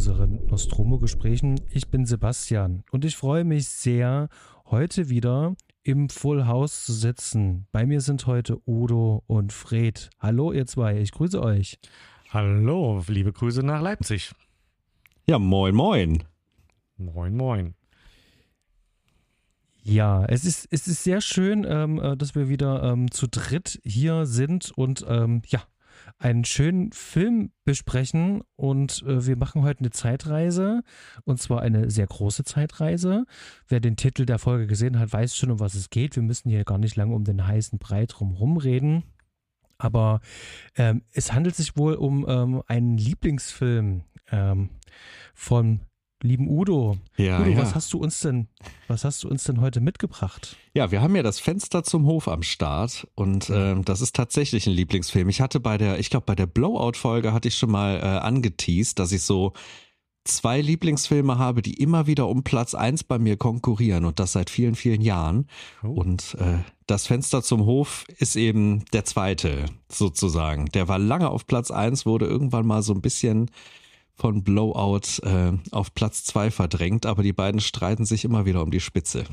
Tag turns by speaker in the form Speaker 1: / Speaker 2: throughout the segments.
Speaker 1: unseren Nostromo-Gesprächen. Ich bin Sebastian und ich freue mich sehr, heute wieder im Full House zu sitzen. Bei mir sind heute Udo und Fred. Hallo ihr zwei, ich grüße euch.
Speaker 2: Hallo, liebe Grüße nach Leipzig.
Speaker 3: Ja, moin, moin.
Speaker 2: Moin, moin.
Speaker 1: Ja, es ist, es ist sehr schön, ähm, äh, dass wir wieder ähm, zu dritt hier sind und ähm, ja, einen schönen Film besprechen. Und äh, wir machen heute eine Zeitreise und zwar eine sehr große Zeitreise. Wer den Titel der Folge gesehen hat, weiß schon, um was es geht. Wir müssen hier gar nicht lange um den heißen Brei drum reden. Aber ähm, es handelt sich wohl um ähm, einen Lieblingsfilm ähm, von lieben Udo.
Speaker 3: Ja,
Speaker 1: Udo,
Speaker 3: ja.
Speaker 1: was hast du uns denn, was hast du uns denn heute mitgebracht?
Speaker 3: Ja, wir haben ja das Fenster zum Hof am Start und ähm, das ist tatsächlich ein Lieblingsfilm. Ich hatte bei der, ich glaube bei der Blowout-Folge hatte ich schon mal äh, angeteased, dass ich so zwei Lieblingsfilme habe, die immer wieder um Platz eins bei mir konkurrieren und das seit vielen, vielen Jahren.
Speaker 2: Oh.
Speaker 3: Und äh, das Fenster zum Hof ist eben der zweite sozusagen. Der war lange auf Platz eins, wurde irgendwann mal so ein bisschen von Blowout äh, auf Platz zwei verdrängt, aber die beiden streiten sich immer wieder um die Spitze.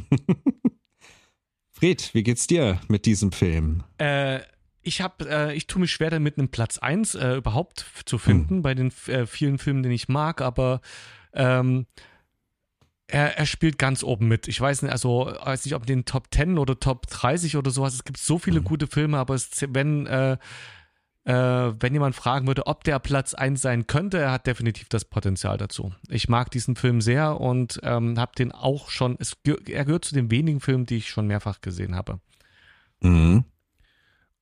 Speaker 3: Fred, wie geht's dir mit diesem Film?
Speaker 2: Äh, ich habe, äh, ich tue mich schwer damit, einen Platz 1 äh, überhaupt zu finden bei den äh, vielen Filmen, den ich mag, aber ähm, er, er spielt ganz oben mit. Ich weiß nicht, also weiß nicht, ob in den Top 10 oder Top 30 oder sowas. Es gibt so viele gute Filme, aber es, wenn äh, wenn jemand fragen würde, ob der Platz 1 sein könnte, er hat definitiv das Potenzial dazu. Ich mag diesen Film sehr und ähm, habe den auch schon, es, er gehört zu den wenigen Filmen, die ich schon mehrfach gesehen habe.
Speaker 3: Mhm.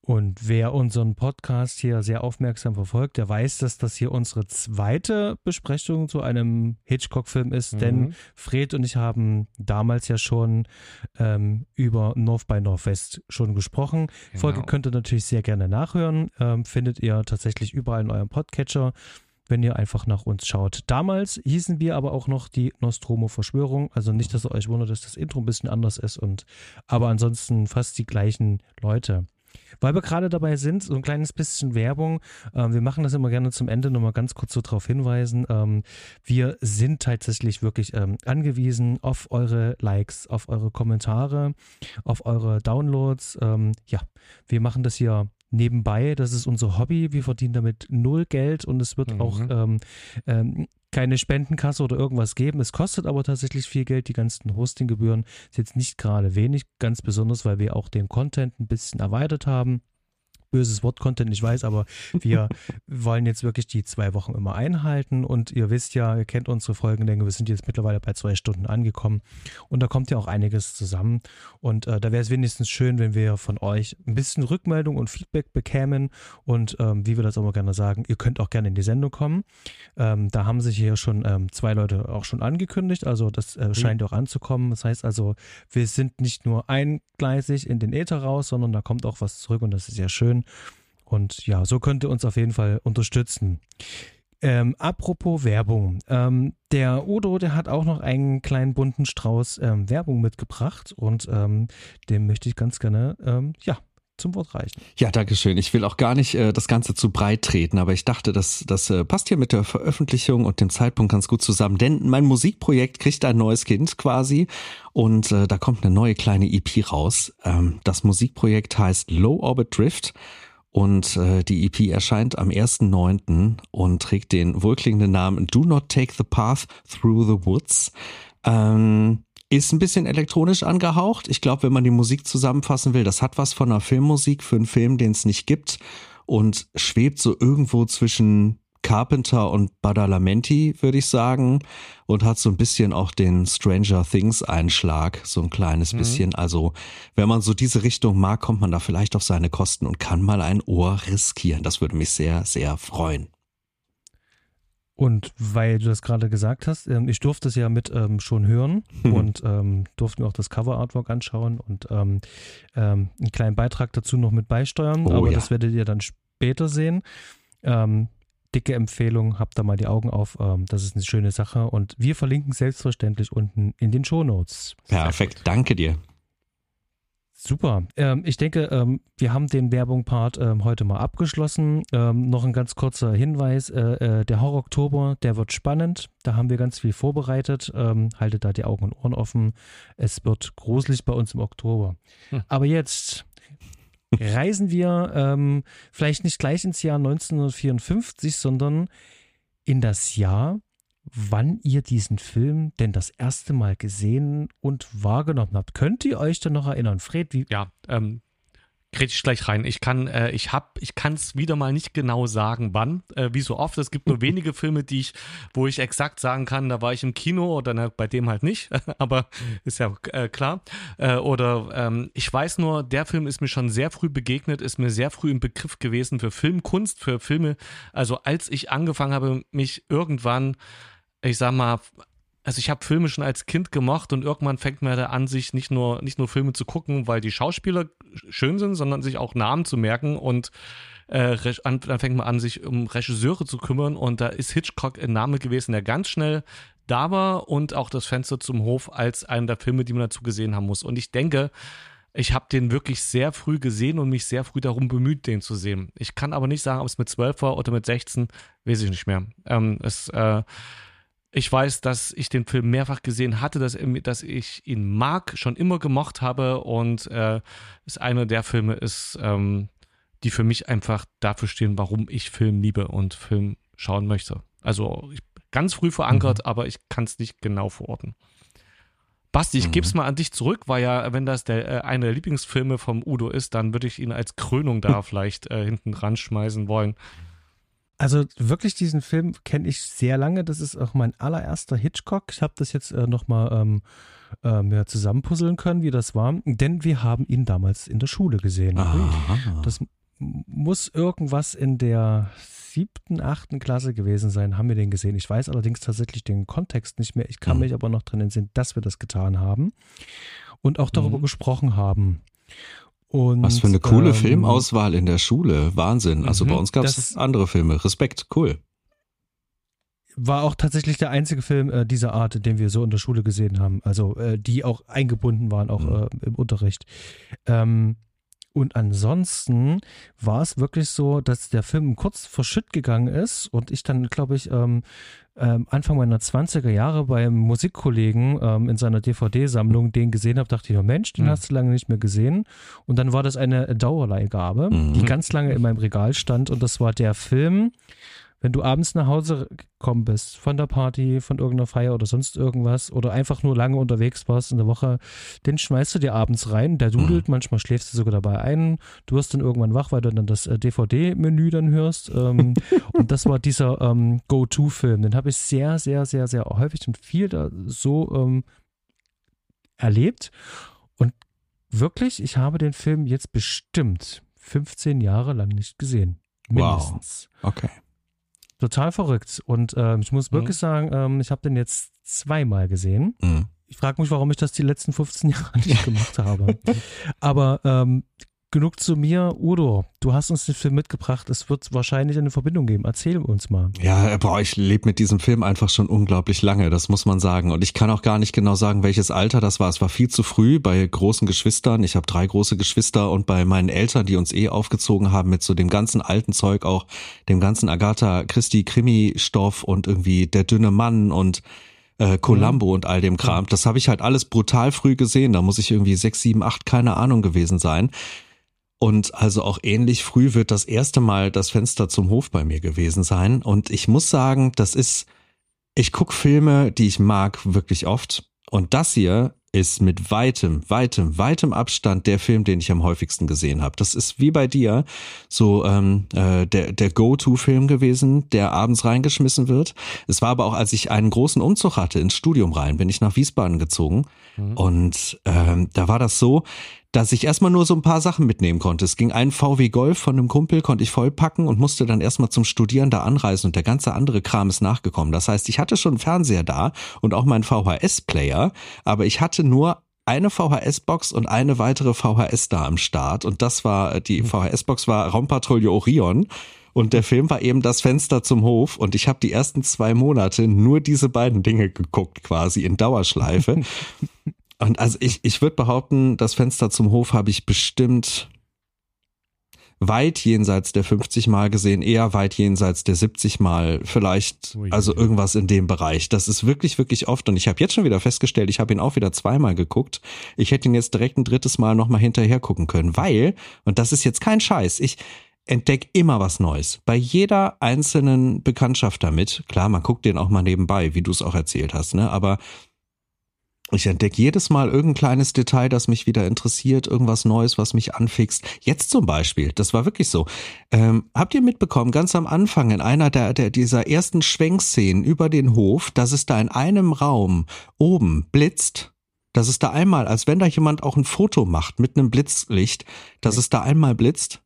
Speaker 1: Und wer unseren Podcast hier sehr aufmerksam verfolgt, der weiß, dass das hier unsere zweite Besprechung zu einem Hitchcock-Film ist,
Speaker 2: Mhm.
Speaker 1: denn Fred und ich haben damals ja schon ähm, über North by Northwest schon gesprochen.
Speaker 2: Genau.
Speaker 1: Folge könnt ihr natürlich sehr gerne nachhören. Ähm, findet ihr tatsächlich überall in eurem Podcatcher, wenn ihr einfach nach uns schaut. Damals hießen wir aber auch noch die Nostromo-Verschwörung. Also nicht, dass ihr euch wundert, dass das Intro ein bisschen anders ist und aber ansonsten fast die gleichen Leute. Weil wir gerade dabei sind, so ein kleines bisschen Werbung. Ähm, wir machen das immer gerne zum Ende nochmal ganz kurz so darauf hinweisen. Ähm, wir sind tatsächlich wirklich ähm, angewiesen auf eure Likes, auf eure Kommentare, auf eure Downloads. Ähm, ja, wir machen das hier nebenbei. Das ist unser Hobby. Wir verdienen damit null Geld und es wird
Speaker 2: Mhm.
Speaker 1: auch ähm, ähm, keine Spendenkasse oder irgendwas geben. Es kostet aber tatsächlich viel Geld. Die ganzen Hostinggebühren ist jetzt nicht gerade wenig, ganz besonders, weil wir auch den Content ein bisschen erweitert haben. Böses Wort Content, ich weiß, aber wir wollen jetzt wirklich die zwei Wochen immer einhalten. Und ihr wisst ja, ihr kennt unsere Folgenlänge, wir sind jetzt mittlerweile bei zwei Stunden angekommen. Und da kommt ja auch einiges zusammen. Und äh, da wäre es wenigstens schön, wenn wir von euch ein bisschen Rückmeldung und Feedback bekämen. Und ähm, wie wir das auch mal gerne sagen, ihr könnt auch gerne in die Sendung kommen. Ähm, da haben sich hier schon ähm, zwei Leute auch schon angekündigt, also das äh, scheint auch anzukommen. Das heißt also, wir sind nicht nur eingleisig in den Äther raus, sondern da kommt auch was zurück. Und das ist sehr schön. Und ja, so könnt ihr uns auf jeden Fall unterstützen. Ähm, apropos Werbung. Ähm, der Udo, der hat auch noch einen kleinen bunten Strauß ähm, Werbung mitgebracht und ähm, dem möchte ich ganz gerne, ähm, ja, zum Wort reichen.
Speaker 3: Ja, danke schön. Ich will auch gar nicht äh, das Ganze zu breit treten, aber ich dachte, das, das äh, passt hier mit der Veröffentlichung und dem Zeitpunkt ganz gut zusammen. Denn mein Musikprojekt kriegt ein neues Kind quasi und äh, da kommt eine neue kleine EP raus. Ähm, das Musikprojekt heißt Low Orbit Drift und äh, die EP erscheint am 1.9. und trägt den wohlklingenden Namen Do Not Take the Path Through the Woods. Ähm, ist ein bisschen elektronisch angehaucht. Ich glaube, wenn man die Musik zusammenfassen will, das hat was von einer Filmmusik für einen Film, den es nicht gibt und schwebt so irgendwo zwischen Carpenter und Badalamenti, würde ich sagen, und hat so ein bisschen auch den Stranger Things Einschlag, so ein kleines bisschen. Also, wenn man so diese Richtung mag, kommt man da vielleicht auf seine Kosten und kann mal ein Ohr riskieren. Das würde mich sehr, sehr freuen.
Speaker 1: Und weil du das gerade gesagt hast, ähm, ich durfte es ja mit ähm, schon hören
Speaker 3: Mhm.
Speaker 1: und ähm, durfte mir auch das Cover-Artwork anschauen und ähm, ähm, einen kleinen Beitrag dazu noch mit beisteuern,
Speaker 3: Oh
Speaker 1: aber
Speaker 3: ja.
Speaker 1: das werdet ihr dann später sehen. Ähm, dicke Empfehlung, habt da mal die Augen auf, das ist eine schöne Sache und wir verlinken selbstverständlich unten in den Shownotes.
Speaker 3: Perfekt, danke dir.
Speaker 1: Super. Ähm, ich denke, ähm, wir haben den Werbung-Part ähm, heute mal abgeschlossen. Ähm, noch ein ganz kurzer Hinweis. Äh, äh, der Horror-Oktober, der wird spannend. Da haben wir ganz viel vorbereitet. Ähm, haltet da die Augen und Ohren offen. Es wird gruselig bei uns im Oktober. Hm. Aber jetzt reisen wir ähm, vielleicht nicht gleich ins Jahr 1954, sondern in das Jahr wann ihr diesen Film denn das erste Mal gesehen und wahrgenommen habt. Könnt ihr euch denn noch erinnern? Fred, wie?
Speaker 2: Ja, ähm, ich gleich rein. Ich kann, äh, ich hab, ich kann es wieder mal nicht genau sagen, wann. Äh, wie so oft. Es gibt nur wenige Filme, die ich, wo ich exakt sagen kann, da war ich im Kino oder na, bei dem halt nicht. Aber ist ja äh, klar. Äh, oder ähm, ich weiß nur, der Film ist mir schon sehr früh begegnet, ist mir sehr früh im Begriff gewesen für Filmkunst, für Filme. Also als ich angefangen habe, mich irgendwann ich sag mal, also ich habe Filme schon als Kind gemocht und irgendwann fängt man da an, sich nicht nur, nicht nur Filme zu gucken, weil die Schauspieler schön sind, sondern sich auch Namen zu merken und äh, dann fängt man an, sich um Regisseure zu kümmern und da ist Hitchcock ein Name gewesen, der ganz schnell da war und auch das Fenster zum Hof als einer der Filme, die man dazu gesehen haben muss. Und ich denke, ich habe den wirklich sehr früh gesehen und mich sehr früh darum bemüht, den zu sehen. Ich kann aber nicht sagen, ob es mit 12 war oder mit 16, weiß ich nicht mehr. Ähm, es äh, ich weiß, dass ich den Film mehrfach gesehen hatte, dass, dass ich ihn mag, schon immer gemocht habe und äh, es einer der Filme ist, ähm, die für mich einfach dafür stehen, warum ich Film liebe und Film schauen möchte. Also ich, ganz früh verankert, mhm. aber ich kann es nicht genau verorten. Basti, ich mhm. gebe es mal an dich zurück, weil ja, wenn das der, äh, einer der Lieblingsfilme vom Udo ist, dann würde ich ihn als Krönung da vielleicht äh, hinten ranschmeißen wollen.
Speaker 1: Also wirklich diesen Film kenne ich sehr lange. Das ist auch mein allererster Hitchcock. Ich habe das jetzt äh, nochmal ähm, ja, zusammenpuzzeln können, wie das war. Denn wir haben ihn damals in der Schule gesehen. Aha. Das muss irgendwas in der siebten, achten Klasse gewesen sein, haben wir den gesehen. Ich weiß allerdings tatsächlich den Kontext nicht mehr. Ich kann mhm. mich aber noch drin entsinnen, dass wir das getan haben und auch darüber mhm. gesprochen haben.
Speaker 3: Und, Was für eine coole ähm, Filmauswahl in der Schule. Wahnsinn. Also bei mhm. uns gab es andere Filme. Respekt, cool.
Speaker 1: War auch tatsächlich der einzige Film äh, dieser Art, den wir so in der Schule gesehen haben. Also äh, die auch eingebunden waren, auch mhm. äh, im Unterricht. Ähm, und ansonsten war es wirklich so, dass der Film kurz vor Schütt gegangen ist und ich dann, glaube ich, ähm, ähm, Anfang meiner 20er Jahre beim Musikkollegen ähm, in seiner DVD-Sammlung den gesehen habe, dachte ich, oh Mensch, den mhm. hast du lange nicht mehr gesehen. Und dann war das eine Dauerleihgabe, mhm. die ganz lange in meinem Regal stand und das war der Film wenn du abends nach Hause gekommen bist, von der Party, von irgendeiner Feier oder sonst irgendwas oder einfach nur lange unterwegs warst in der Woche, den schmeißt du dir abends rein, der dudelt, mhm. manchmal schläfst du sogar dabei ein, du wirst dann irgendwann wach, weil du dann das äh, DVD-Menü dann hörst ähm, und das war dieser ähm, Go-To-Film, den habe ich sehr, sehr, sehr, sehr häufig und viel da so ähm, erlebt und wirklich, ich habe den Film jetzt bestimmt 15 Jahre lang nicht gesehen. Mindestens.
Speaker 3: Wow. Okay.
Speaker 1: Total verrückt. Und ähm, ich muss wirklich mhm. sagen, ähm, ich habe den jetzt zweimal gesehen. Mhm. Ich frage mich, warum ich das die letzten 15 Jahre nicht gemacht habe. Aber ähm, genug zu mir. Udo, du hast uns den Film mitgebracht. Es wird wahrscheinlich eine Verbindung geben. Erzähl uns mal.
Speaker 3: Ja, boah, ich lebe mit diesem Film einfach schon unglaublich lange, das muss man sagen. Und ich kann auch gar nicht genau sagen, welches Alter das war. Es war viel zu früh bei großen Geschwistern. Ich habe drei große Geschwister und bei meinen Eltern, die uns eh aufgezogen haben mit so dem ganzen alten Zeug, auch dem ganzen Agatha Christie Krimi-Stoff und irgendwie der dünne Mann und äh, Columbo mhm. und all dem Kram. Das habe ich halt alles brutal früh gesehen. Da muss ich irgendwie sechs, sieben, acht, keine Ahnung gewesen sein. Und also auch ähnlich früh wird das erste Mal das Fenster zum Hof bei mir gewesen sein. Und ich muss sagen, das ist, ich gucke Filme, die ich mag, wirklich oft. Und das hier ist mit weitem, weitem, weitem Abstand der Film, den ich am häufigsten gesehen habe. Das ist wie bei dir so ähm, äh, der, der Go-To-Film gewesen, der abends reingeschmissen wird. Es war aber auch, als ich einen großen Umzug hatte ins Studium rein, bin ich nach Wiesbaden gezogen. Mhm. Und ähm, da war das so, dass ich erstmal nur so ein paar Sachen mitnehmen konnte. Es ging ein VW Golf von einem Kumpel, konnte ich vollpacken und musste dann erstmal zum Studieren da anreisen und der ganze andere Kram ist nachgekommen. Das heißt, ich hatte schon einen Fernseher da und auch meinen VHS-Player, aber ich hatte nur eine VHS-Box und eine weitere VHS da am Start und das war, die hm. VHS-Box war Raumpatrouille Orion und der Film war eben das Fenster zum Hof und ich habe die ersten zwei Monate nur diese beiden Dinge geguckt quasi in Dauerschleife Und also ich, ich würde behaupten, das Fenster zum Hof habe ich bestimmt weit jenseits der 50 Mal gesehen, eher weit jenseits der 70 Mal, vielleicht, Ui, also irgendwas in dem Bereich. Das ist wirklich, wirklich oft. Und ich habe jetzt schon wieder festgestellt, ich habe ihn auch wieder zweimal geguckt. Ich hätte ihn jetzt direkt ein drittes Mal nochmal hinterher gucken können, weil, und das ist jetzt kein Scheiß, ich entdeck immer was Neues. Bei jeder einzelnen Bekanntschaft damit. Klar, man guckt den auch mal nebenbei, wie du es auch erzählt hast, ne? Aber ich entdecke jedes Mal irgendein kleines Detail, das mich wieder interessiert, irgendwas Neues, was mich anfixt. Jetzt zum Beispiel, das war wirklich so. Ähm, habt ihr mitbekommen, ganz am Anfang in einer der, der dieser ersten Schwenkszenen über den Hof, dass es da in einem Raum oben blitzt? Dass es da einmal, als wenn da jemand auch ein Foto macht mit einem Blitzlicht, dass es da einmal blitzt?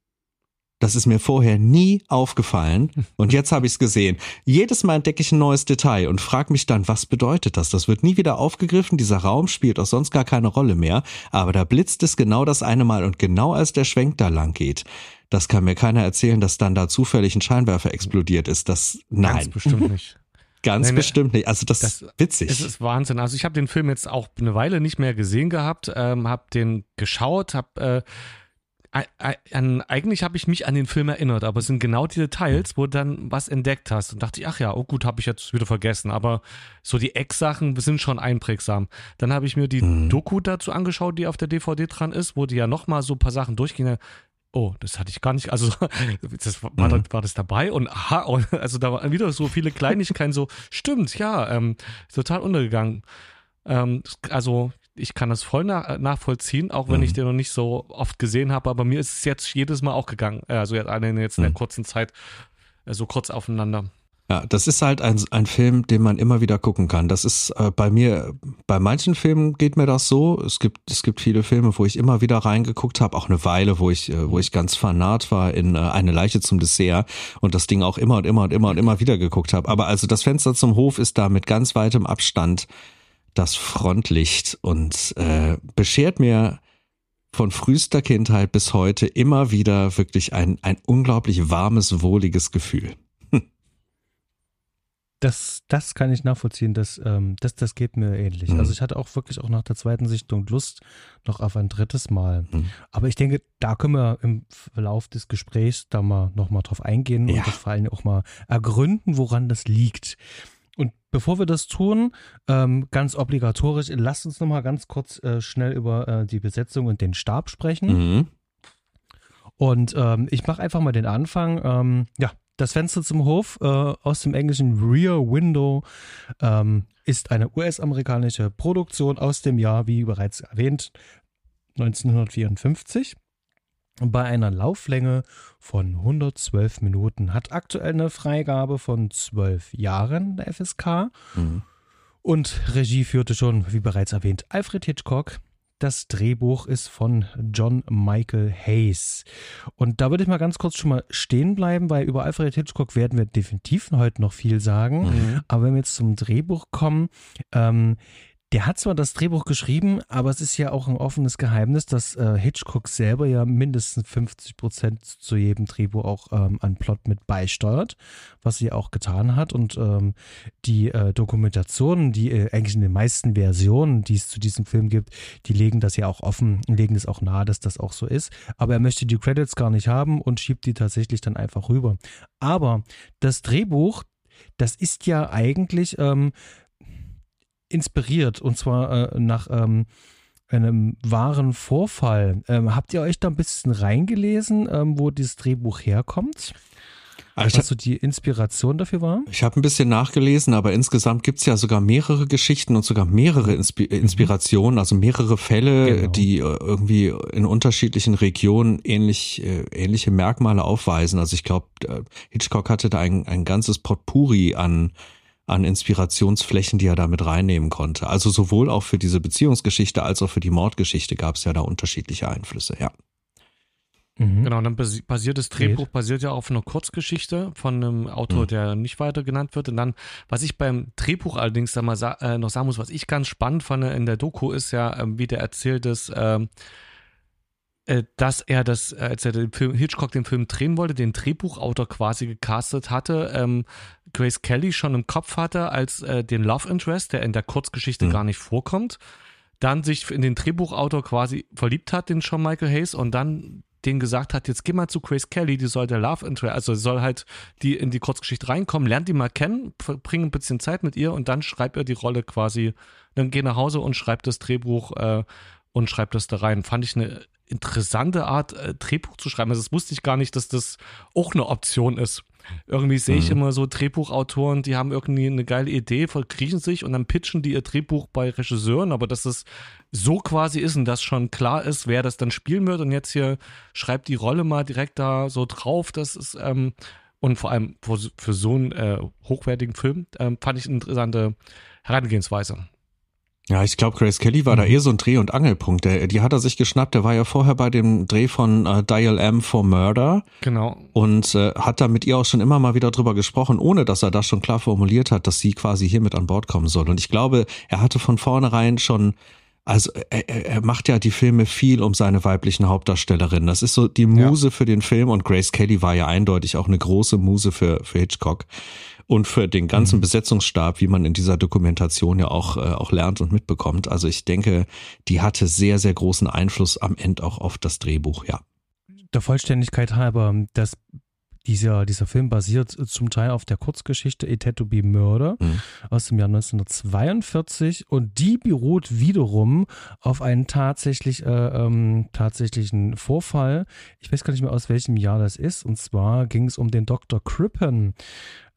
Speaker 3: Das ist mir vorher nie aufgefallen und jetzt habe ich es gesehen. Jedes Mal entdecke ich ein neues Detail und frage mich dann, was bedeutet das? Das wird nie wieder aufgegriffen, dieser Raum spielt auch sonst gar keine Rolle mehr, aber da blitzt es genau das eine Mal und genau als der Schwenk da lang geht. Das kann mir keiner erzählen, dass dann da zufällig ein Scheinwerfer explodiert ist. Das nein.
Speaker 2: Ganz bestimmt nicht.
Speaker 3: Ganz Nein, bestimmt nicht. Also das, das ist witzig.
Speaker 2: Es ist Wahnsinn. Also ich habe den Film jetzt auch eine Weile nicht mehr gesehen gehabt, ähm, habe den geschaut, habe äh, an, eigentlich habe ich mich an den Film erinnert, aber es sind genau die Details, wo du dann was entdeckt hast. Und dachte ich, ach ja, oh gut, habe ich jetzt wieder vergessen. Aber so die Ecksachen sind schon einprägsam. Dann habe ich mir die mhm. Doku dazu angeschaut, die auf der DVD dran ist, wo die ja nochmal so ein paar Sachen durchgehen. Oh, das hatte ich gar nicht, also das, war, mhm. war das dabei und aha, also da waren wieder so viele Kleinigkeiten, so stimmt, ja, ähm, total untergegangen. Ähm, also ich kann das voll nach, nachvollziehen, auch wenn mhm. ich den noch nicht so oft gesehen habe. Aber mir ist es jetzt jedes Mal auch gegangen. Also jetzt in der mhm. kurzen Zeit äh, so kurz aufeinander.
Speaker 3: Ja, das ist halt ein, ein Film, den man immer wieder gucken kann. Das ist äh, bei mir, bei manchen Filmen geht mir das so. Es gibt, es gibt viele Filme, wo ich immer wieder reingeguckt habe, auch eine Weile, wo ich, äh, wo ich ganz fanat war in äh, eine Leiche zum Dessert und das Ding auch immer und immer und immer und immer wieder geguckt habe. Aber also das Fenster zum Hof ist da mit ganz weitem Abstand das Frontlicht und äh, beschert mir von frühester Kindheit bis heute immer wieder wirklich ein, ein unglaublich warmes, wohliges Gefühl.
Speaker 1: Das, das kann ich nachvollziehen, das, ähm, das, das geht mir ähnlich. Mhm. Also ich hatte auch wirklich auch nach der zweiten Sichtung Lust noch auf ein drittes Mal. Mhm. Aber ich denke, da können wir im Verlauf des Gesprächs da mal nochmal drauf eingehen ja. und das vor allem auch mal ergründen, woran das liegt. Und bevor wir das tun, ähm, ganz obligatorisch, lasst uns nochmal ganz kurz äh, schnell über äh, die Besetzung und den Stab sprechen. Mhm. Und ähm, ich mache einfach mal den Anfang. Ähm, ja, das Fenster zum Hof äh, aus dem englischen Rear Window ähm, ist eine US-amerikanische Produktion aus dem Jahr, wie bereits erwähnt, 1954 bei einer Lauflänge von 112 Minuten, hat aktuell eine Freigabe von 12 Jahren der FSK. Mhm. Und Regie führte schon, wie bereits erwähnt, Alfred Hitchcock. Das Drehbuch ist von John Michael Hayes. Und da würde ich mal ganz kurz schon mal stehen bleiben, weil über Alfred Hitchcock werden wir definitiv heute noch viel sagen. Mhm. Aber wenn wir jetzt zum Drehbuch kommen, ähm, der hat zwar das Drehbuch geschrieben, aber es ist ja auch ein offenes Geheimnis, dass äh, Hitchcock selber ja mindestens 50 Prozent zu jedem Drehbuch auch ähm, an Plot mit beisteuert, was sie auch getan hat. Und ähm, die äh, Dokumentationen, die äh, eigentlich in den meisten Versionen, die es zu diesem Film gibt, die legen das ja auch offen, legen es auch nahe, dass das auch so ist. Aber er möchte die Credits gar nicht haben und schiebt die tatsächlich dann einfach rüber. Aber das Drehbuch, das ist ja eigentlich ähm, inspiriert und zwar äh, nach ähm, einem wahren Vorfall. Ähm, habt ihr euch da ein bisschen reingelesen, ähm, wo dieses Drehbuch herkommt? Also was so die Inspiration dafür war?
Speaker 3: Ich habe ein bisschen nachgelesen, aber insgesamt gibt's ja sogar mehrere Geschichten und sogar mehrere Inspi mhm. Inspirationen, also mehrere Fälle, genau. die äh, irgendwie in unterschiedlichen Regionen ähnlich, äh, ähnliche Merkmale aufweisen. Also ich glaube, äh, Hitchcock hatte da ein, ein ganzes Potpourri an an Inspirationsflächen, die er damit reinnehmen konnte. Also sowohl auch für diese Beziehungsgeschichte als auch für die Mordgeschichte gab es ja da unterschiedliche Einflüsse, ja.
Speaker 2: Mhm. Genau, dann basiert das Drehbuch basiert ja auf einer Kurzgeschichte von einem Autor, mhm. der nicht weiter genannt wird. Und dann, was ich beim Drehbuch allerdings da mal sa äh, noch sagen muss, was ich ganz spannend fand in der Doku, ist ja, äh, wie der erzählt ist, äh, äh, dass er das, äh, als er den Film, Hitchcock den Film drehen wollte, den Drehbuchautor quasi gecastet hatte, ähm, Grace Kelly schon im Kopf hatte als äh, den Love Interest, der in der Kurzgeschichte mhm. gar nicht vorkommt. dann sich in den Drehbuchautor quasi verliebt hat, den Sean Michael Hayes, und dann den gesagt hat, jetzt geh mal zu Grace Kelly, die soll der Love Interest, also soll halt die in die Kurzgeschichte reinkommen, lernt die mal kennen, bring ein bisschen Zeit mit ihr und dann schreibt er die Rolle quasi, dann geh nach Hause und schreibt das Drehbuch äh, und schreibt das da rein. Fand ich eine interessante Art, äh, Drehbuch zu schreiben. Also das wusste ich gar nicht, dass das auch eine Option ist. Irgendwie sehe ich mhm. immer so Drehbuchautoren, die haben irgendwie eine geile Idee, verkriechen sich und dann pitchen die ihr Drehbuch bei Regisseuren, aber dass es so quasi ist und dass schon klar ist, wer das dann spielen wird und jetzt hier schreibt die Rolle mal direkt da so drauf, das ist, ähm, und vor allem für, für so einen äh, hochwertigen Film, ähm, fand ich eine interessante Herangehensweise.
Speaker 3: Ja, ich glaube, Grace Kelly war mhm. da eh so ein Dreh- und Angelpunkt. Der, die hat er sich geschnappt. Der war ja vorher bei dem Dreh von äh, Dial M for Murder.
Speaker 2: Genau.
Speaker 3: Und äh, hat da mit ihr auch schon immer mal wieder drüber gesprochen, ohne dass er das schon klar formuliert hat, dass sie quasi hier mit an Bord kommen soll. Und ich glaube, er hatte von vornherein schon also er, er macht ja die Filme viel um seine weiblichen Hauptdarstellerinnen. Das ist so die Muse ja. für den Film und Grace Kelly war ja eindeutig auch eine große Muse für, für Hitchcock und für den ganzen mhm. Besetzungsstab, wie man in dieser Dokumentation ja auch, äh, auch lernt und mitbekommt. Also ich denke, die hatte sehr, sehr großen Einfluss am Ende auch auf das Drehbuch, ja.
Speaker 1: Der Vollständigkeit halber, das dieser, dieser Film basiert zum Teil auf der Kurzgeschichte A Tattoo Be Murder mhm. aus dem Jahr 1942 und die beruht wiederum auf einem tatsächlich, äh, ähm, tatsächlichen Vorfall. Ich weiß gar nicht mehr aus welchem Jahr das ist. Und zwar ging es um den Dr. Crippen.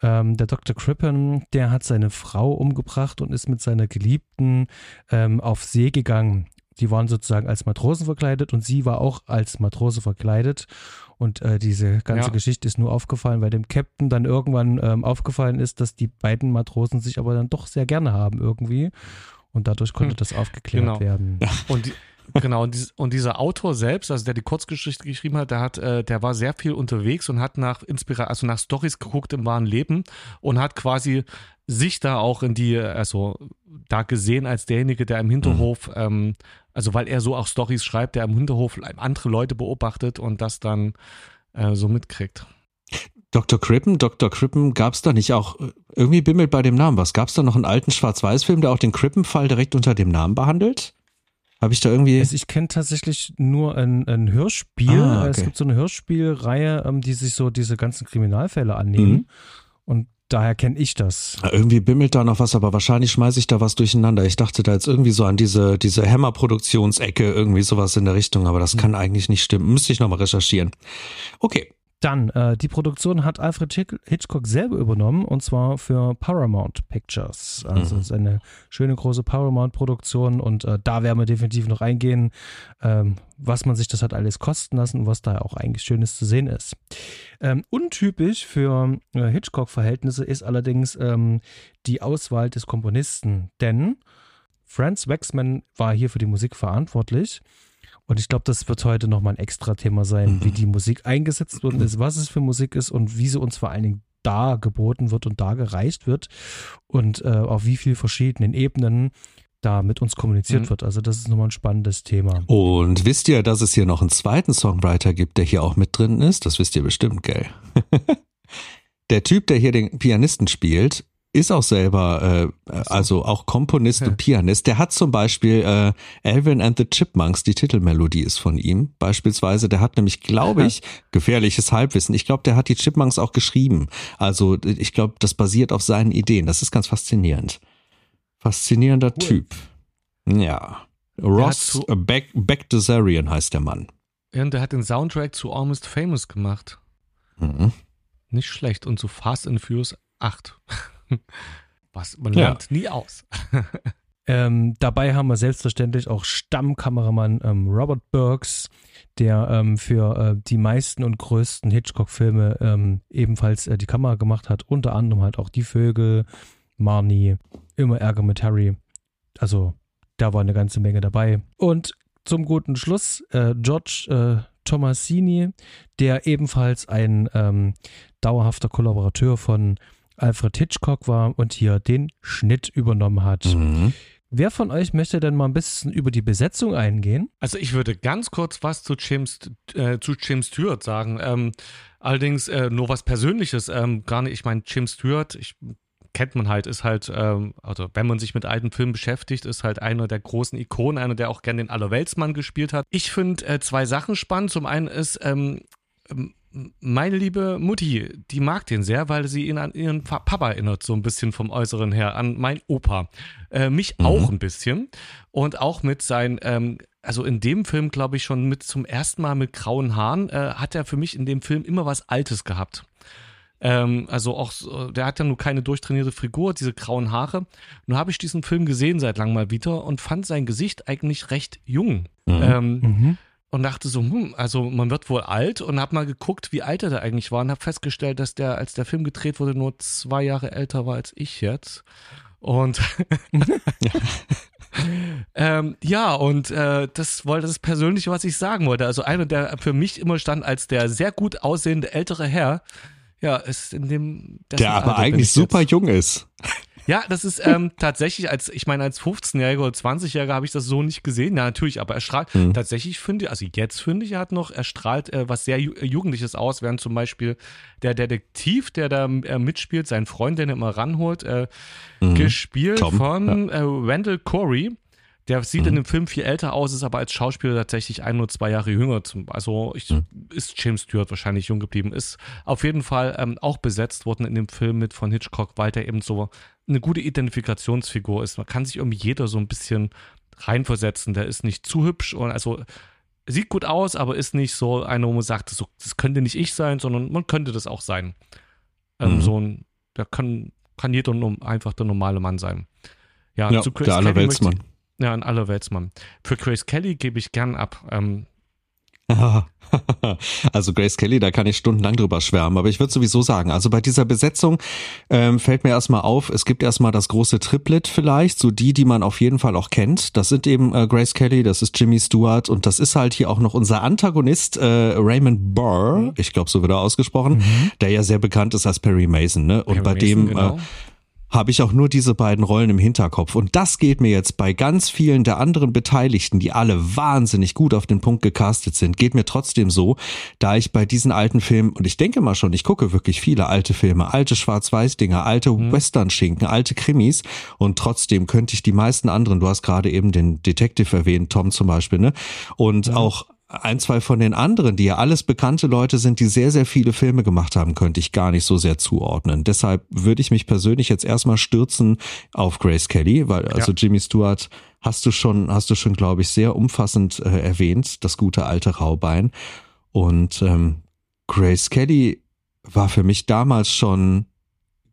Speaker 1: Ähm, der Dr. Crippen, der hat seine Frau umgebracht und ist mit seiner Geliebten ähm, auf See gegangen. Die waren sozusagen als Matrosen verkleidet und sie war auch als Matrose verkleidet. Und äh, diese ganze ja. Geschichte ist nur aufgefallen, weil dem Captain dann irgendwann ähm, aufgefallen ist, dass die beiden Matrosen sich aber dann doch sehr gerne haben irgendwie. Und dadurch konnte hm. das aufgeklärt genau. werden.
Speaker 2: Und die, Genau, und, dies, und, dieser Autor selbst, also der die Kurzgeschichte geschrieben hat, der hat, äh, der war sehr viel unterwegs und hat nach Inspira also nach Stories geguckt im wahren Leben und hat quasi sich da auch in die, also da gesehen als derjenige, der im Hinterhof, mhm. ähm, also weil er so auch Stories schreibt, der im Hinterhof andere Leute beobachtet und das dann äh, so mitkriegt.
Speaker 3: Dr. Crippen, Dr. Crippen, gab es da nicht auch, irgendwie bimmelt bei dem Namen was, gab es da noch einen alten Schwarz-Weiß-Film, der auch den Crippen-Fall direkt unter dem Namen behandelt? Habe ich da irgendwie.
Speaker 1: Also ich kenne tatsächlich nur ein, ein Hörspiel. Ah, okay. Es gibt so eine Hörspielreihe, ähm, die sich so diese ganzen Kriminalfälle annehmen. Mhm. Und daher kenne ich das.
Speaker 3: Irgendwie bimmelt da noch was, aber wahrscheinlich schmeiße ich da was durcheinander. Ich dachte da jetzt irgendwie so an diese, diese Hammer-Produktionsecke, irgendwie sowas in der Richtung, aber das mhm. kann eigentlich nicht stimmen. Müsste ich nochmal recherchieren. Okay.
Speaker 1: Dann, äh, die Produktion hat Alfred Hitchcock selber übernommen und zwar für Paramount Pictures. Also mhm. ist eine schöne große Paramount-Produktion und äh, da werden wir definitiv noch eingehen, ähm, was man sich das hat alles kosten lassen und was da auch eigentlich Schönes zu sehen ist. Ähm, untypisch für äh, Hitchcock-Verhältnisse ist allerdings ähm, die Auswahl des Komponisten, denn Franz Waxman war hier für die Musik verantwortlich. Und ich glaube, das wird heute nochmal ein extra Thema sein, mhm. wie die Musik eingesetzt worden ist, was es für Musik ist und wie sie uns vor allen Dingen da geboten wird und da gereicht wird und äh, auf wie vielen verschiedenen Ebenen da mit uns kommuniziert mhm. wird. Also das ist nochmal ein spannendes Thema.
Speaker 3: Und wisst ihr, dass es hier noch einen zweiten Songwriter gibt, der hier auch mit drin ist? Das wisst ihr bestimmt, gell? der Typ, der hier den Pianisten spielt, ist auch selber, äh, also auch Komponist ja. und Pianist. Der hat zum Beispiel äh, Alvin and the Chipmunks, die Titelmelodie ist von ihm. Beispielsweise, der hat nämlich, glaube ich, gefährliches Halbwissen. Ich glaube, der hat die Chipmunks auch geschrieben. Also ich glaube, das basiert auf seinen Ideen. Das ist ganz faszinierend. Faszinierender cool. Typ. Ja. Ross Beck, Beck Desarian heißt der Mann.
Speaker 2: Ja, und der hat den Soundtrack zu Almost Famous gemacht. Mhm. Nicht schlecht. Und zu Fast and Furious 8. Was, man lernt ja. nie aus.
Speaker 1: ähm, dabei haben wir selbstverständlich auch Stammkameramann ähm, Robert Burks, der ähm, für äh, die meisten und größten Hitchcock-Filme ähm, ebenfalls äh, die Kamera gemacht hat. Unter anderem halt auch Die Vögel, Marnie, Immer Ärger mit Harry. Also da war eine ganze Menge dabei. Und zum guten Schluss äh, George äh, Tomasini, der ebenfalls ein ähm, dauerhafter Kollaborateur von Alfred Hitchcock war und hier den Schnitt übernommen hat. Mhm. Wer von euch möchte denn mal ein bisschen über die Besetzung eingehen?
Speaker 2: Also ich würde ganz kurz was zu James, äh, zu James Stewart sagen. Ähm, allerdings äh, nur was Persönliches. Ähm, gar nicht, ich meine, James Stewart, ich kennt man halt, ist halt, ähm, also wenn man sich mit alten Filmen beschäftigt, ist halt einer der großen Ikonen, einer, der auch gerne den Allerweltsmann gespielt hat. Ich finde äh, zwei Sachen spannend. Zum einen ist, ähm, ähm meine liebe Mutti, die mag den sehr, weil sie ihn an ihren Papa erinnert, so ein bisschen vom Äußeren her, an mein Opa. Äh, mich mhm. auch ein bisschen. Und auch mit seinen, ähm, also in dem Film, glaube ich, schon mit zum ersten Mal mit grauen Haaren, äh, hat er für mich in dem Film immer was Altes gehabt. Ähm, also auch, der hat ja nur keine durchtrainierte Figur, diese grauen Haare. Nun habe ich diesen Film gesehen seit langem mal wieder und fand sein Gesicht eigentlich recht jung. Mhm. Ähm, mhm und dachte so, hm, also man wird wohl alt und habe mal geguckt, wie alt er da eigentlich war und habe festgestellt, dass der, als der Film gedreht wurde, nur zwei Jahre älter war als ich jetzt. Und ähm, ja, und äh, das wollte das Persönliche, was ich sagen wollte. Also einer, der für mich immer stand als der sehr gut aussehende ältere Herr, ja, ist in dem
Speaker 3: der aber Alter eigentlich super jetzt. jung ist.
Speaker 2: Ja, das ist ähm, tatsächlich, als ich meine, als 15-Jähriger oder 20-Jähriger habe ich das so nicht gesehen. Ja, natürlich, aber er strahlt mhm. tatsächlich, finde ich, also jetzt finde ich, er hat noch, er strahlt äh, was sehr Jugendliches aus, während zum Beispiel der Detektiv, der da äh, mitspielt, sein Freund, den er immer ranholt, äh, mhm. gespielt Tom, von ja. äh, Randall Corey. Der sieht mhm. in dem Film viel älter aus, ist aber als Schauspieler tatsächlich ein oder zwei Jahre jünger. Zum, also ich, mhm. ist James Stewart wahrscheinlich jung geblieben. Ist auf jeden Fall ähm, auch besetzt worden in dem Film mit von Hitchcock, weil der eben so eine gute Identifikationsfigur ist. Man kann sich irgendwie jeder so ein bisschen reinversetzen. Der ist nicht zu hübsch und also sieht gut aus, aber ist nicht so einer, wo man sagt, so, das könnte nicht ich sein, sondern man könnte das auch sein. Ähm, mhm. So ein, der kann, kann jeder einfach der normale Mann sein.
Speaker 3: Ja, ja der Allerweltsmann.
Speaker 2: Ja, ein Allerweltsmann. Für Grace Kelly gebe ich gern ab. Ähm,
Speaker 3: also Grace Kelly, da kann ich stundenlang drüber schwärmen, aber ich würde sowieso sagen, also bei dieser Besetzung ähm, fällt mir erstmal auf, es gibt erstmal das große Triplet vielleicht, so die, die man auf jeden Fall auch kennt. Das sind eben äh, Grace Kelly, das ist Jimmy Stewart und das ist halt hier auch noch unser Antagonist äh, Raymond Burr, mhm. ich glaube so wird er ausgesprochen, mhm. der ja sehr bekannt ist als Perry Mason, ne? Und Perry bei Mason, dem genau. äh, habe ich auch nur diese beiden Rollen im Hinterkopf. Und das geht mir jetzt bei ganz vielen der anderen Beteiligten, die alle wahnsinnig gut auf den Punkt gecastet sind, geht mir trotzdem so, da ich bei diesen alten Filmen, und ich denke mal schon, ich gucke wirklich viele alte Filme, alte Schwarz-Weiß-Dinger, alte mhm. Western-Schinken, alte Krimis, und trotzdem könnte ich die meisten anderen, du hast gerade eben den Detective erwähnt, Tom zum Beispiel, ne? Und ja. auch ein, zwei von den anderen, die ja alles bekannte Leute sind, die sehr, sehr viele Filme gemacht haben, könnte ich gar nicht so sehr zuordnen. Deshalb würde ich mich persönlich jetzt erstmal stürzen auf Grace Kelly, weil also ja. Jimmy Stewart hast du schon, hast du schon, glaube ich, sehr umfassend äh, erwähnt, das gute alte Raubein. Und ähm, Grace Kelly war für mich damals schon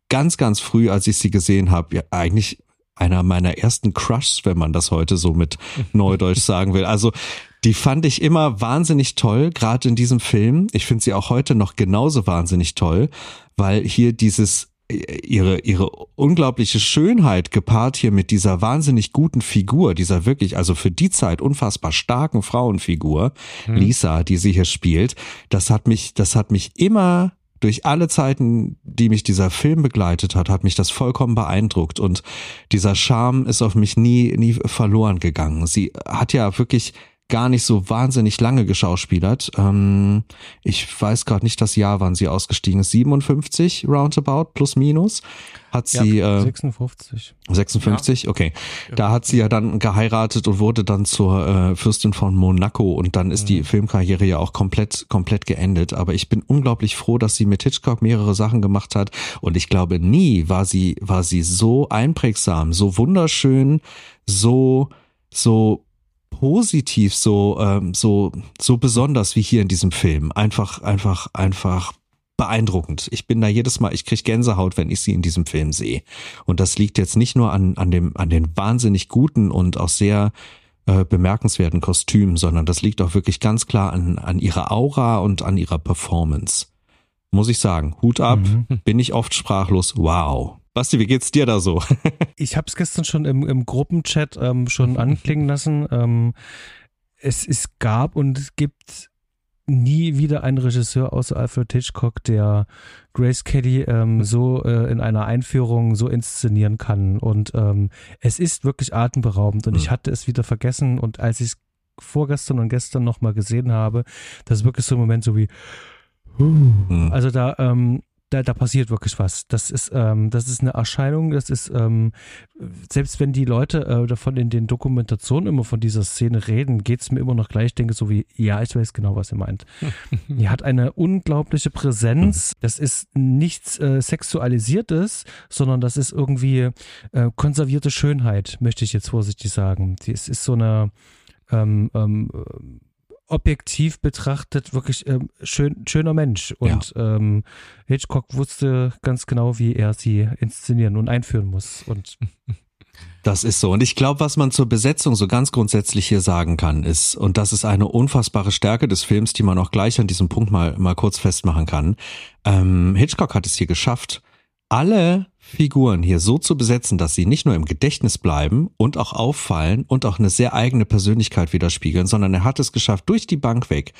Speaker 3: ganz, ganz früh, als ich sie gesehen habe, ja, eigentlich einer meiner ersten Crushs, wenn man das heute so mit Neudeutsch sagen will. Also die fand ich immer wahnsinnig toll, gerade in diesem Film. Ich finde sie auch heute noch genauso wahnsinnig toll, weil hier dieses ihre ihre unglaubliche Schönheit gepaart hier mit dieser wahnsinnig guten Figur, dieser wirklich also für die Zeit unfassbar starken Frauenfigur, hm. Lisa, die sie hier spielt, das hat mich das hat mich immer durch alle Zeiten, die mich dieser Film begleitet hat, hat mich das vollkommen beeindruckt und dieser Charme ist auf mich nie nie verloren gegangen. Sie hat ja wirklich gar nicht so wahnsinnig lange geschauspielert. Ähm, ich weiß gerade nicht das Jahr, wann sie ausgestiegen ist. 57 roundabout plus minus hat sie
Speaker 1: ja, 56.
Speaker 3: Äh, 56, ja. okay. Da hat sie ja dann geheiratet und wurde dann zur äh, Fürstin von Monaco und dann ist mhm. die Filmkarriere ja auch komplett komplett geendet, aber ich bin unglaublich froh, dass sie mit Hitchcock mehrere Sachen gemacht hat und ich glaube nie war sie war sie so einprägsam, so wunderschön, so so positiv so ähm, so so besonders wie hier in diesem Film. Einfach einfach einfach beeindruckend. Ich bin da jedes Mal, ich krieg Gänsehaut, wenn ich sie in diesem Film sehe. Und das liegt jetzt nicht nur an an dem an den wahnsinnig guten und auch sehr äh, bemerkenswerten Kostümen, sondern das liegt auch wirklich ganz klar an an ihrer Aura und an ihrer Performance. Muss ich sagen, Hut ab, mhm. bin ich oft sprachlos. Wow. Basti, wie geht's dir da so?
Speaker 1: ich habe es gestern schon im, im Gruppenchat ähm, schon anklingen lassen. Ähm, es, es gab und es gibt nie wieder einen Regisseur außer Alfred Hitchcock, der Grace Kelly ähm, so äh, in einer Einführung so inszenieren kann. Und ähm, es ist wirklich atemberaubend. Und mhm. ich hatte es wieder vergessen. Und als ich es vorgestern und gestern nochmal gesehen habe, das ist wirklich so ein Moment so wie, uh, mhm. also da, ähm, da, da passiert wirklich was. Das ist, ähm, das ist eine Erscheinung, das ist, ähm, selbst wenn die Leute äh, davon in den Dokumentationen immer von dieser Szene reden, geht es mir immer noch gleich. Ich denke so wie, ja, ich weiß genau, was ihr meint. die hat eine unglaubliche Präsenz. Das ist nichts äh, Sexualisiertes, sondern das ist irgendwie äh, konservierte Schönheit, möchte ich jetzt vorsichtig sagen. Es ist so eine ähm, ähm, objektiv betrachtet wirklich ähm, schön, schöner Mensch. Und ja. ähm, Hitchcock wusste ganz genau, wie er sie inszenieren und einführen muss. Und
Speaker 3: das ist so. Und ich glaube, was man zur Besetzung so ganz grundsätzlich hier sagen kann, ist, und das ist eine unfassbare Stärke des Films, die man auch gleich an diesem Punkt mal, mal kurz festmachen kann. Ähm, Hitchcock hat es hier geschafft, alle Figuren hier so zu besetzen, dass sie nicht nur im Gedächtnis bleiben und auch auffallen und auch eine sehr eigene Persönlichkeit widerspiegeln, sondern er hat es geschafft, durch die Bank weg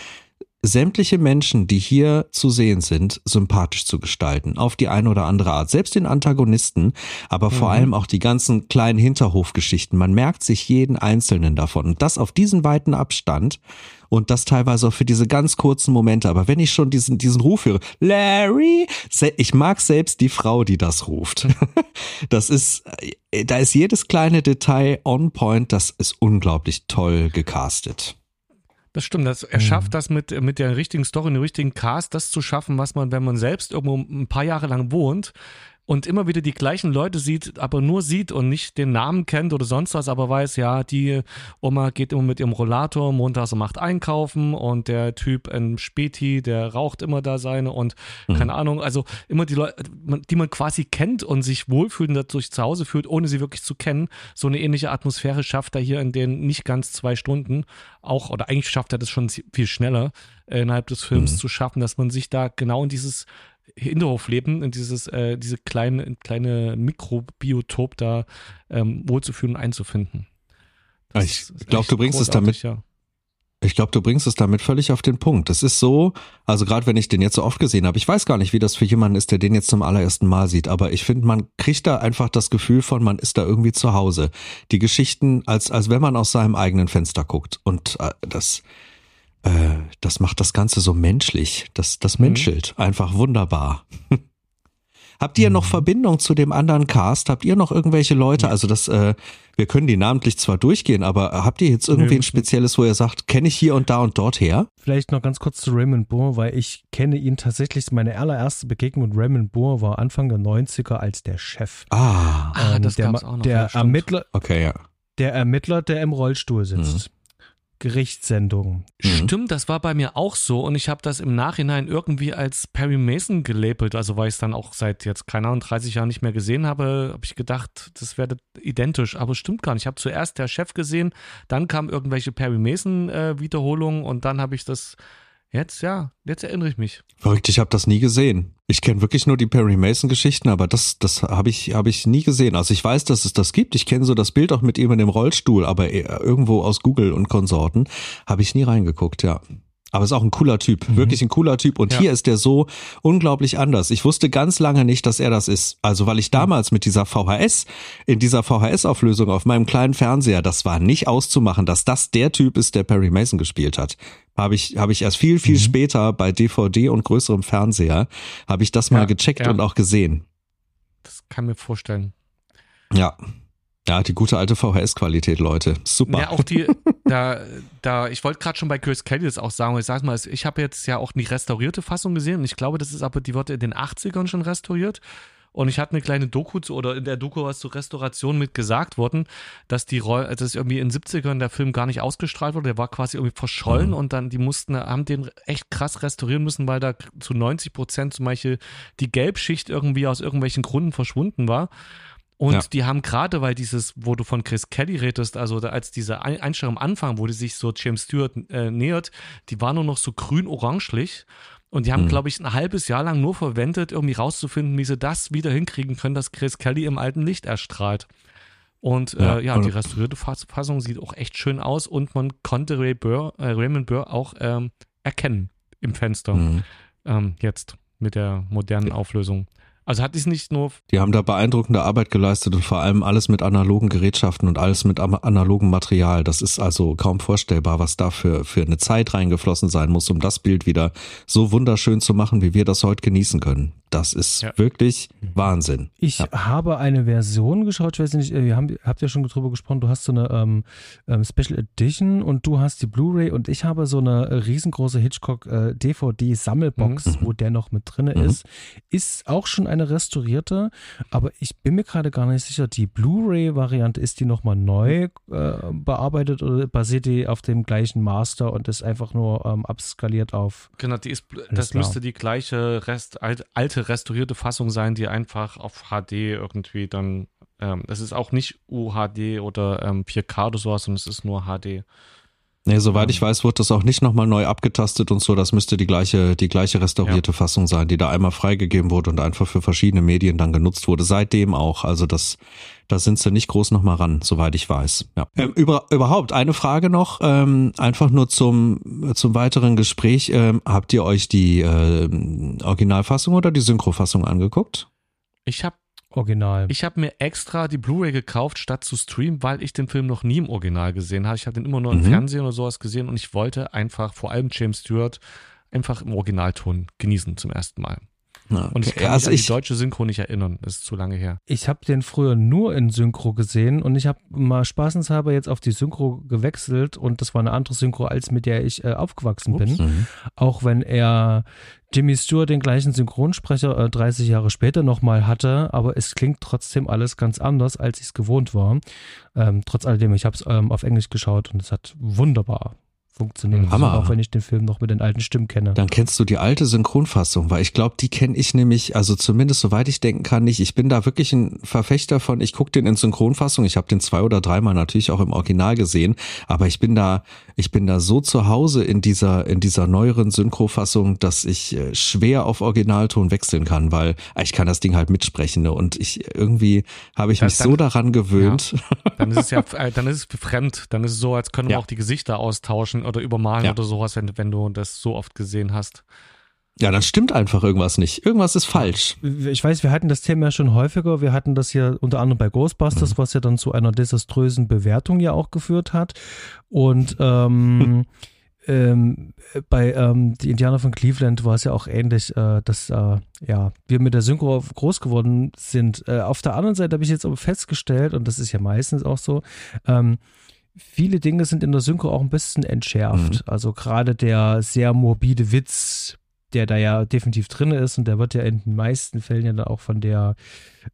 Speaker 3: sämtliche Menschen, die hier zu sehen sind, sympathisch zu gestalten, auf die eine oder andere Art. Selbst den Antagonisten, aber mhm. vor allem auch die ganzen kleinen Hinterhofgeschichten. Man merkt sich jeden einzelnen davon. Und das auf diesen weiten Abstand und das teilweise auch für diese ganz kurzen Momente. Aber wenn ich schon diesen, diesen Ruf höre, Larry, ich mag selbst die Frau, die das ruft. Das ist, äh, da ist jedes kleine Detail on point. Das ist unglaublich toll gecastet.
Speaker 2: Das stimmt. Das, er mhm. schafft das mit, mit der richtigen Story, dem richtigen Cast, das zu schaffen, was man, wenn man selbst irgendwo ein paar Jahre lang wohnt, und immer wieder die gleichen Leute sieht, aber nur sieht und nicht den Namen kennt oder sonst was, aber weiß, ja, die Oma geht immer mit ihrem Rollator montags um acht einkaufen und der Typ ein Späti, der raucht immer da seine und mhm. keine Ahnung, also immer die Leute, die man quasi kennt und sich wohlfühlt und dadurch zu Hause fühlt, ohne sie wirklich zu kennen. So eine ähnliche Atmosphäre schafft er hier in den nicht ganz zwei Stunden auch, oder eigentlich schafft er das schon viel schneller innerhalb des Films mhm. zu schaffen, dass man sich da genau in dieses Hinterhof leben, in dieses, äh, diese kleine, kleine Mikrobiotop da ähm, wohlzufühlen und einzufinden.
Speaker 3: Das ich glaube, du bringst es damit. Ja. Ich glaube, du bringst es damit völlig auf den Punkt. Es ist so, also gerade wenn ich den jetzt so oft gesehen habe, ich weiß gar nicht, wie das für jemanden ist, der den jetzt zum allerersten Mal sieht, aber ich finde, man kriegt da einfach das Gefühl von, man ist da irgendwie zu Hause. Die Geschichten, als, als wenn man aus seinem eigenen Fenster guckt. Und äh, das, äh, das macht das Ganze so menschlich. Das, das mhm. menschelt einfach wunderbar. Habt ihr noch mhm. Verbindung zu dem anderen Cast? Habt ihr noch irgendwelche Leute? Also das, äh, wir können die namentlich zwar durchgehen, aber habt ihr jetzt irgendwie ein Spezielles, wo ihr sagt, kenne ich hier und da und dort her?
Speaker 1: Vielleicht noch ganz kurz zu Raymond Burr, weil ich kenne ihn tatsächlich, meine allererste Begegnung mit Raymond Burr war Anfang der 90er als der Chef.
Speaker 3: Ah,
Speaker 2: ah ähm, das der, gab's auch noch.
Speaker 1: Der ja, Ermittler,
Speaker 3: okay, ja.
Speaker 1: Der Ermittler, der im Rollstuhl sitzt. Mhm. Gerichtssendungen.
Speaker 2: Mhm. Stimmt, das war bei mir auch so und ich habe das im Nachhinein irgendwie als Perry Mason gelabelt, also weil ich es dann auch seit jetzt, keine Ahnung, 30 Jahren nicht mehr gesehen habe, habe ich gedacht, das wäre identisch, aber stimmt gar nicht. Ich habe zuerst der Chef gesehen, dann kam irgendwelche Perry Mason äh, Wiederholungen und dann habe ich das Jetzt, ja, jetzt erinnere ich mich.
Speaker 3: Verrückt, ich habe das nie gesehen. Ich kenne wirklich nur die Perry Mason Geschichten, aber das, das habe ich, hab ich nie gesehen. Also ich weiß, dass es das gibt. Ich kenne so das Bild auch mit ihm in dem Rollstuhl, aber irgendwo aus Google und Konsorten habe ich nie reingeguckt, ja. Aber ist auch ein cooler Typ, mhm. wirklich ein cooler Typ. Und ja. hier ist der so unglaublich anders. Ich wusste ganz lange nicht, dass er das ist. Also weil ich damals mit dieser VHS, in dieser VHS-Auflösung auf meinem kleinen Fernseher, das war nicht auszumachen, dass das der Typ ist, der Perry Mason gespielt hat. Habe ich, habe ich erst viel, viel mhm. später bei DVD und größerem Fernseher, habe ich das mal gecheckt ja. und auch gesehen.
Speaker 2: Das kann mir vorstellen.
Speaker 3: Ja. Ja, die gute alte VHS-Qualität, Leute. Super.
Speaker 2: Ja, auch die, da, da, ich wollte gerade schon bei Chris Kelly das auch sagen, ich sag mal, ich habe jetzt ja auch die restaurierte Fassung gesehen und ich glaube, das ist aber, die wurde in den 80ern schon restauriert. Und ich hatte eine kleine Doku zu, oder in der Doku was zur Restauration mit gesagt worden, dass die Roll, dass irgendwie in den 70ern der Film gar nicht ausgestrahlt wurde, der war quasi irgendwie verschollen mhm. und dann die mussten, haben den echt krass restaurieren müssen, weil da zu 90 Prozent zum Beispiel die Gelbschicht irgendwie aus irgendwelchen Gründen verschwunden war. Und ja. die haben gerade, weil dieses, wo du von Chris Kelly redest, also als diese Einstellung am Anfang, wo die sich so James Stewart äh, nähert, die war nur noch so grün-orangelich. Und die haben, mhm. glaube ich, ein halbes Jahr lang nur verwendet, irgendwie rauszufinden, wie sie das wieder hinkriegen können, dass Chris Kelly im alten Licht erstrahlt. Und ja, äh, ja die restaurierte Fassung sieht auch echt schön aus und man konnte Ray Burr, äh, Raymond Burr auch ähm, erkennen im Fenster. Mhm. Ähm, jetzt mit der modernen Auflösung. Also hat es nicht nur.
Speaker 3: Die haben da beeindruckende Arbeit geleistet und vor allem alles mit analogen Gerätschaften und alles mit analogem Material. Das ist also kaum vorstellbar, was da für, für eine Zeit reingeflossen sein muss, um das Bild wieder so wunderschön zu machen, wie wir das heute genießen können. Das ist ja. wirklich Wahnsinn.
Speaker 1: Ich ja. habe eine Version geschaut, ich weiß nicht, ihr haben, habt ja schon drüber gesprochen, du hast so eine ähm, ähm Special Edition und du hast die Blu-ray und ich habe so eine riesengroße Hitchcock äh, DVD-Sammelbox, mhm. wo der noch mit drin mhm. ist. Ist auch schon eine restaurierte, aber ich bin mir gerade gar nicht sicher, die Blu-ray-Variante, ist die nochmal neu äh, bearbeitet oder basiert die auf dem gleichen Master und ist einfach nur ähm, abskaliert auf.
Speaker 2: Genau, die ist, das klar. müsste die gleiche Rest, alte restaurierte Fassung sein, die einfach auf HD irgendwie dann, ähm, es ist auch nicht UHD oder ähm, 4K oder sowas, sondern es ist nur HD.
Speaker 3: Nee, soweit ich weiß, wurde das auch nicht nochmal neu abgetastet und so. Das müsste die gleiche, die gleiche restaurierte ja. Fassung sein, die da einmal freigegeben wurde und einfach für verschiedene Medien dann genutzt wurde. Seitdem auch. Also das, da sind sie nicht groß nochmal ran, soweit ich weiß. Ja. Ähm, über, überhaupt eine Frage noch, ähm, einfach nur zum, zum weiteren Gespräch. Ähm, habt ihr euch die äh, Originalfassung oder die Synchrofassung angeguckt?
Speaker 2: Ich habe
Speaker 1: Original.
Speaker 2: Ich habe mir extra die Blu-ray gekauft, statt zu streamen, weil ich den Film noch nie im Original gesehen habe. Ich habe den immer nur im mhm. Fernsehen oder sowas gesehen und ich wollte einfach, vor allem James Stewart, einfach im Originalton genießen zum ersten Mal. Okay. Und ich kann also mich an die deutsche Synchro nicht erinnern. Das ist zu lange her.
Speaker 1: Ich habe den früher nur in Synchro gesehen und ich habe mal spaßenshalber jetzt auf die Synchro gewechselt und das war eine andere Synchro, als mit der ich äh, aufgewachsen Ups. bin. Mhm. Auch wenn er Jimmy Stewart den gleichen Synchronsprecher äh, 30 Jahre später nochmal hatte, aber es klingt trotzdem alles ganz anders, als ich es gewohnt war. Ähm, trotz alledem, ich habe es ähm, auf Englisch geschaut und es hat wunderbar funktionieren.
Speaker 3: Hammer.
Speaker 1: Auch wenn ich den Film noch mit den alten Stimmen kenne.
Speaker 3: Dann kennst du die alte Synchronfassung, weil ich glaube, die kenne ich nämlich, also zumindest soweit ich denken kann, nicht. Ich bin da wirklich ein Verfechter von, ich gucke den in Synchronfassung. Ich habe den zwei oder dreimal natürlich auch im Original gesehen, aber ich bin da, ich bin da so zu Hause in dieser, in dieser neueren Synchrofassung, dass ich äh, schwer auf Originalton wechseln kann, weil äh, ich kann das Ding halt mitsprechen ne? und ich irgendwie habe ich das mich dann, so daran gewöhnt.
Speaker 2: Ja, dann ist es ja, äh, dann ist es fremd, dann ist es so, als können wir ja. auch die Gesichter austauschen oder übermalen ja. oder sowas, wenn, wenn du das so oft gesehen hast.
Speaker 3: Ja, dann stimmt einfach irgendwas nicht. Irgendwas ist falsch.
Speaker 1: Ich weiß, wir hatten das Thema ja schon häufiger. Wir hatten das ja unter anderem bei Ghostbusters, mhm. was ja dann zu einer desaströsen Bewertung ja auch geführt hat. Und ähm, ähm, bei ähm, die Indianer von Cleveland war es ja auch ähnlich, äh, dass äh, ja wir mit der Synchro groß geworden sind. Äh, auf der anderen Seite habe ich jetzt aber festgestellt, und das ist ja meistens auch so, ähm, viele Dinge sind in der Synchro auch ein bisschen entschärft. Mhm. Also gerade der sehr morbide Witz, der da ja definitiv drin ist und der wird ja in den meisten Fällen ja dann auch von der,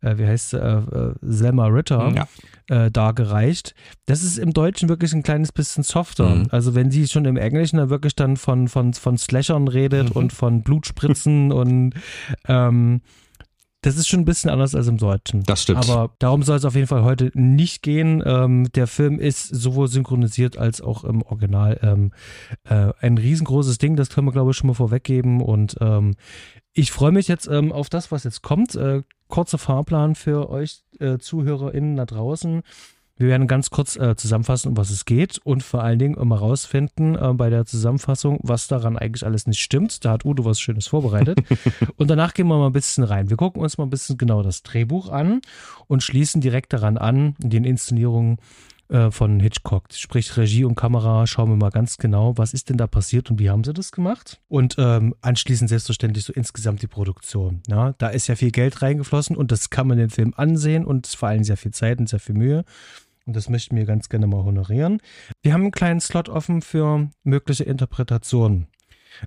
Speaker 1: äh, wie heißt sie, äh, äh, Selma Ritter ja. äh, dargereicht. Das ist im Deutschen wirklich ein kleines bisschen softer. Mhm. Also wenn sie schon im Englischen da wirklich dann von, von, von Slashern redet mhm. und von Blutspritzen und ähm, das ist schon ein bisschen anders als im Deutschen.
Speaker 3: Das stimmt.
Speaker 1: Aber darum soll es auf jeden Fall heute nicht gehen. Ähm, der Film ist sowohl synchronisiert als auch im Original ähm, äh, ein riesengroßes Ding. Das können wir, glaube ich, schon mal vorweggeben. Und ähm, ich freue mich jetzt ähm, auf das, was jetzt kommt. Äh, kurzer Fahrplan für euch äh, ZuhörerInnen da draußen. Wir werden ganz kurz äh, zusammenfassen, um was es geht und vor allen Dingen immer rausfinden äh, bei der Zusammenfassung, was daran eigentlich alles nicht stimmt. Da hat Udo was Schönes vorbereitet. und danach gehen wir mal ein bisschen rein. Wir gucken uns mal ein bisschen genau das Drehbuch an und schließen direkt daran an, in den Inszenierungen äh, von Hitchcock. Sprich Regie und Kamera, schauen wir mal ganz genau, was ist denn da passiert und wie haben sie das gemacht. Und ähm, anschließend selbstverständlich so insgesamt die Produktion. Ja, da ist ja viel Geld reingeflossen und das kann man den Film ansehen und vor allem sehr viel Zeit und sehr viel Mühe. Und das möchten wir ganz gerne mal honorieren. Wir haben einen kleinen Slot offen für mögliche Interpretationen.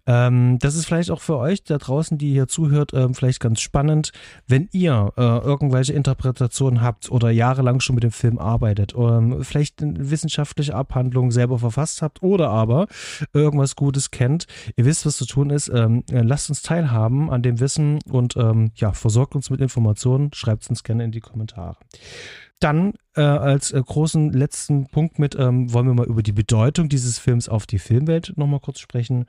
Speaker 1: Ähm, das ist vielleicht auch für euch da draußen, die hier zuhört, ähm, vielleicht ganz spannend, wenn ihr äh, irgendwelche Interpretationen habt oder jahrelang schon mit dem Film arbeitet, ähm, vielleicht eine wissenschaftliche Abhandlung selber verfasst habt oder aber irgendwas Gutes kennt. Ihr wisst, was zu tun ist. Ähm, lasst uns teilhaben an dem Wissen und ähm, ja, versorgt uns mit Informationen. Schreibt es uns gerne in die Kommentare. Dann äh, als äh, großen letzten Punkt mit ähm, wollen wir mal über die Bedeutung dieses Films auf die Filmwelt nochmal kurz sprechen,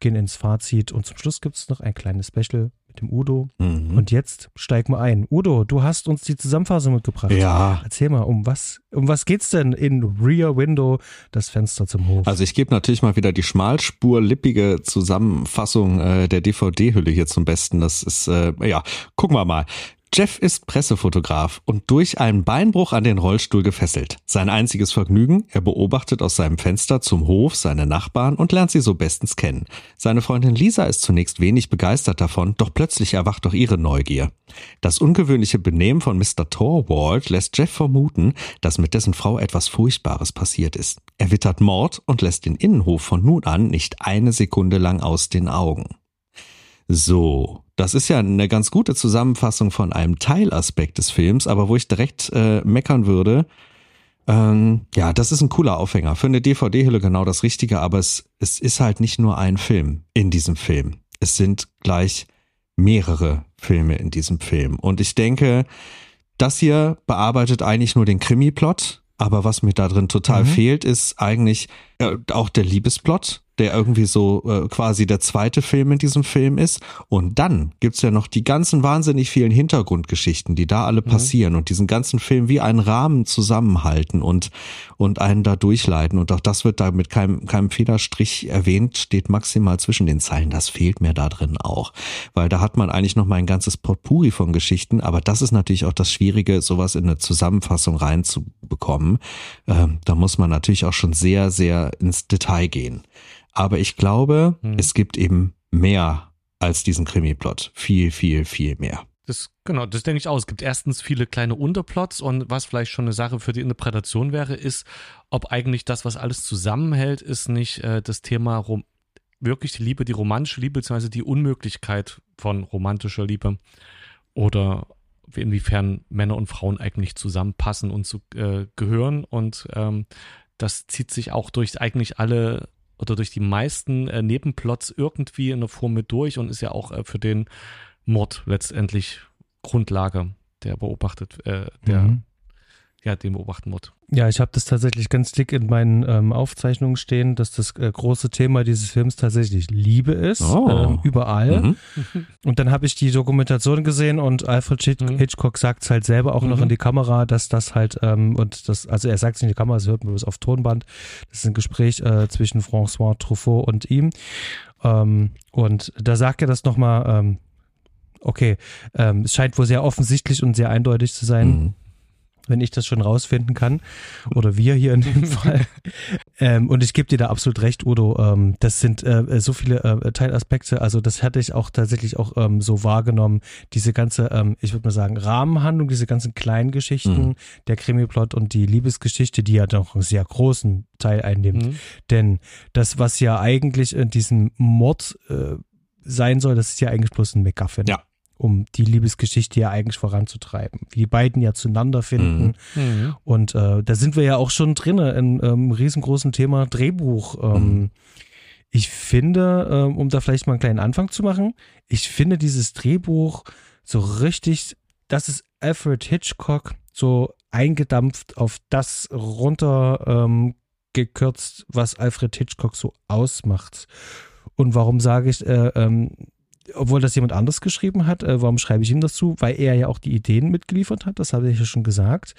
Speaker 1: gehen ins Fazit und zum Schluss gibt es noch ein kleines Special mit dem Udo. Mhm. Und jetzt steigen wir ein. Udo, du hast uns die Zusammenfassung mitgebracht.
Speaker 3: Ja.
Speaker 1: Erzähl mal, um was, um was geht's denn in Rear Window, das Fenster zum Hof?
Speaker 3: Also ich gebe natürlich mal wieder die schmalspurlippige Zusammenfassung äh, der DVD-Hülle hier zum Besten. Das ist, äh, ja, gucken wir mal. Jeff ist Pressefotograf und durch einen Beinbruch an den Rollstuhl gefesselt. Sein einziges Vergnügen, er beobachtet aus seinem Fenster zum Hof seine Nachbarn und lernt sie so bestens kennen. Seine Freundin Lisa ist zunächst wenig begeistert davon, doch plötzlich erwacht doch ihre Neugier. Das ungewöhnliche Benehmen von Mr. Torwald lässt Jeff vermuten, dass mit dessen Frau etwas Furchtbares passiert ist. Er wittert Mord und lässt den Innenhof von nun an nicht eine Sekunde lang aus den Augen. So, das ist ja eine ganz gute Zusammenfassung von einem Teilaspekt des Films, aber wo ich direkt äh, meckern würde, ähm, ja, das ist ein cooler Aufhänger. Für eine DVD-Hülle genau das Richtige, aber es, es ist halt nicht nur ein Film in diesem Film. Es sind gleich mehrere Filme in diesem Film. Und ich denke, das hier bearbeitet eigentlich nur den Krimi-Plot, aber was mir da drin total mhm. fehlt, ist eigentlich äh, auch der Liebesplot der irgendwie so äh, quasi der zweite Film in diesem Film ist. Und dann gibt's ja noch die ganzen wahnsinnig vielen Hintergrundgeschichten, die da alle mhm. passieren und diesen ganzen Film wie einen Rahmen zusammenhalten und, und einen da durchleiten. Und auch das wird da mit keinem, keinem Federstrich erwähnt, steht maximal zwischen den Zeilen. Das fehlt mir da drin auch. Weil da hat man eigentlich noch mal ein ganzes Potpourri von Geschichten. Aber das ist natürlich auch das Schwierige, sowas in eine Zusammenfassung reinzubekommen. Ähm, da muss man natürlich auch schon sehr, sehr ins Detail gehen. Aber ich glaube, hm. es gibt eben mehr als diesen Krimi-Plot. Viel, viel, viel mehr.
Speaker 2: Das, genau, das denke ich auch. Es gibt erstens viele kleine Unterplots und was vielleicht schon eine Sache für die Interpretation wäre, ist, ob eigentlich das, was alles zusammenhält, ist nicht äh, das Thema rom wirklich die Liebe, die romantische Liebe, beziehungsweise die Unmöglichkeit von romantischer Liebe oder inwiefern Männer und Frauen eigentlich zusammenpassen und zu äh, gehören und ähm, das zieht sich auch durch eigentlich alle oder durch die meisten äh, Nebenplots irgendwie in der Form mit durch und ist ja auch äh, für den Mord letztendlich Grundlage, der beobachtet, äh, der mhm. Ja, den beobachten wird.
Speaker 1: Ja, ich habe das tatsächlich ganz dick in meinen ähm, Aufzeichnungen stehen, dass das äh, große Thema dieses Films tatsächlich Liebe ist, oh. ähm, überall. Mhm. Und dann habe ich die Dokumentation gesehen und Alfred mhm. Hitchcock sagt es halt selber auch mhm. noch in die Kamera, dass das halt, ähm, und das, also er sagt es in die Kamera, es hört man bis auf Tonband, das ist ein Gespräch äh, zwischen François Truffaut und ihm. Ähm, und da sagt er das nochmal, ähm, okay, ähm, es scheint wohl sehr offensichtlich und sehr eindeutig zu sein mhm wenn ich das schon rausfinden kann. Oder wir hier in dem Fall. ähm, und ich gebe dir da absolut recht, Udo. Ähm, das sind äh, so viele äh, Teilaspekte. Also das hatte ich auch tatsächlich auch ähm, so wahrgenommen. Diese ganze, ähm, ich würde mal sagen, Rahmenhandlung, diese ganzen kleinen Geschichten, mhm. der Krimiplot und die Liebesgeschichte, die ja doch einen sehr großen Teil einnimmt. Mhm. Denn das, was ja eigentlich in diesem Mord äh, sein soll, das ist ja eigentlich bloß ein McGuffin.
Speaker 3: Ja
Speaker 1: um die Liebesgeschichte ja eigentlich voranzutreiben. Wie die beiden ja zueinander finden. Mhm. mhm. Und äh, da sind wir ja auch schon drin in ähm, riesengroßen Thema Drehbuch. Ähm, mhm. Ich finde, ähm, um da vielleicht mal einen kleinen Anfang zu machen, ich finde dieses Drehbuch so richtig, das ist Alfred Hitchcock so eingedampft auf das runter ähm, gekürzt, was Alfred Hitchcock so ausmacht. Und warum sage ich, äh, ähm, obwohl das jemand anders geschrieben hat, äh, warum schreibe ich ihm das zu? Weil er ja auch die Ideen mitgeliefert hat, das habe ich ja schon gesagt.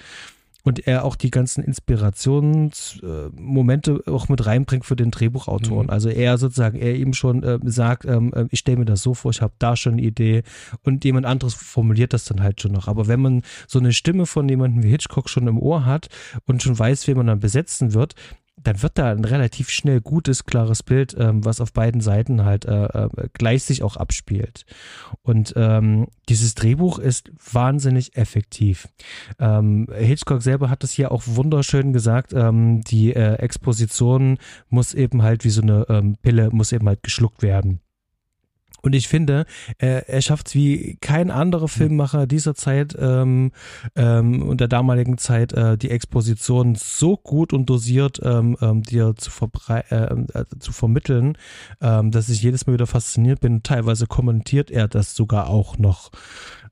Speaker 1: Und er auch die ganzen Inspirationsmomente äh, auch mit reinbringt für den Drehbuchautoren. Mhm. Also er sozusagen, er ihm schon äh, sagt, ähm, äh, ich stelle mir das so vor, ich habe da schon eine Idee und jemand anderes formuliert das dann halt schon noch. Aber wenn man so eine Stimme von jemandem wie Hitchcock schon im Ohr hat und schon weiß, wen man dann besetzen wird, dann wird da ein relativ schnell gutes, klares Bild, ähm, was auf beiden Seiten halt äh, äh, gleich sich auch abspielt. Und ähm, dieses Drehbuch ist wahnsinnig effektiv. Ähm, Hitchcock selber hat es hier auch wunderschön gesagt, ähm, die äh, Exposition muss eben halt wie so eine ähm, Pille, muss eben halt geschluckt werden. Und ich finde, er, er schafft es wie kein anderer Filmmacher dieser Zeit ähm, ähm, und der damaligen Zeit, äh, die Exposition so gut und dosiert ähm, ähm, dir zu, verbrei äh, äh, zu vermitteln, ähm, dass ich jedes Mal wieder fasziniert bin. Teilweise kommentiert er das sogar auch noch.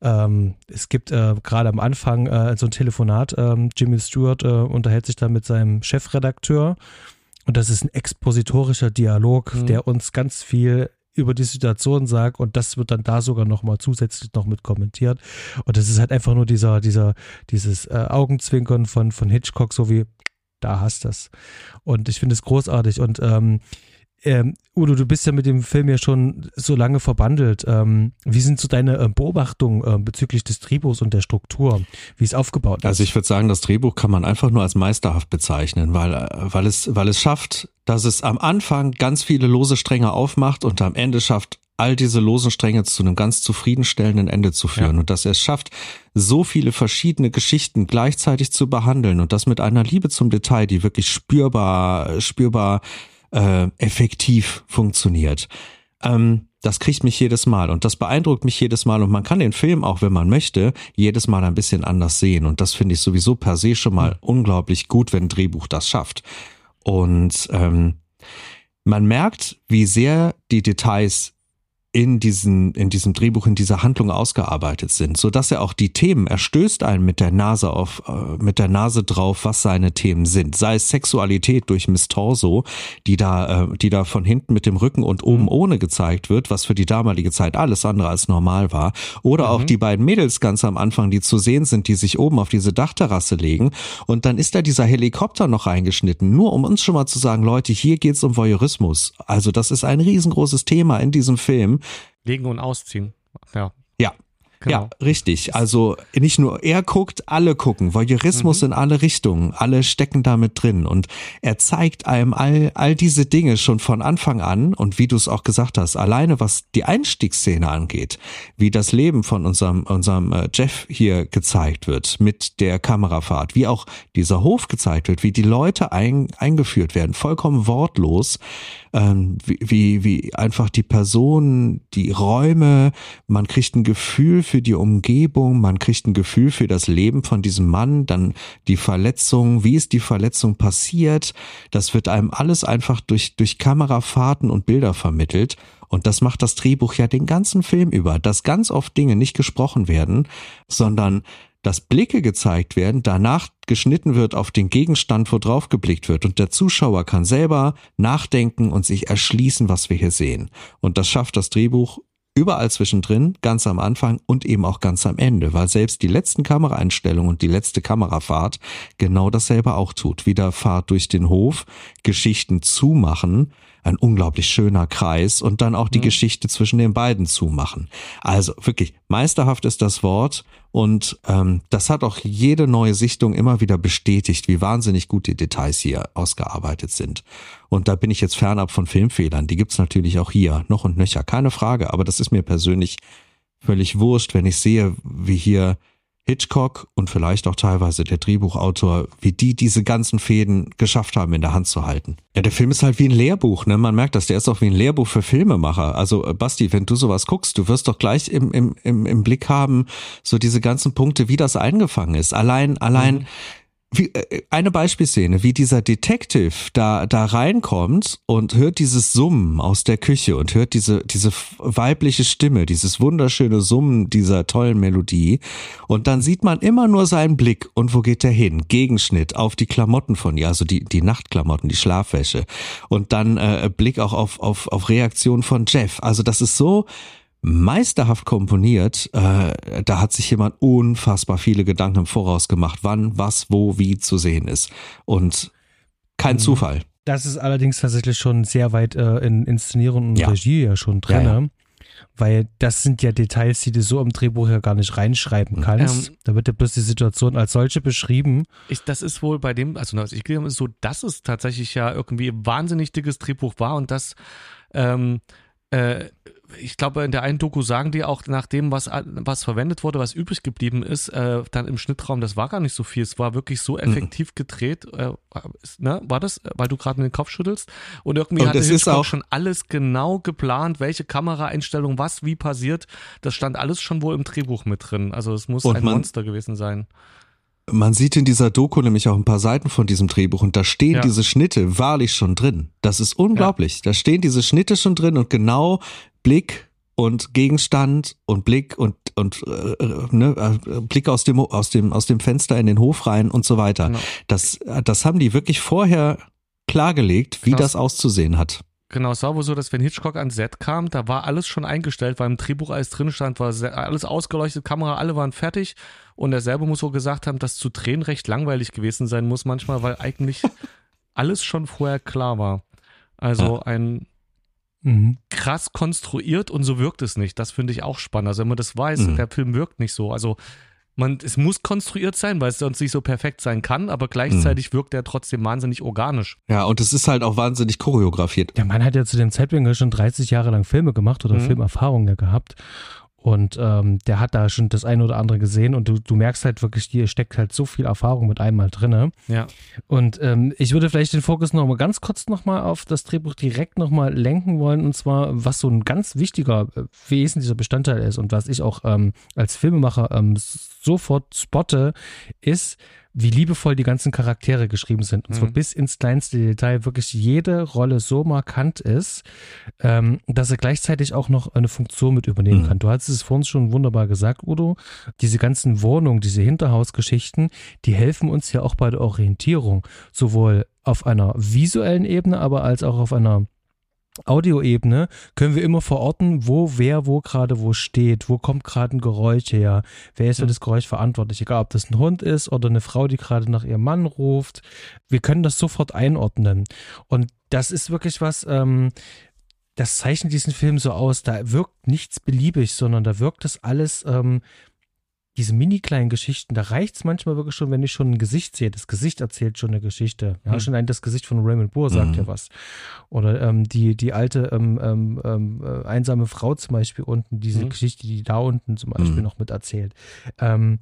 Speaker 1: Ähm, es gibt äh, gerade am Anfang äh, so ein Telefonat. Ähm, Jimmy Stewart äh, unterhält sich da mit seinem Chefredakteur. Und das ist ein expositorischer Dialog, mhm. der uns ganz viel über die Situation sage und das wird dann da sogar nochmal zusätzlich noch mit kommentiert. Und das ist halt einfach nur dieser, dieser, dieses äh, Augenzwinkern von, von Hitchcock, so wie, da hast das. Und ich finde es großartig. Und ähm, Ähm, Udo, du bist ja mit dem Film ja schon so lange verbandelt. Ähm, wie sind so deine äh, Beobachtungen äh, bezüglich des Drehbuchs und der Struktur, wie es aufgebaut ist?
Speaker 3: Also ich würde sagen, das Drehbuch kann man einfach nur als meisterhaft bezeichnen, weil, äh, weil, es, weil es schafft, dass es am Anfang ganz viele lose Stränge aufmacht und am Ende schafft, all diese losen Stränge zu einem ganz zufriedenstellenden Ende zu führen ja. und dass er es schafft, so viele verschiedene Geschichten gleichzeitig zu behandeln und das mit einer Liebe zum Detail, die wirklich spürbar, spürbar äh, effektiv funktioniert. Ähm, das kriegt mich jedes Mal und das beeindruckt mich jedes Mal und man kann den Film auch, wenn man möchte, jedes Mal ein bisschen anders sehen und das finde ich sowieso per se schon mal mhm. unglaublich gut, wenn ein Drehbuch das schafft. Und ähm, man merkt, wie sehr die Details in diesem, in diesem Drehbuch, in dieser Handlung ausgearbeitet sind, so dass er auch die Themen, er stößt einen mit der Nase auf, äh, mit der Nase drauf, was seine Themen sind. Sei es Sexualität durch Miss Torso, die da, äh, die da von hinten mit dem Rücken und oben mhm. ohne gezeigt wird, was für die damalige Zeit alles andere als normal war. Oder mhm. auch die beiden Mädels ganz am Anfang, die zu sehen sind, die sich oben auf diese Dachterrasse legen. Und dann ist da dieser Helikopter noch reingeschnitten, nur um uns schon mal zu sagen, Leute, hier geht's um Voyeurismus. Also das ist ein riesengroßes Thema in diesem Film
Speaker 2: Legen und ausziehen. Ja.
Speaker 3: Ja, Genau. Ja, richtig. Also nicht nur er guckt, alle gucken. Voyeurismus mhm. in alle Richtungen. Alle stecken damit drin. Und er zeigt einem all, all diese Dinge schon von Anfang an. Und wie du es auch gesagt hast, alleine was die Einstiegsszene angeht, wie das Leben von unserem, unserem äh, Jeff hier gezeigt wird mit der Kamerafahrt, wie auch dieser Hof gezeigt wird, wie die Leute ein, eingeführt werden, vollkommen wortlos, ähm, wie, wie, wie einfach die Personen, die Räume, man kriegt ein Gefühl für die Umgebung, man kriegt ein Gefühl für das Leben von diesem Mann, dann die Verletzung, wie ist die Verletzung passiert, das wird einem alles einfach durch, durch Kamerafahrten und Bilder vermittelt. Und das macht das Drehbuch ja den ganzen Film über, dass ganz oft Dinge nicht gesprochen werden, sondern dass Blicke gezeigt werden, danach geschnitten wird auf den Gegenstand, wo drauf geblickt wird und der Zuschauer kann selber nachdenken und sich erschließen, was wir hier sehen. Und das schafft das Drehbuch überall zwischendrin, ganz am Anfang und eben auch ganz am Ende, weil selbst die letzten Kameraeinstellungen und die letzte Kamerafahrt genau dasselbe auch tut. Wieder Fahrt durch den Hof, Geschichten zumachen, ein unglaublich schöner Kreis und dann auch die mhm. Geschichte zwischen den beiden zumachen. Also wirklich, meisterhaft ist das Wort und ähm, das hat auch jede neue Sichtung immer wieder bestätigt, wie wahnsinnig gut die Details hier ausgearbeitet sind. Und da bin ich jetzt fernab von Filmfehlern. Die gibt's natürlich auch hier, noch und nöcher, keine Frage. Aber das ist mir persönlich völlig wurscht, wenn ich sehe, wie hier Hitchcock und vielleicht auch teilweise der Drehbuchautor, wie die diese ganzen Fäden geschafft haben, in der Hand zu halten. Ja, der Film ist halt wie ein Lehrbuch, ne? Man merkt das, der ist auch wie ein Lehrbuch für Filmemacher. Also, äh, Basti, wenn du sowas guckst, du wirst doch gleich im, im, im, im Blick haben, so diese ganzen Punkte, wie das eingefangen ist. Allein, allein, mhm wie, äh, eine Beispielszene, wie dieser Detective da, da reinkommt und hört dieses Summen aus der Küche und hört diese, diese weibliche Stimme, dieses wunderschöne Summen dieser tollen Melodie. Und dann sieht man immer nur seinen Blick und wo geht er hin? Gegenschnitt auf die Klamotten von ihr, also die, die Nachtklamotten, die Schlafwäsche. Und dann äh, Blick auch auf, auf, auf Reaktion von Jeff. Also das ist so, meisterhaft komponiert. Äh, da hat sich jemand unfassbar viele Gedanken im Voraus gemacht, wann, was, wo, wie zu sehen ist. Und kein mhm. Zufall.
Speaker 1: Das ist allerdings tatsächlich schon sehr weit äh, in Inszenierung und ja. Regie ja schon drin. Ja, ja. Weil das sind ja Details, die du so im Drehbuch ja gar nicht reinschreiben mhm. kannst. Ähm, da wird ja bloß die Situation als solche beschrieben.
Speaker 2: Ich, das ist wohl bei dem, also ich glaube, so, dass es tatsächlich ja irgendwie ein wahnsinnig dickes Drehbuch war und das ähm, äh, ich glaube, in der einen Doku sagen die auch, nach dem, was, was verwendet wurde, was übrig geblieben ist, äh, dann im Schnittraum, das war gar nicht so viel. Es war wirklich so mhm. effektiv gedreht. Äh, ne? War das, weil du gerade den Kopf schüttelst? Und irgendwie Und hatte auch schon alles genau geplant, welche Kameraeinstellung, was wie passiert. Das stand alles schon wohl im Drehbuch mit drin. Also es muss ein Monster gewesen sein.
Speaker 3: Man sieht in dieser Doku nämlich auch ein paar Seiten von diesem Drehbuch und da stehen ja. diese Schnitte wahrlich schon drin. Das ist unglaublich. Ja. Da stehen diese Schnitte schon drin und genau Blick und Gegenstand und Blick und und äh, ne, äh, Blick aus dem aus dem aus dem Fenster in den Hof rein und so weiter. Genau. Das das haben die wirklich vorher klargelegt, wie genau. das auszusehen hat.
Speaker 2: Genau, es war wohl so, dass wenn Hitchcock ans Set kam, da war alles schon eingestellt, weil im Drehbuch alles drin stand, war alles ausgeleuchtet, Kamera, alle waren fertig und er selber muss so gesagt haben, dass zu drehen recht langweilig gewesen sein muss manchmal, weil eigentlich alles schon vorher klar war. Also ein mhm. krass konstruiert und so wirkt es nicht. Das finde ich auch spannend. Also wenn man das weiß, mhm. der Film wirkt nicht so. Also man, es muss konstruiert sein, weil es sonst nicht so perfekt sein kann, aber gleichzeitig mhm. wirkt er trotzdem wahnsinnig organisch.
Speaker 3: Ja, und es ist halt auch wahnsinnig choreografiert.
Speaker 1: Der Mann hat ja zu dem Zeitpunkt schon 30 Jahre lang Filme gemacht oder mhm. Filmerfahrungen gehabt. Und ähm, der hat da schon das eine oder andere gesehen und du, du merkst halt wirklich, hier steckt halt so viel Erfahrung mit einmal drinne.
Speaker 2: Ja.
Speaker 1: Und ähm, ich würde vielleicht den Fokus noch mal ganz kurz noch mal auf das Drehbuch direkt noch mal lenken wollen und zwar, was so ein ganz wichtiger äh, wesentlicher Bestandteil ist und was ich auch ähm, als Filmemacher ähm, sofort spotte, ist, wie liebevoll die ganzen Charaktere geschrieben sind. Und zwar mhm. bis ins kleinste Detail wirklich jede Rolle so markant ist, ähm, dass er gleichzeitig auch noch eine Funktion mit übernehmen mhm. kann. Du hast es vorhin schon wunderbar gesagt, Udo. Diese ganzen Wohnungen, diese Hinterhausgeschichten, die helfen uns ja auch bei der Orientierung. Sowohl auf einer visuellen Ebene, aber als auch auf einer Audioebene können wir immer verorten, wo wer wo gerade wo steht, wo kommt gerade ein Geräusch her, wer ist für das Geräusch verantwortlich, egal ob das ein Hund ist oder eine Frau, die gerade nach ihrem Mann ruft. Wir können das sofort einordnen. Und das ist wirklich was, ähm, das zeichnet diesen Film so aus. Da wirkt nichts beliebig, sondern da wirkt das alles ähm, diese mini kleinen Geschichten, da reicht es manchmal wirklich schon, wenn ich schon ein Gesicht sehe. Das Gesicht erzählt schon eine Geschichte. Ja, mhm. schon ein, das Gesicht von Raymond Burr sagt mhm. ja was. Oder ähm, die, die alte ähm, ähm, ähm, äh, einsame Frau zum Beispiel unten, diese mhm. Geschichte, die da unten zum Beispiel mhm. noch mit erzählt. Ähm,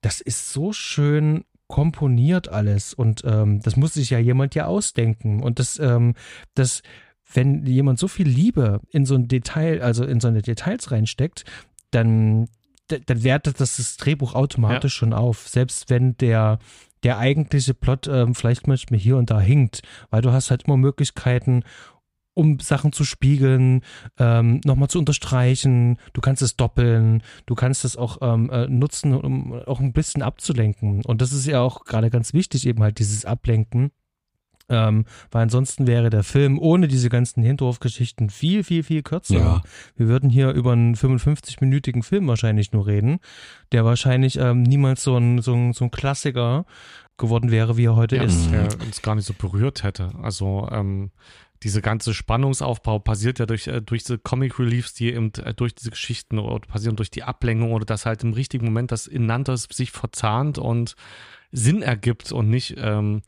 Speaker 1: das ist so schön komponiert alles und ähm, das muss sich ja jemand ja ausdenken. Und das, das wenn jemand so viel Liebe in so ein Detail, also in so eine Details reinsteckt, dann, dann wertet das das Drehbuch automatisch ja. schon auf. Selbst wenn der, der eigentliche Plot ähm, vielleicht manchmal hier und da hinkt, weil du hast halt immer Möglichkeiten, um Sachen zu spiegeln, ähm, nochmal zu unterstreichen. Du kannst es doppeln, du kannst es auch ähm, äh, nutzen, um auch ein bisschen abzulenken. Und das ist ja auch gerade ganz wichtig, eben halt dieses Ablenken. Ähm, weil ansonsten wäre der Film ohne diese ganzen Hinterhofgeschichten viel, viel, viel kürzer. Ja. Wir würden hier über einen 55-minütigen Film wahrscheinlich nur reden, der wahrscheinlich ähm, niemals so ein, so, ein, so ein Klassiker geworden wäre, wie er heute ja, ist.
Speaker 2: Der uns gar nicht so berührt hätte. Also ähm, diese ganze Spannungsaufbau passiert ja durch, äh, durch diese Comic Reliefs, die eben äh, durch diese Geschichten oder passieren durch die Ablenkung oder dass halt im richtigen Moment das ineinander sich verzahnt und Sinn ergibt und nicht ähm,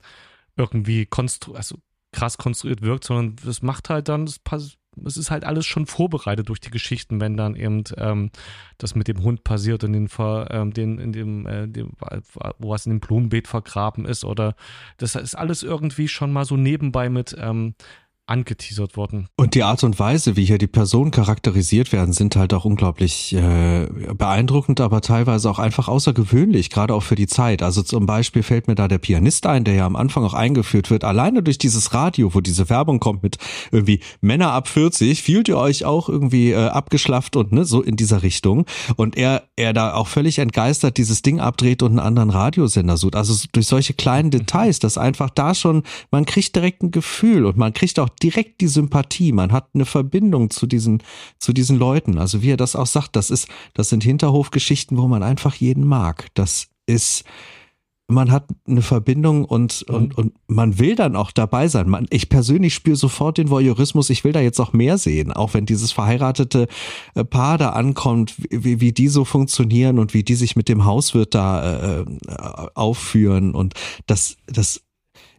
Speaker 2: irgendwie konstru also krass konstruiert wirkt, sondern das macht halt dann, das passt, es ist halt alles schon vorbereitet durch die Geschichten, wenn dann eben ähm, das mit dem Hund passiert und den, Ver, ähm, den in dem, äh, dem, wo was in dem Blumenbeet vergraben ist oder das ist alles irgendwie schon mal so nebenbei mit ähm, angeteasert worden.
Speaker 3: Und die Art und Weise, wie hier die Personen charakterisiert werden, sind halt auch unglaublich äh, beeindruckend, aber teilweise auch einfach außergewöhnlich, gerade auch für die Zeit. Also zum Beispiel fällt mir da der Pianist ein, der ja am Anfang auch eingeführt wird, alleine durch dieses Radio, wo diese Werbung kommt mit irgendwie Männer ab 40, fühlt ihr euch auch irgendwie äh, abgeschlafft und ne, so in dieser Richtung. Und er, er da auch völlig entgeistert dieses Ding abdreht und einen anderen Radiosender sucht. Also durch solche kleinen Details, dass einfach da schon, man kriegt direkt ein Gefühl und man kriegt auch direkt die Sympathie, man hat eine Verbindung zu diesen, zu diesen Leuten. Also wie er das auch sagt, das ist, das sind Hinterhofgeschichten, wo man einfach jeden mag. Das ist, man hat eine Verbindung und, mhm. und, und man will dann auch dabei sein. Man, ich persönlich spüre sofort den Voyeurismus. Ich will da jetzt auch mehr sehen, auch wenn dieses verheiratete äh, Paar da ankommt, wie, wie die so funktionieren und wie die sich mit dem Hauswirt da äh, äh aufführen und das, das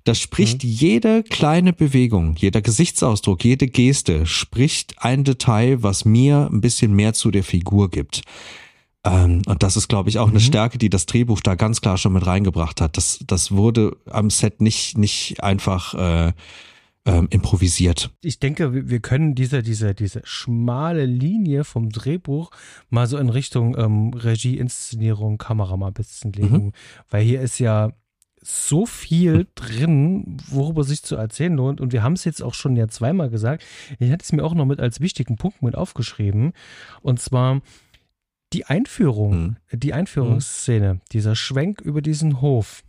Speaker 3: das spricht mhm. jede kleine Bewegung, jeder Gesichtsausdruck, jede Geste spricht ein Detail, was mir ein bisschen mehr zu der Figur gibt. Ähm, und das ist, glaube ich, auch mhm. eine Stärke, die das Drehbuch da ganz klar schon mit reingebracht hat. Das, das wurde am Set nicht, nicht einfach äh, ähm, improvisiert.
Speaker 1: Ich denke, wir können diese, diese, diese schmale Linie vom Drehbuch mal so in Richtung ähm, Regie, Inszenierung, Kamera mal ein bisschen legen. Mhm. Weil hier ist ja so viel drin, worüber sich zu erzählen lohnt. Und wir haben es jetzt auch schon ja zweimal gesagt. Ich hatte es mir auch noch mit als wichtigen Punkt mit aufgeschrieben. Und zwar die Einführung, mhm. die Einführungsszene, mhm. dieser Schwenk über diesen Hof.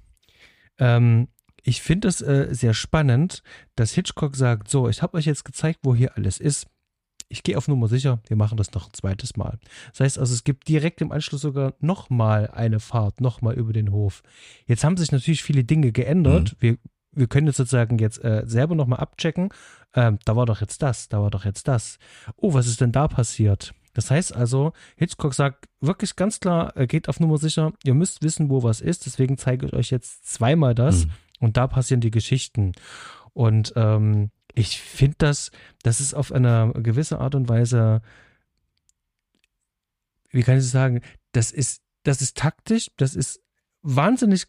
Speaker 1: Ähm, ich finde es äh, sehr spannend, dass Hitchcock sagt: So, ich habe euch jetzt gezeigt, wo hier alles ist ich gehe auf Nummer sicher, wir machen das noch ein zweites Mal. Das heißt also, es gibt direkt im Anschluss sogar nochmal eine Fahrt, nochmal über den Hof. Jetzt haben sich natürlich viele Dinge geändert. Mhm. Wir wir können jetzt sozusagen jetzt äh, selber nochmal abchecken, ähm, da war doch jetzt das, da war doch jetzt das. Oh, was ist denn da passiert? Das heißt also, Hitchcock sagt wirklich ganz klar, er geht auf Nummer sicher, ihr müsst wissen, wo was ist, deswegen zeige ich euch jetzt zweimal das mhm. und da passieren die Geschichten. Und ähm, ich finde das, das ist auf eine gewisse Art und Weise, wie kann ich sagen, das ist, das ist taktisch, das ist wahnsinnig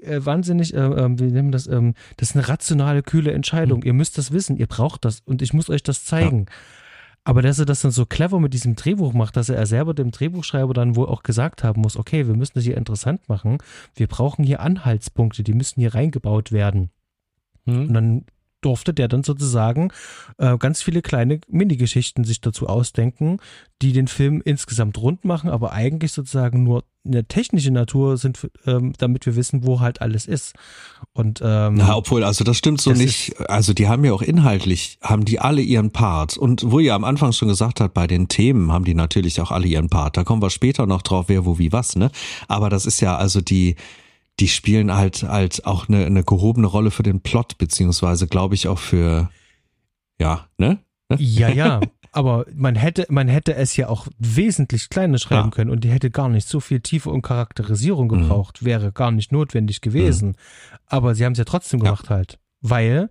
Speaker 1: äh, wahnsinnig, äh, äh, nennen wir das, ähm, das ist eine rationale, kühle Entscheidung. Mhm. Ihr müsst das wissen, ihr braucht das und ich muss euch das zeigen. Ja. Aber dass er das dann so clever mit diesem Drehbuch macht, dass er selber dem Drehbuchschreiber dann wohl auch gesagt haben muss, okay, wir müssen das hier interessant machen, wir brauchen hier Anhaltspunkte, die müssen hier reingebaut werden. Mhm. Und dann durfte der dann sozusagen äh, ganz viele kleine Minigeschichten sich dazu ausdenken, die den Film insgesamt rund machen, aber eigentlich sozusagen nur eine technische Natur sind, ähm, damit wir wissen, wo halt alles ist. Und ähm,
Speaker 3: Na, obwohl, also das stimmt so das nicht. Also die haben ja auch inhaltlich, haben die alle ihren Part. Und wo ihr am Anfang schon gesagt habt, bei den Themen haben die natürlich auch alle ihren Part. Da kommen wir später noch drauf, wer, wo, wie, was, ne? Aber das ist ja also die, die spielen halt halt auch eine, eine gehobene Rolle für den Plot, beziehungsweise glaube ich auch für, ja, ne?
Speaker 1: Ja, ja. Aber man hätte, man hätte es ja auch wesentlich kleiner schreiben ja. können und die hätte gar nicht so viel Tiefe und Charakterisierung mhm. gebraucht, mhm. wäre gar nicht notwendig gewesen. Mhm. Aber sie haben es ja trotzdem gemacht ja. halt. Weil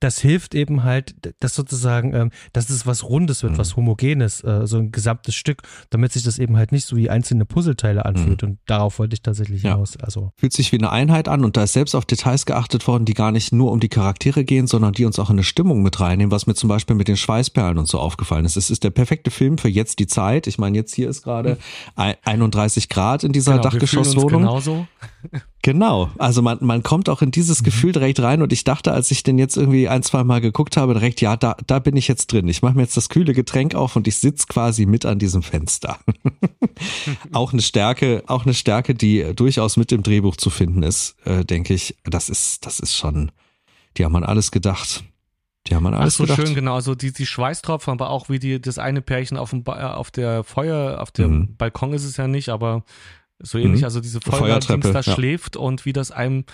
Speaker 1: das hilft eben halt, dass sozusagen, ähm, dass es was Rundes wird, mhm. was Homogenes, äh, so ein gesamtes Stück, damit sich das eben halt nicht so wie einzelne Puzzleteile anfühlt. Mhm. Und darauf wollte ich tatsächlich ja. hinaus. Also.
Speaker 3: Fühlt sich wie eine Einheit an und da ist selbst auf Details geachtet worden, die gar nicht nur um die Charaktere gehen, sondern die uns auch in eine Stimmung mit reinnehmen, was mir zum Beispiel mit den Schweißperlen und so aufgefallen ist. Es ist der perfekte Film für jetzt die Zeit. Ich meine, jetzt hier ist gerade mhm. 31 Grad in dieser genau, Dachgeschosswohnung. Genauso. Genau, also man, man kommt auch in dieses mhm. Gefühl direkt rein und ich dachte, als ich den jetzt irgendwie ein, zwei Mal geguckt habe, direkt, ja, da, da bin ich jetzt drin. Ich mache mir jetzt das kühle Getränk auf und ich sitz quasi mit an diesem Fenster. auch eine Stärke, auch eine Stärke, die durchaus mit dem Drehbuch zu finden ist, äh, denke ich. Das ist, das ist schon, die haben an alles gedacht. Die haben an alles Ach so gedacht. schön,
Speaker 2: genau. Also die, die Schweißtropfen, aber auch wie die, das eine Pärchen auf dem, auf der Feuer, auf dem mhm. Balkon ist es ja nicht, aber so ähnlich, mhm. also diese Feuerwehrteams da ja. schläft und wie das einem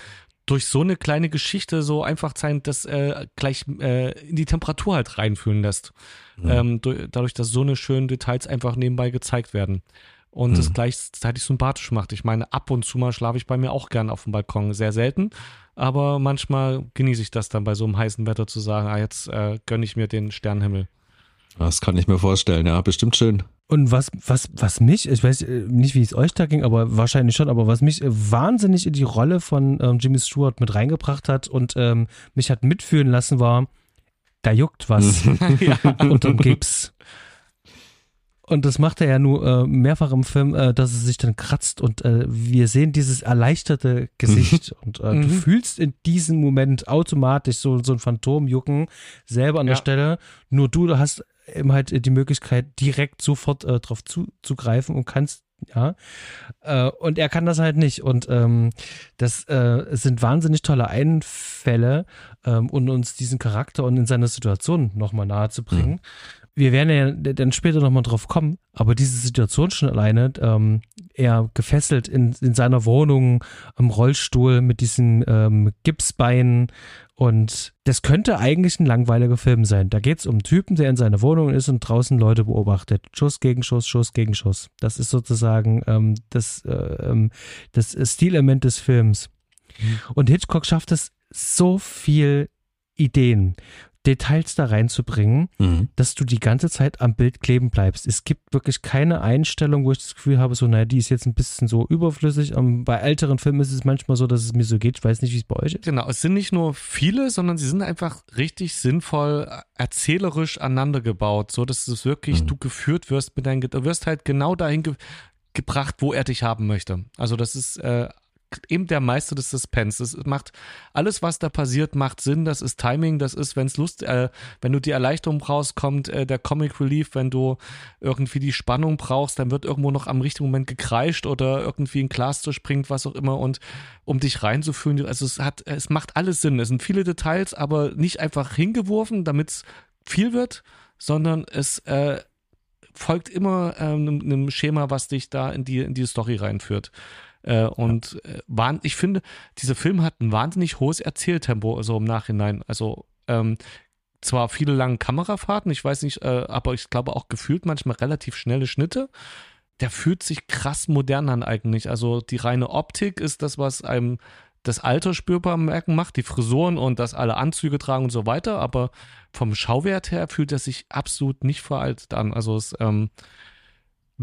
Speaker 2: durch so eine kleine Geschichte so einfach zeigt, dass äh, gleich äh, in die Temperatur halt reinfühlen lässt. Mhm. Ähm, durch, dadurch, dass so eine schönen Details einfach nebenbei gezeigt werden. Und es mhm. gleichzeitig sympathisch macht. Ich meine, ab und zu mal schlafe ich bei mir auch gern auf dem Balkon. Sehr selten, aber manchmal genieße ich das dann bei so einem heißen Wetter zu sagen, ah, jetzt äh, gönne ich mir den Sternenhimmel.
Speaker 3: Das kann ich mir vorstellen, ja, bestimmt schön.
Speaker 1: Und was, was, was mich, ich weiß äh, nicht, wie es euch da ging, aber wahrscheinlich schon, aber was mich äh, wahnsinnig in die Rolle von ähm, Jimmy Stewart mit reingebracht hat und ähm, mich hat mitfühlen lassen, war, da juckt was ja. unterm Gips. Und das macht er ja nur äh, mehrfach im Film, äh, dass es sich dann kratzt und äh, wir sehen dieses erleichterte Gesicht und äh, mhm. du fühlst in diesem Moment automatisch so, so ein Phantomjucken selber an ja. der Stelle. Nur du hast eben halt die Möglichkeit, direkt sofort äh, drauf zuzugreifen und kannst, ja. Äh, und er kann das halt nicht. Und ähm, das äh, sind wahnsinnig tolle Einfälle, ähm, um uns diesen Charakter und in seiner Situation nochmal nahe zu bringen. Mhm wir werden ja dann später nochmal drauf kommen, aber diese Situation schon alleine, ähm, er gefesselt in, in seiner Wohnung am Rollstuhl mit diesen ähm, Gipsbeinen und das könnte eigentlich ein langweiliger Film sein. Da geht es um einen Typen, der in seiner Wohnung ist und draußen Leute beobachtet. Schuss gegen Schuss, Schuss gegen Schuss. Das ist sozusagen ähm, das, äh, ähm, das Stilelement des Films. Mhm. Und Hitchcock schafft es so viel Ideen. Details da reinzubringen, mhm. dass du die ganze Zeit am Bild kleben bleibst. Es gibt wirklich keine Einstellung, wo ich das Gefühl habe, so, naja, die ist jetzt ein bisschen so überflüssig. Um, ähm, bei älteren Filmen ist es manchmal so, dass es mir so geht. Ich weiß nicht, wie es bei euch ist.
Speaker 2: Genau, es sind nicht nur viele, sondern sie sind einfach richtig sinnvoll erzählerisch aneinander gebaut, so dass es wirklich mhm. du geführt wirst mit deinen, du wirst halt genau dahin ge gebracht, wo er dich haben möchte. Also das ist äh, eben der Meister des Suspense. Es macht alles, was da passiert, macht Sinn. Das ist Timing. Das ist, wenn es Lust, äh, wenn du die Erleichterung brauchst, kommt äh, der Comic Relief. Wenn du irgendwie die Spannung brauchst, dann wird irgendwo noch am richtigen Moment gekreischt oder irgendwie ein Glas zerspringt, was auch immer. Und um dich reinzufühlen, also es hat, es macht alles Sinn. Es sind viele Details, aber nicht einfach hingeworfen, damit es viel wird, sondern es äh, folgt immer ähm, einem Schema, was dich da in die, in die Story reinführt. Äh, und äh, waren, ich finde, dieser Film hat ein wahnsinnig hohes Erzähltempo, so im Nachhinein. Also ähm, zwar viele lange Kamerafahrten, ich weiß nicht, äh, aber ich glaube auch gefühlt manchmal relativ schnelle Schnitte. Der fühlt sich krass modern an eigentlich. Also die reine Optik ist das, was einem das Alter spürbar merken macht, die Frisuren und dass alle Anzüge tragen und so weiter, aber vom Schauwert her fühlt er sich absolut nicht veraltet an. Also es ähm,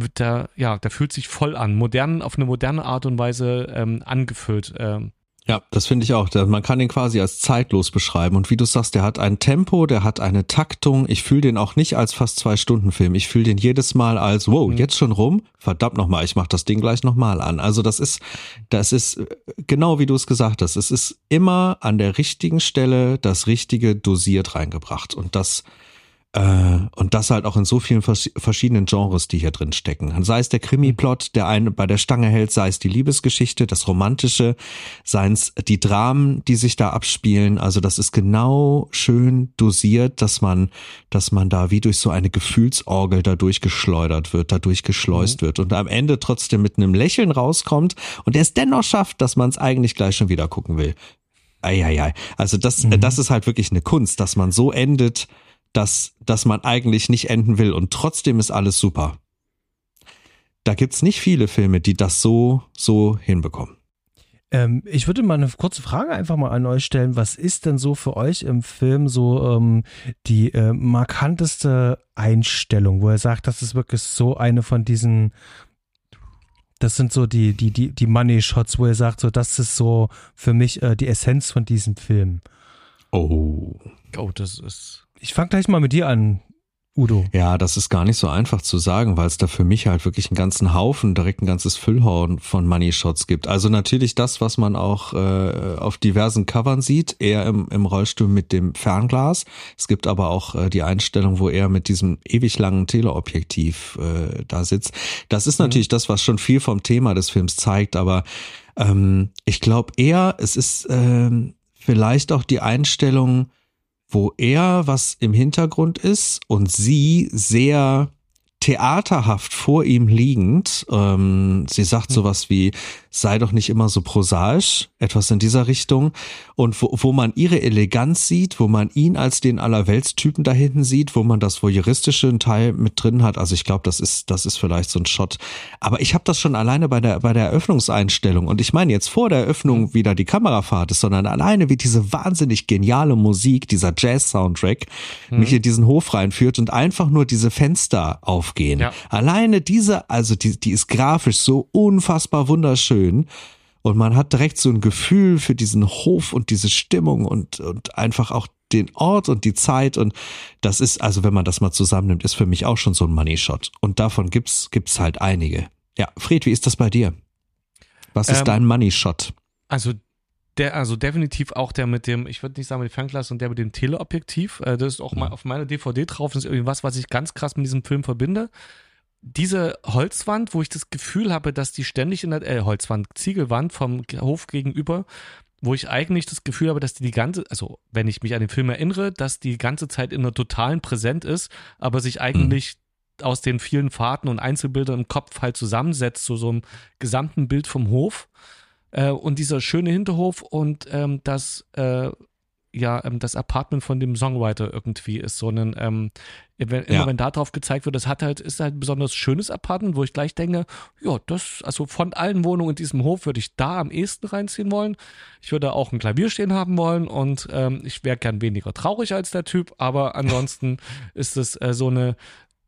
Speaker 2: der, ja, der fühlt sich voll an, modern, auf eine moderne Art und Weise ähm, angefüllt. Ähm,
Speaker 3: ja, das finde ich auch. Man kann ihn quasi als zeitlos beschreiben. Und wie du sagst, der hat ein Tempo, der hat eine Taktung. Ich fühle den auch nicht als fast zwei Stunden Film. Ich fühle den jedes Mal als, wow, mhm. jetzt schon rum? Verdammt nochmal, ich mache das Ding gleich nochmal an. Also das ist, das ist äh, genau wie du es gesagt hast. Es ist immer an der richtigen Stelle das Richtige dosiert reingebracht. Und das, und das halt auch in so vielen vers verschiedenen Genres, die hier drin stecken. Sei es der Krimi-Plot, der einen bei der Stange hält, sei es die Liebesgeschichte, das Romantische, seien es die Dramen, die sich da abspielen. Also das ist genau schön dosiert, dass man, dass man da wie durch so eine Gefühlsorgel da durchgeschleudert wird, da durchgeschleust mhm. wird und am Ende trotzdem mit einem Lächeln rauskommt und er es dennoch schafft, dass man es eigentlich gleich schon wieder gucken will. Eieiei. Also das, mhm. das ist halt wirklich eine Kunst, dass man so endet, dass, dass man eigentlich nicht enden will und trotzdem ist alles super. Da gibt's nicht viele Filme, die das so, so hinbekommen.
Speaker 1: Ähm, ich würde mal eine kurze Frage einfach mal an euch stellen. Was ist denn so für euch im Film so ähm, die äh, markanteste Einstellung, wo er sagt, das ist wirklich so eine von diesen, das sind so die, die, die, die Money Shots, wo er sagt, so, das ist so für mich äh, die Essenz von diesem Film.
Speaker 3: Oh.
Speaker 2: Oh, das ist
Speaker 1: ich fange gleich mal mit dir an, Udo.
Speaker 3: Ja, das ist gar nicht so einfach zu sagen, weil es da für mich halt wirklich einen ganzen Haufen, direkt ein ganzes Füllhorn von Money Shots gibt. Also natürlich das, was man auch äh, auf diversen Covern sieht, eher im, im Rollstuhl mit dem Fernglas. Es gibt aber auch äh, die Einstellung, wo er mit diesem ewig langen Teleobjektiv äh, da sitzt. Das ist mhm. natürlich das, was schon viel vom Thema des Films zeigt, aber ähm, ich glaube eher, es ist ähm, vielleicht auch die Einstellung, wo er was im Hintergrund ist und sie sehr theaterhaft vor ihm liegend. Ähm, sie sagt hm. sowas wie, sei doch nicht immer so prosaisch, etwas in dieser Richtung. Und wo, wo man ihre Eleganz sieht, wo man ihn als den Allerweltstypen da hinten sieht, wo man das voyeuristische Teil mit drin hat. Also ich glaube, das ist, das ist vielleicht so ein Shot. Aber ich habe das schon alleine bei der, bei der Eröffnungseinstellung. Und ich meine jetzt vor der Eröffnung hm. wieder die Kamerafahrt ist, sondern alleine wie diese wahnsinnig geniale Musik, dieser Jazz-Soundtrack, mhm. mich in diesen Hof reinführt und einfach nur diese Fenster aufgehen. Ja. Alleine diese, also die, die ist grafisch so unfassbar wunderschön schön. Und man hat direkt so ein Gefühl für diesen Hof und diese Stimmung und, und einfach auch den Ort und die Zeit. Und das ist, also wenn man das mal zusammennimmt, ist für mich auch schon so ein Money Shot. Und davon gibt's, gibt's halt einige. Ja, Fred, wie ist das bei dir? Was ist ähm, dein Money Shot?
Speaker 2: Also der, also definitiv auch der mit dem, ich würde nicht sagen mit dem Fernglas, und der mit dem Teleobjektiv. Äh, das ist auch mal auf meiner DVD drauf. Das ist irgendwas, was ich ganz krass mit diesem Film verbinde diese Holzwand, wo ich das Gefühl habe, dass die ständig in der äh, Holzwand, Ziegelwand vom Hof gegenüber, wo ich eigentlich das Gefühl habe, dass die die ganze, also wenn ich mich an den Film erinnere, dass die ganze Zeit in einer totalen Präsent ist, aber sich eigentlich mhm. aus den vielen Fahrten und Einzelbildern im Kopf halt zusammensetzt zu so einem gesamten Bild vom Hof. Äh, und dieser schöne Hinterhof und ähm, das äh, ja ähm, das Apartment von dem Songwriter irgendwie ist so ein ähm, wenn, immer ja. wenn da drauf gezeigt wird, das hat halt ist halt ein besonders schönes Apartment, wo ich gleich denke, ja, das also von allen Wohnungen in diesem Hof würde ich da am ehesten reinziehen wollen. Ich würde auch ein Klavier stehen haben wollen und ähm, ich wäre gern weniger traurig als der Typ, aber ansonsten ist es äh, so eine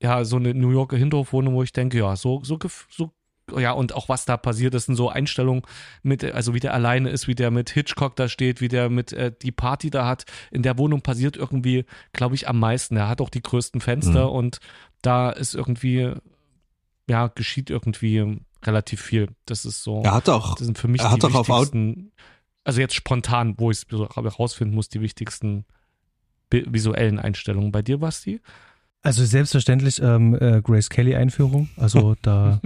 Speaker 2: ja, so eine New Yorker Hinterhofwohnung, wo ich denke, ja, so, so, so ja, und auch was da passiert, das sind so Einstellungen mit, also wie der alleine ist, wie der mit Hitchcock da steht, wie der mit äh, die Party da hat. In der Wohnung passiert irgendwie, glaube ich, am meisten. Er hat auch die größten Fenster mhm. und da ist irgendwie, ja, geschieht irgendwie relativ viel. Das ist so.
Speaker 3: Er hat auch.
Speaker 2: Das sind für mich
Speaker 3: er hat
Speaker 2: die
Speaker 3: auch
Speaker 2: wichtigsten, also jetzt spontan, wo ich es herausfinden muss, die wichtigsten visuellen Einstellungen. Bei dir, Basti?
Speaker 1: Also selbstverständlich ähm, äh, Grace Kelly Einführung. Also da,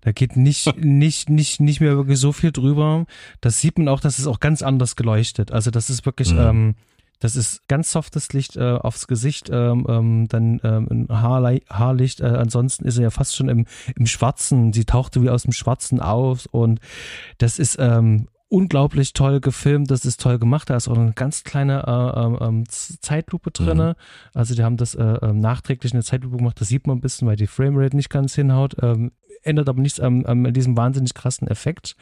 Speaker 1: da geht nicht, nicht, nicht, nicht mehr wirklich so viel drüber. Das sieht man auch, dass es auch ganz anders geleuchtet. Also das ist wirklich, mhm. ähm, Das ist ganz softes Licht äh, aufs Gesicht, ähm, ähm, dann ähm, Haarle Haarlicht. Äh, ansonsten ist er ja fast schon im, im Schwarzen. Sie tauchte wie aus dem Schwarzen auf und das ist ähm, unglaublich toll gefilmt, das ist toll gemacht. Da ist auch eine ganz kleine äh, ähm, ähm Zeitlupe drin. Mhm. Also die haben das äh, ähm, nachträglich eine Zeitlupe gemacht, das sieht man ein bisschen, weil die Framerate nicht ganz hinhaut. Ähm, ändert aber nichts an, an diesem wahnsinnig krassen Effekt.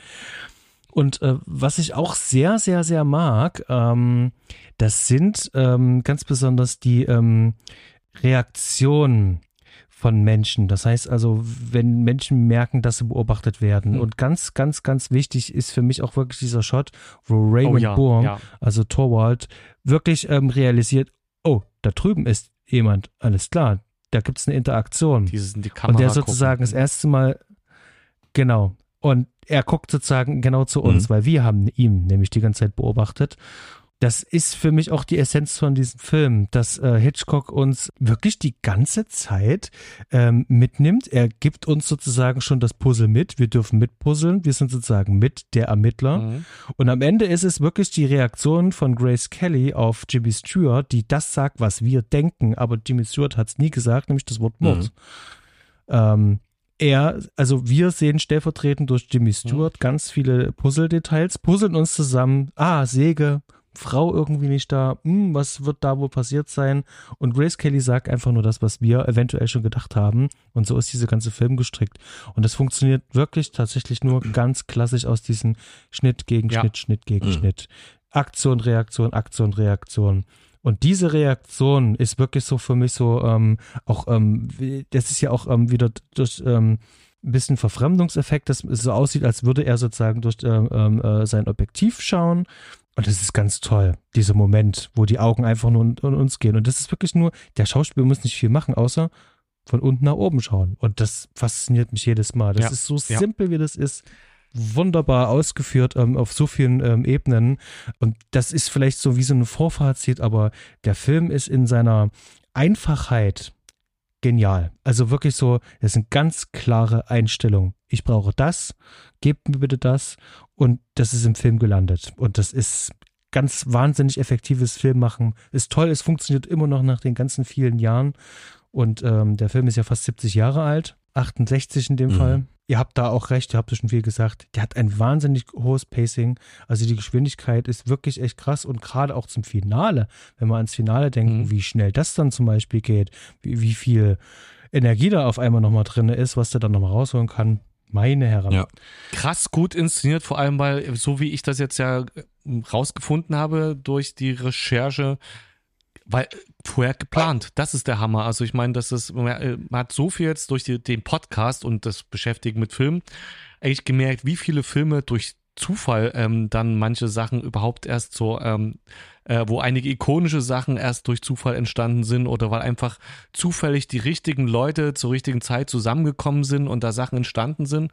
Speaker 1: Und äh, was ich auch sehr, sehr, sehr mag, ähm, das sind ähm, ganz besonders die ähm, Reaktionen von Menschen. Das heißt also, wenn Menschen merken, dass sie beobachtet werden. Mhm. Und ganz, ganz, ganz wichtig ist für mich auch wirklich dieser Shot, wo Raymond oh, ja, Bourne, ja. also Torwald, wirklich ähm, realisiert, oh, da drüben ist jemand, alles klar, da gibt es eine Interaktion.
Speaker 2: Dieses in die
Speaker 1: Kamera Und der sozusagen gucken. das erste Mal, genau, und er guckt sozusagen genau zu uns, mhm. weil wir haben ihn nämlich die ganze Zeit beobachtet das ist für mich auch die Essenz von diesem Film, dass äh, Hitchcock uns wirklich die ganze Zeit ähm, mitnimmt. Er gibt uns sozusagen schon das Puzzle mit. Wir dürfen mitpuzzeln. Wir sind sozusagen mit der Ermittler. Mhm. Und am Ende ist es wirklich die Reaktion von Grace Kelly auf Jimmy Stewart, die das sagt, was wir denken. Aber Jimmy Stewart hat es nie gesagt, nämlich das Wort Mord. Mhm. Ähm, er, also wir sehen stellvertretend durch Jimmy Stewart mhm. ganz viele Puzzle-Details, puzzeln uns zusammen, ah, Säge, Frau irgendwie nicht da, hm, was wird da wohl passiert sein? Und Grace Kelly sagt einfach nur das, was wir eventuell schon gedacht haben. Und so ist dieser ganze Film gestrickt. Und das funktioniert wirklich tatsächlich nur ganz klassisch aus diesem Schnitt gegen ja. Schnitt, Schnitt gegen mhm. Schnitt. Aktion, Reaktion, Aktion, Reaktion. Und diese Reaktion ist wirklich so für mich so ähm, auch, ähm, das ist ja auch ähm, wieder durch ähm, ein bisschen Verfremdungseffekt, dass es so aussieht, als würde er sozusagen durch ähm, ähm, äh, sein Objektiv schauen und das ist ganz toll, dieser Moment, wo die Augen einfach nur in, uns gehen. Und das ist wirklich nur, der Schauspieler muss nicht viel machen, außer von unten nach oben schauen. Und das fasziniert mich jedes Mal. Das ja, ist so ja. simpel, wie das ist. Wunderbar ausgeführt ähm, auf so vielen ähm, Ebenen. Und das ist vielleicht so wie so ein Vorfazit, aber der Film ist in seiner Einfachheit genial. Also wirklich so, das sind ganz klare Einstellungen. Ich brauche das, gebt mir bitte das und das ist im Film gelandet. Und das ist ganz wahnsinnig effektives Filmmachen. Ist toll, es funktioniert immer noch nach den ganzen vielen Jahren. Und ähm, der Film ist ja fast 70 Jahre alt, 68 in dem mhm. Fall ihr habt da auch recht, ihr habt es schon viel gesagt. Der hat ein wahnsinnig hohes Pacing. Also die Geschwindigkeit ist wirklich echt krass und gerade auch zum Finale, wenn wir ans Finale denken, mhm. wie schnell das dann zum Beispiel geht, wie, wie viel Energie da auf einmal nochmal drin ist, was der dann nochmal rausholen kann. Meine Herren. Ja.
Speaker 2: Krass gut inszeniert, vor allem, weil, so wie ich das jetzt ja rausgefunden habe durch die Recherche, weil vorher geplant. Das ist der Hammer. Also ich meine, das ist, man hat so viel jetzt durch die, den Podcast und das Beschäftigen mit Filmen eigentlich gemerkt, wie viele Filme durch Zufall ähm, dann manche Sachen überhaupt erst so, ähm, äh, wo einige ikonische Sachen erst durch Zufall entstanden sind oder weil einfach zufällig die richtigen Leute zur richtigen Zeit zusammengekommen sind und da Sachen entstanden sind.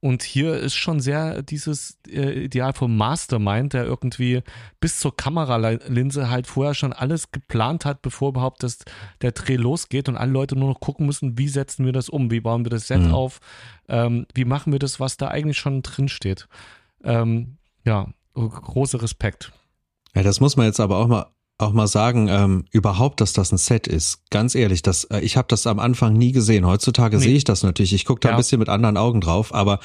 Speaker 2: Und hier ist schon sehr dieses äh, Ideal vom Mastermind, der irgendwie bis zur Kameralinse halt vorher schon alles geplant hat, bevor überhaupt das, der Dreh losgeht und alle Leute nur noch gucken müssen, wie setzen wir das um, wie bauen wir das Set mhm. auf, ähm, wie machen wir das, was da eigentlich schon drin steht. Ähm, ja, großer Respekt.
Speaker 3: Ja, das muss man jetzt aber auch mal auch mal sagen, ähm, überhaupt, dass das ein Set ist. Ganz ehrlich, das, äh, ich habe das am Anfang nie gesehen. Heutzutage nee. sehe ich das natürlich. Ich gucke da ja. ein bisschen mit anderen Augen drauf, aber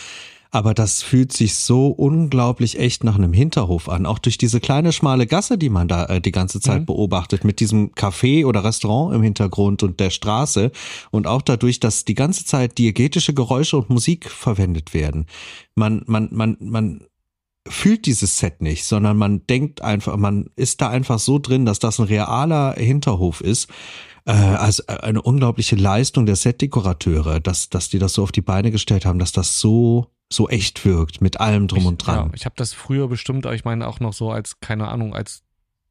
Speaker 3: aber das fühlt sich so unglaublich echt nach einem Hinterhof an. Auch durch diese kleine schmale Gasse, die man da äh, die ganze Zeit mhm. beobachtet, mit diesem Café oder Restaurant im Hintergrund und der Straße und auch dadurch, dass die ganze Zeit diegetische Geräusche und Musik verwendet werden. Man, man, man, man fühlt dieses Set nicht, sondern man denkt einfach, man ist da einfach so drin, dass das ein realer Hinterhof ist. Äh, also eine unglaubliche Leistung der Setdekorateure, dass, dass die das so auf die Beine gestellt haben, dass das so so echt wirkt mit allem drum
Speaker 2: ich,
Speaker 3: und dran.
Speaker 2: Ja, ich habe das früher bestimmt, aber ich meine auch noch so als keine Ahnung als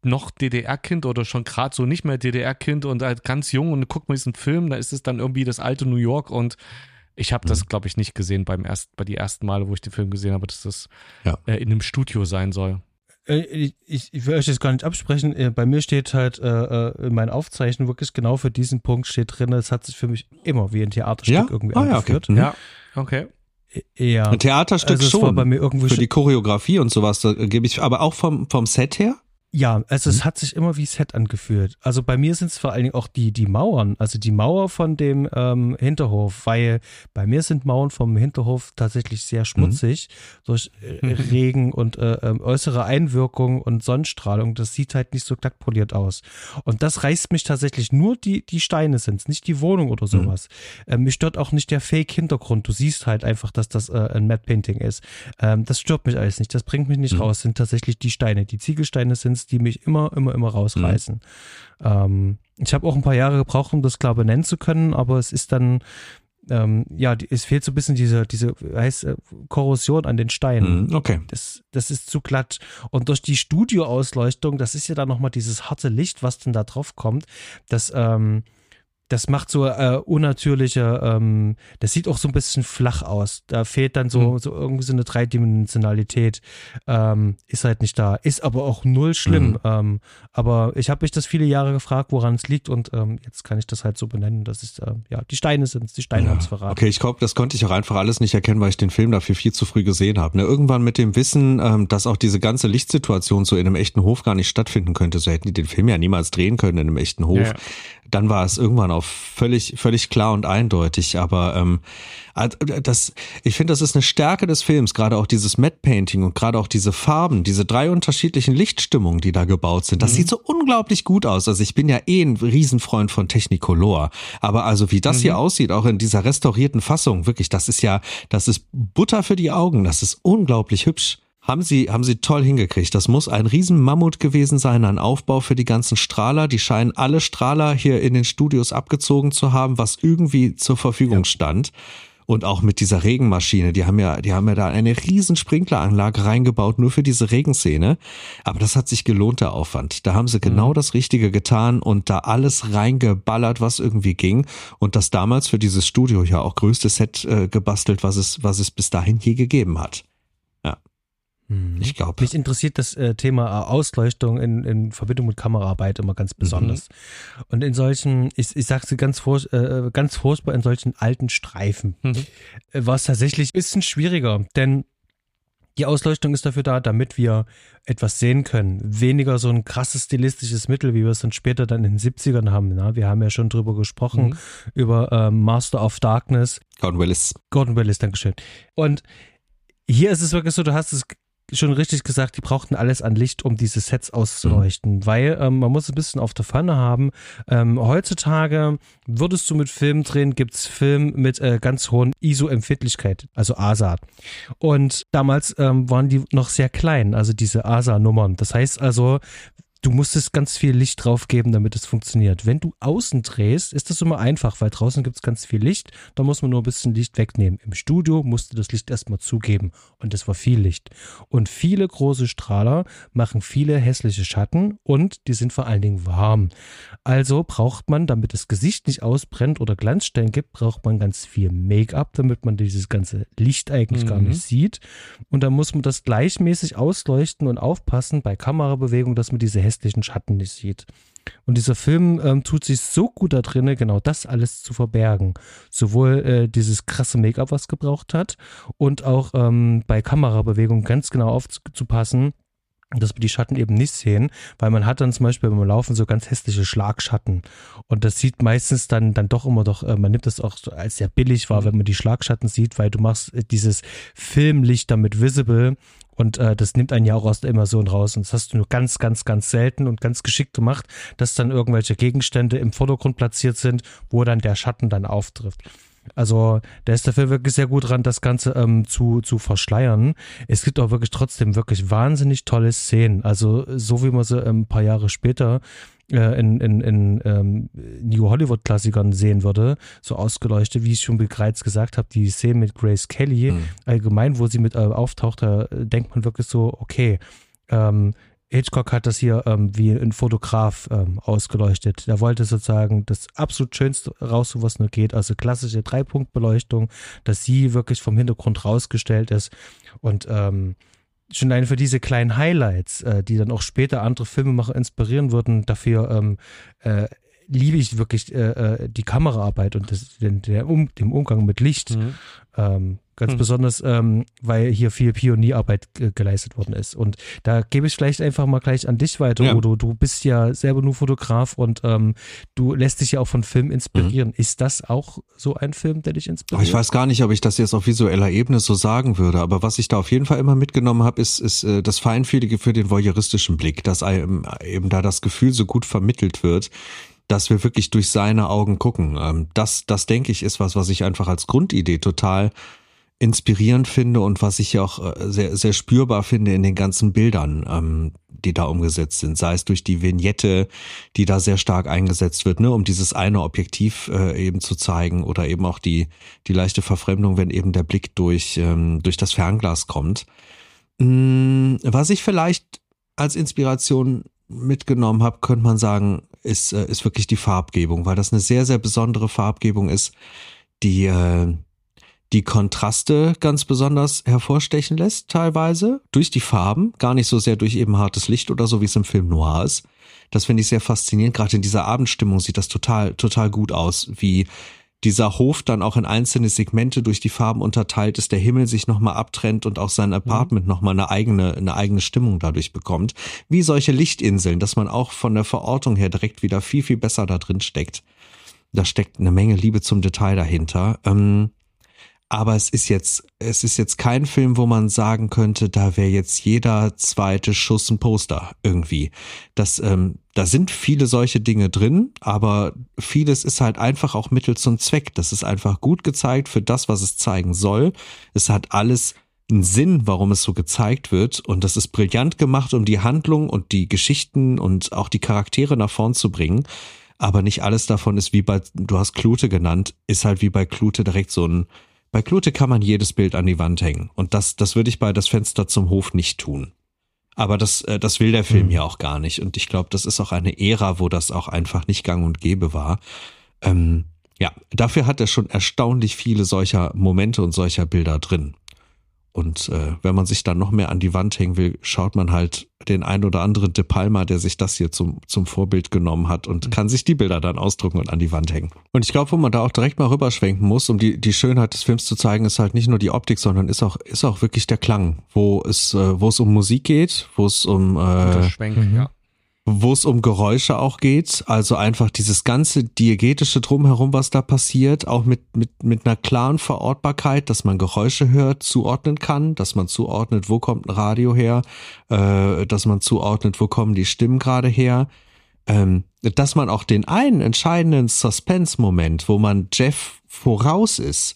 Speaker 2: noch DDR-Kind oder schon gerade so nicht mehr DDR-Kind und halt ganz jung und guckt mal diesen Film, da ist es dann irgendwie das alte New York und ich habe das, mhm. glaube ich, nicht gesehen beim erst, bei die ersten Male, wo ich den Film gesehen habe, dass das ja. äh, in einem Studio sein soll.
Speaker 1: Äh, ich, ich, will euch das gar nicht absprechen. Äh, bei mir steht halt äh, äh, in meinen Aufzeichnungen wirklich genau für diesen Punkt steht drin, es hat sich für mich immer wie ein Theaterstück ja? irgendwie ah, angeführt.
Speaker 2: Ja, okay.
Speaker 3: Ja. Ein Theaterstück also schon. Bei mir irgendwie für die Choreografie und sowas, da gebe ich, aber auch vom, vom Set her?
Speaker 1: Ja, also mhm. es hat sich immer wie Set angefühlt. Also bei mir sind es vor allen Dingen auch die, die Mauern, also die Mauer von dem ähm, Hinterhof, weil bei mir sind Mauern vom Hinterhof tatsächlich sehr schmutzig mhm. durch äh, mhm. Regen und äh, äh, äußere Einwirkung und Sonnenstrahlung. Das sieht halt nicht so glatt poliert aus. Und das reißt mich tatsächlich nur die, die Steine sind, nicht die Wohnung oder sowas. Ähm, mich stört auch nicht der Fake-Hintergrund. Du siehst halt einfach, dass das äh, ein Matte Painting ist. Ähm, das stört mich alles nicht. Das bringt mich nicht raus. Sind tatsächlich die Steine. Die Ziegelsteine sind die mich immer, immer, immer rausreißen. Mhm. Ähm, ich habe auch ein paar Jahre gebraucht, um das klar benennen zu können, aber es ist dann, ähm, ja, es fehlt so ein bisschen diese, diese heißt, äh, Korrosion an den Steinen.
Speaker 3: Mhm, okay.
Speaker 1: Das, das ist zu glatt. Und durch die Studioausleuchtung, das ist ja dann nochmal dieses harte Licht, was dann da drauf kommt, das, ähm, das macht so äh, unnatürliche, ähm, das sieht auch so ein bisschen flach aus. Da fehlt dann so, mhm. so irgendwie so eine Dreidimensionalität. Ähm, ist halt nicht da. Ist aber auch null schlimm. Mhm. Ähm, aber ich habe mich das viele Jahre gefragt, woran es liegt und ähm, jetzt kann ich das halt so benennen. Das ist, äh, ja, die Steine sind es, die Steine ja. haben es verraten.
Speaker 3: Okay, ich glaube, das konnte ich auch einfach alles nicht erkennen, weil ich den Film dafür viel zu früh gesehen habe. Ne? Irgendwann mit dem Wissen, ähm, dass auch diese ganze Lichtsituation so in einem echten Hof gar nicht stattfinden könnte, so hätten die den Film ja niemals drehen können in einem echten Hof. Ja dann war es irgendwann auch völlig, völlig klar und eindeutig. Aber ähm, das, ich finde, das ist eine Stärke des Films, gerade auch dieses Matte Painting und gerade auch diese Farben, diese drei unterschiedlichen Lichtstimmungen, die da gebaut sind. Das mhm. sieht so unglaublich gut aus. Also ich bin ja eh ein Riesenfreund von Technicolor. Aber also wie das mhm. hier aussieht, auch in dieser restaurierten Fassung, wirklich, das ist ja, das ist Butter für die Augen. Das ist unglaublich hübsch. Haben sie, haben sie toll hingekriegt. Das muss ein Riesenmammut gewesen sein, ein Aufbau für die ganzen Strahler. Die scheinen alle Strahler hier in den Studios abgezogen zu haben, was irgendwie zur Verfügung ja. stand. Und auch mit dieser Regenmaschine, die haben ja, die haben ja da eine riesen Sprinkleranlage reingebaut, nur für diese Regenszene. Aber das hat sich gelohnt, der Aufwand. Da haben sie genau mhm. das Richtige getan und da alles reingeballert, was irgendwie ging. Und das damals für dieses Studio ja auch größte Set äh, gebastelt, was es, was es bis dahin je gegeben hat.
Speaker 1: Mhm. Ich glaube. Mich interessiert das äh, Thema äh, Ausleuchtung in, in Verbindung mit Kameraarbeit immer ganz besonders. Mhm. Und in solchen, ich, ich sage sie ganz, vor, äh, ganz furchtbar, in solchen alten Streifen mhm. äh, war es tatsächlich ein bisschen schwieriger, denn die Ausleuchtung ist dafür da, damit wir etwas sehen können. Weniger so ein krasses stilistisches Mittel, wie wir es dann später dann in den 70ern haben. Na? Wir haben ja schon drüber gesprochen, mhm. über ähm, Master of Darkness.
Speaker 3: Gordon Willis.
Speaker 1: Gordon Willis, Dankeschön. Und hier ist es wirklich so, du hast es schon richtig gesagt, die brauchten alles an Licht, um diese Sets auszuleuchten, mhm. weil ähm, man muss ein bisschen auf der Pfanne haben. Ähm, heutzutage würdest du mit Filmen drehen, gibt's Film mit äh, ganz hohen ISO-Empfindlichkeit, also ASA. Und damals ähm, waren die noch sehr klein, also diese ASA-Nummern. Das heißt also, du musstest ganz viel Licht drauf geben, damit es funktioniert. Wenn du außen drehst, ist das immer einfach, weil draußen gibt es ganz viel Licht, da muss man nur ein bisschen Licht wegnehmen. Im Studio musste das Licht erstmal zugeben und das war viel Licht. Und viele große Strahler machen viele hässliche Schatten und die sind vor allen Dingen warm. Also braucht man, damit das Gesicht nicht ausbrennt oder Glanzstellen gibt, braucht man ganz viel Make-up, damit man dieses ganze Licht eigentlich mhm. gar nicht sieht. Und da muss man das gleichmäßig ausleuchten und aufpassen bei Kamerabewegung, dass man diese hässlichen Schatten nicht sieht. Und dieser Film ähm, tut sich so gut da drin, genau das alles zu verbergen. Sowohl äh, dieses krasse Make-up, was gebraucht hat, und auch ähm, bei Kamerabewegung ganz genau aufzupassen, dass wir die Schatten eben nicht sehen, weil man hat dann zum Beispiel beim Laufen so ganz hässliche Schlagschatten. Und das sieht meistens dann dann doch immer doch, äh, man nimmt das auch als sehr billig wahr, wenn man die Schlagschatten sieht, weil du machst äh, dieses Filmlicht damit visible und äh, das nimmt einen ja auch aus der Immersion raus. Und das hast du nur ganz, ganz, ganz selten und ganz geschickt gemacht, dass dann irgendwelche Gegenstände im Vordergrund platziert sind, wo dann der Schatten dann auftrifft. Also da ist der Film wirklich sehr gut dran, das Ganze ähm, zu, zu verschleiern. Es gibt auch wirklich trotzdem wirklich wahnsinnig tolle Szenen. Also so wie man sie ähm, ein paar Jahre später äh, in, in, in ähm, New Hollywood-Klassikern sehen würde, so ausgeleuchtet, wie ich schon bereits gesagt habe, die Szene mit Grace Kelly, mhm. allgemein, wo sie mit äh, auftaucht, da denkt man wirklich so, okay, ähm, Hitchcock hat das hier ähm, wie ein Fotograf ähm, ausgeleuchtet. Er wollte sozusagen das absolut Schönste raus, was nur geht. Also klassische Dreipunktbeleuchtung, dass sie wirklich vom Hintergrund rausgestellt ist. Und ähm, schon allein für diese kleinen Highlights, äh, die dann auch später andere Filmemacher inspirieren würden, dafür ähm, äh, liebe ich wirklich äh, äh die Kameraarbeit und das, den, der um, dem Umgang mit Licht. Mhm. Ganz mhm. besonders, ähm, weil hier viel Pionierarbeit geleistet worden ist. Und da gebe ich vielleicht einfach mal gleich an dich weiter, ja. Udo. Du bist ja selber nur Fotograf und ähm, du lässt dich ja auch von Film inspirieren. Mhm. Ist das auch so ein Film, der dich inspiriert?
Speaker 3: Ich weiß gar nicht, ob ich das jetzt auf visueller Ebene so sagen würde, aber was ich da auf jeden Fall immer mitgenommen habe, ist, ist äh, das Feinfühlige für den voyeuristischen Blick, dass einem eben da das Gefühl so gut vermittelt wird, dass wir wirklich durch seine Augen gucken. Ähm, das, das denke ich, ist was, was ich einfach als Grundidee total inspirierend finde und was ich auch äh, sehr, sehr spürbar finde in den ganzen Bildern, ähm, die da umgesetzt sind. Sei es durch die Vignette, die da sehr stark eingesetzt wird, ne, um dieses eine Objektiv äh, eben zu zeigen oder eben auch die, die leichte Verfremdung, wenn eben der Blick durch, ähm, durch das Fernglas kommt. Mm, was ich vielleicht als Inspiration mitgenommen habe, könnte man sagen, ist, äh, ist wirklich die Farbgebung, weil das eine sehr, sehr besondere Farbgebung ist, die äh, die Kontraste ganz besonders hervorstechen lässt, teilweise durch die Farben, gar nicht so sehr durch eben hartes Licht oder so, wie es im Film Noir ist. Das finde ich sehr faszinierend. Gerade in dieser Abendstimmung sieht das total, total gut aus, wie dieser Hof dann auch in einzelne Segmente durch die Farben unterteilt ist, der Himmel sich nochmal abtrennt und auch sein mhm. Apartment mhm. nochmal eine eigene, eine eigene Stimmung dadurch bekommt. Wie solche Lichtinseln, dass man auch von der Verortung her direkt wieder viel, viel besser da drin steckt. Da steckt eine Menge Liebe zum Detail dahinter. Ähm, aber es ist jetzt, es ist jetzt kein Film, wo man sagen könnte, da wäre jetzt jeder zweite Schuss ein Poster irgendwie. Das, ähm, da sind viele solche Dinge drin, aber vieles ist halt einfach auch Mittel zum Zweck. Das ist einfach gut gezeigt für das, was es zeigen soll. Es hat alles einen Sinn, warum es so gezeigt wird. Und das ist brillant gemacht, um die Handlung und die Geschichten und auch die Charaktere nach vorn zu bringen. Aber nicht alles davon ist wie bei, du hast Klute genannt, ist halt wie bei Klute direkt so ein, bei Klute kann man jedes Bild an die Wand hängen. Und das, das würde ich bei das Fenster zum Hof nicht tun. Aber das, äh, das will der Film mhm. ja auch gar nicht. Und ich glaube, das ist auch eine Ära, wo das auch einfach nicht gang und gäbe war. Ähm, ja, dafür hat er schon erstaunlich viele solcher Momente und solcher Bilder drin. Und äh, wenn man sich dann noch mehr an die Wand hängen will, schaut man halt den ein oder anderen De Palma, der sich das hier zum, zum Vorbild genommen hat und mhm. kann sich die Bilder dann ausdrucken und an die Wand hängen. Und ich glaube, wo man da auch direkt mal rüberschwenken muss, um die, die Schönheit des Films zu zeigen, ist halt nicht nur die Optik, sondern ist auch, ist auch wirklich der Klang, wo es, äh, wo es um Musik geht, wo es um äh,
Speaker 2: Schwenken, ja
Speaker 3: wo es um Geräusche auch geht, also einfach dieses ganze diegetische drumherum, was da passiert, auch mit, mit, mit einer klaren Verortbarkeit, dass man Geräusche hört, zuordnen kann, dass man zuordnet, wo kommt ein Radio her, äh, dass man zuordnet, wo kommen die Stimmen gerade her, ähm, dass man auch den einen entscheidenden Suspense-Moment, wo man Jeff voraus ist,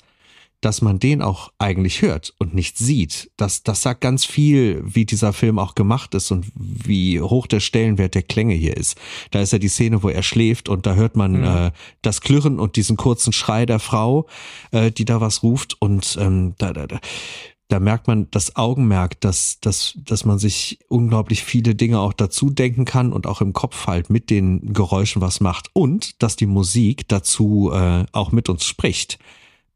Speaker 3: dass man den auch eigentlich hört und nicht sieht. Das, das sagt ganz viel, wie dieser Film auch gemacht ist und wie hoch der Stellenwert der Klänge hier ist. Da ist ja die Szene, wo er schläft und da hört man mhm. äh, das Klirren und diesen kurzen Schrei der Frau, äh, die da was ruft und ähm, da, da, da, da merkt man das Augenmerk, dass, dass, dass man sich unglaublich viele Dinge auch dazu denken kann und auch im Kopf halt mit den Geräuschen was macht und dass die Musik dazu äh, auch mit uns spricht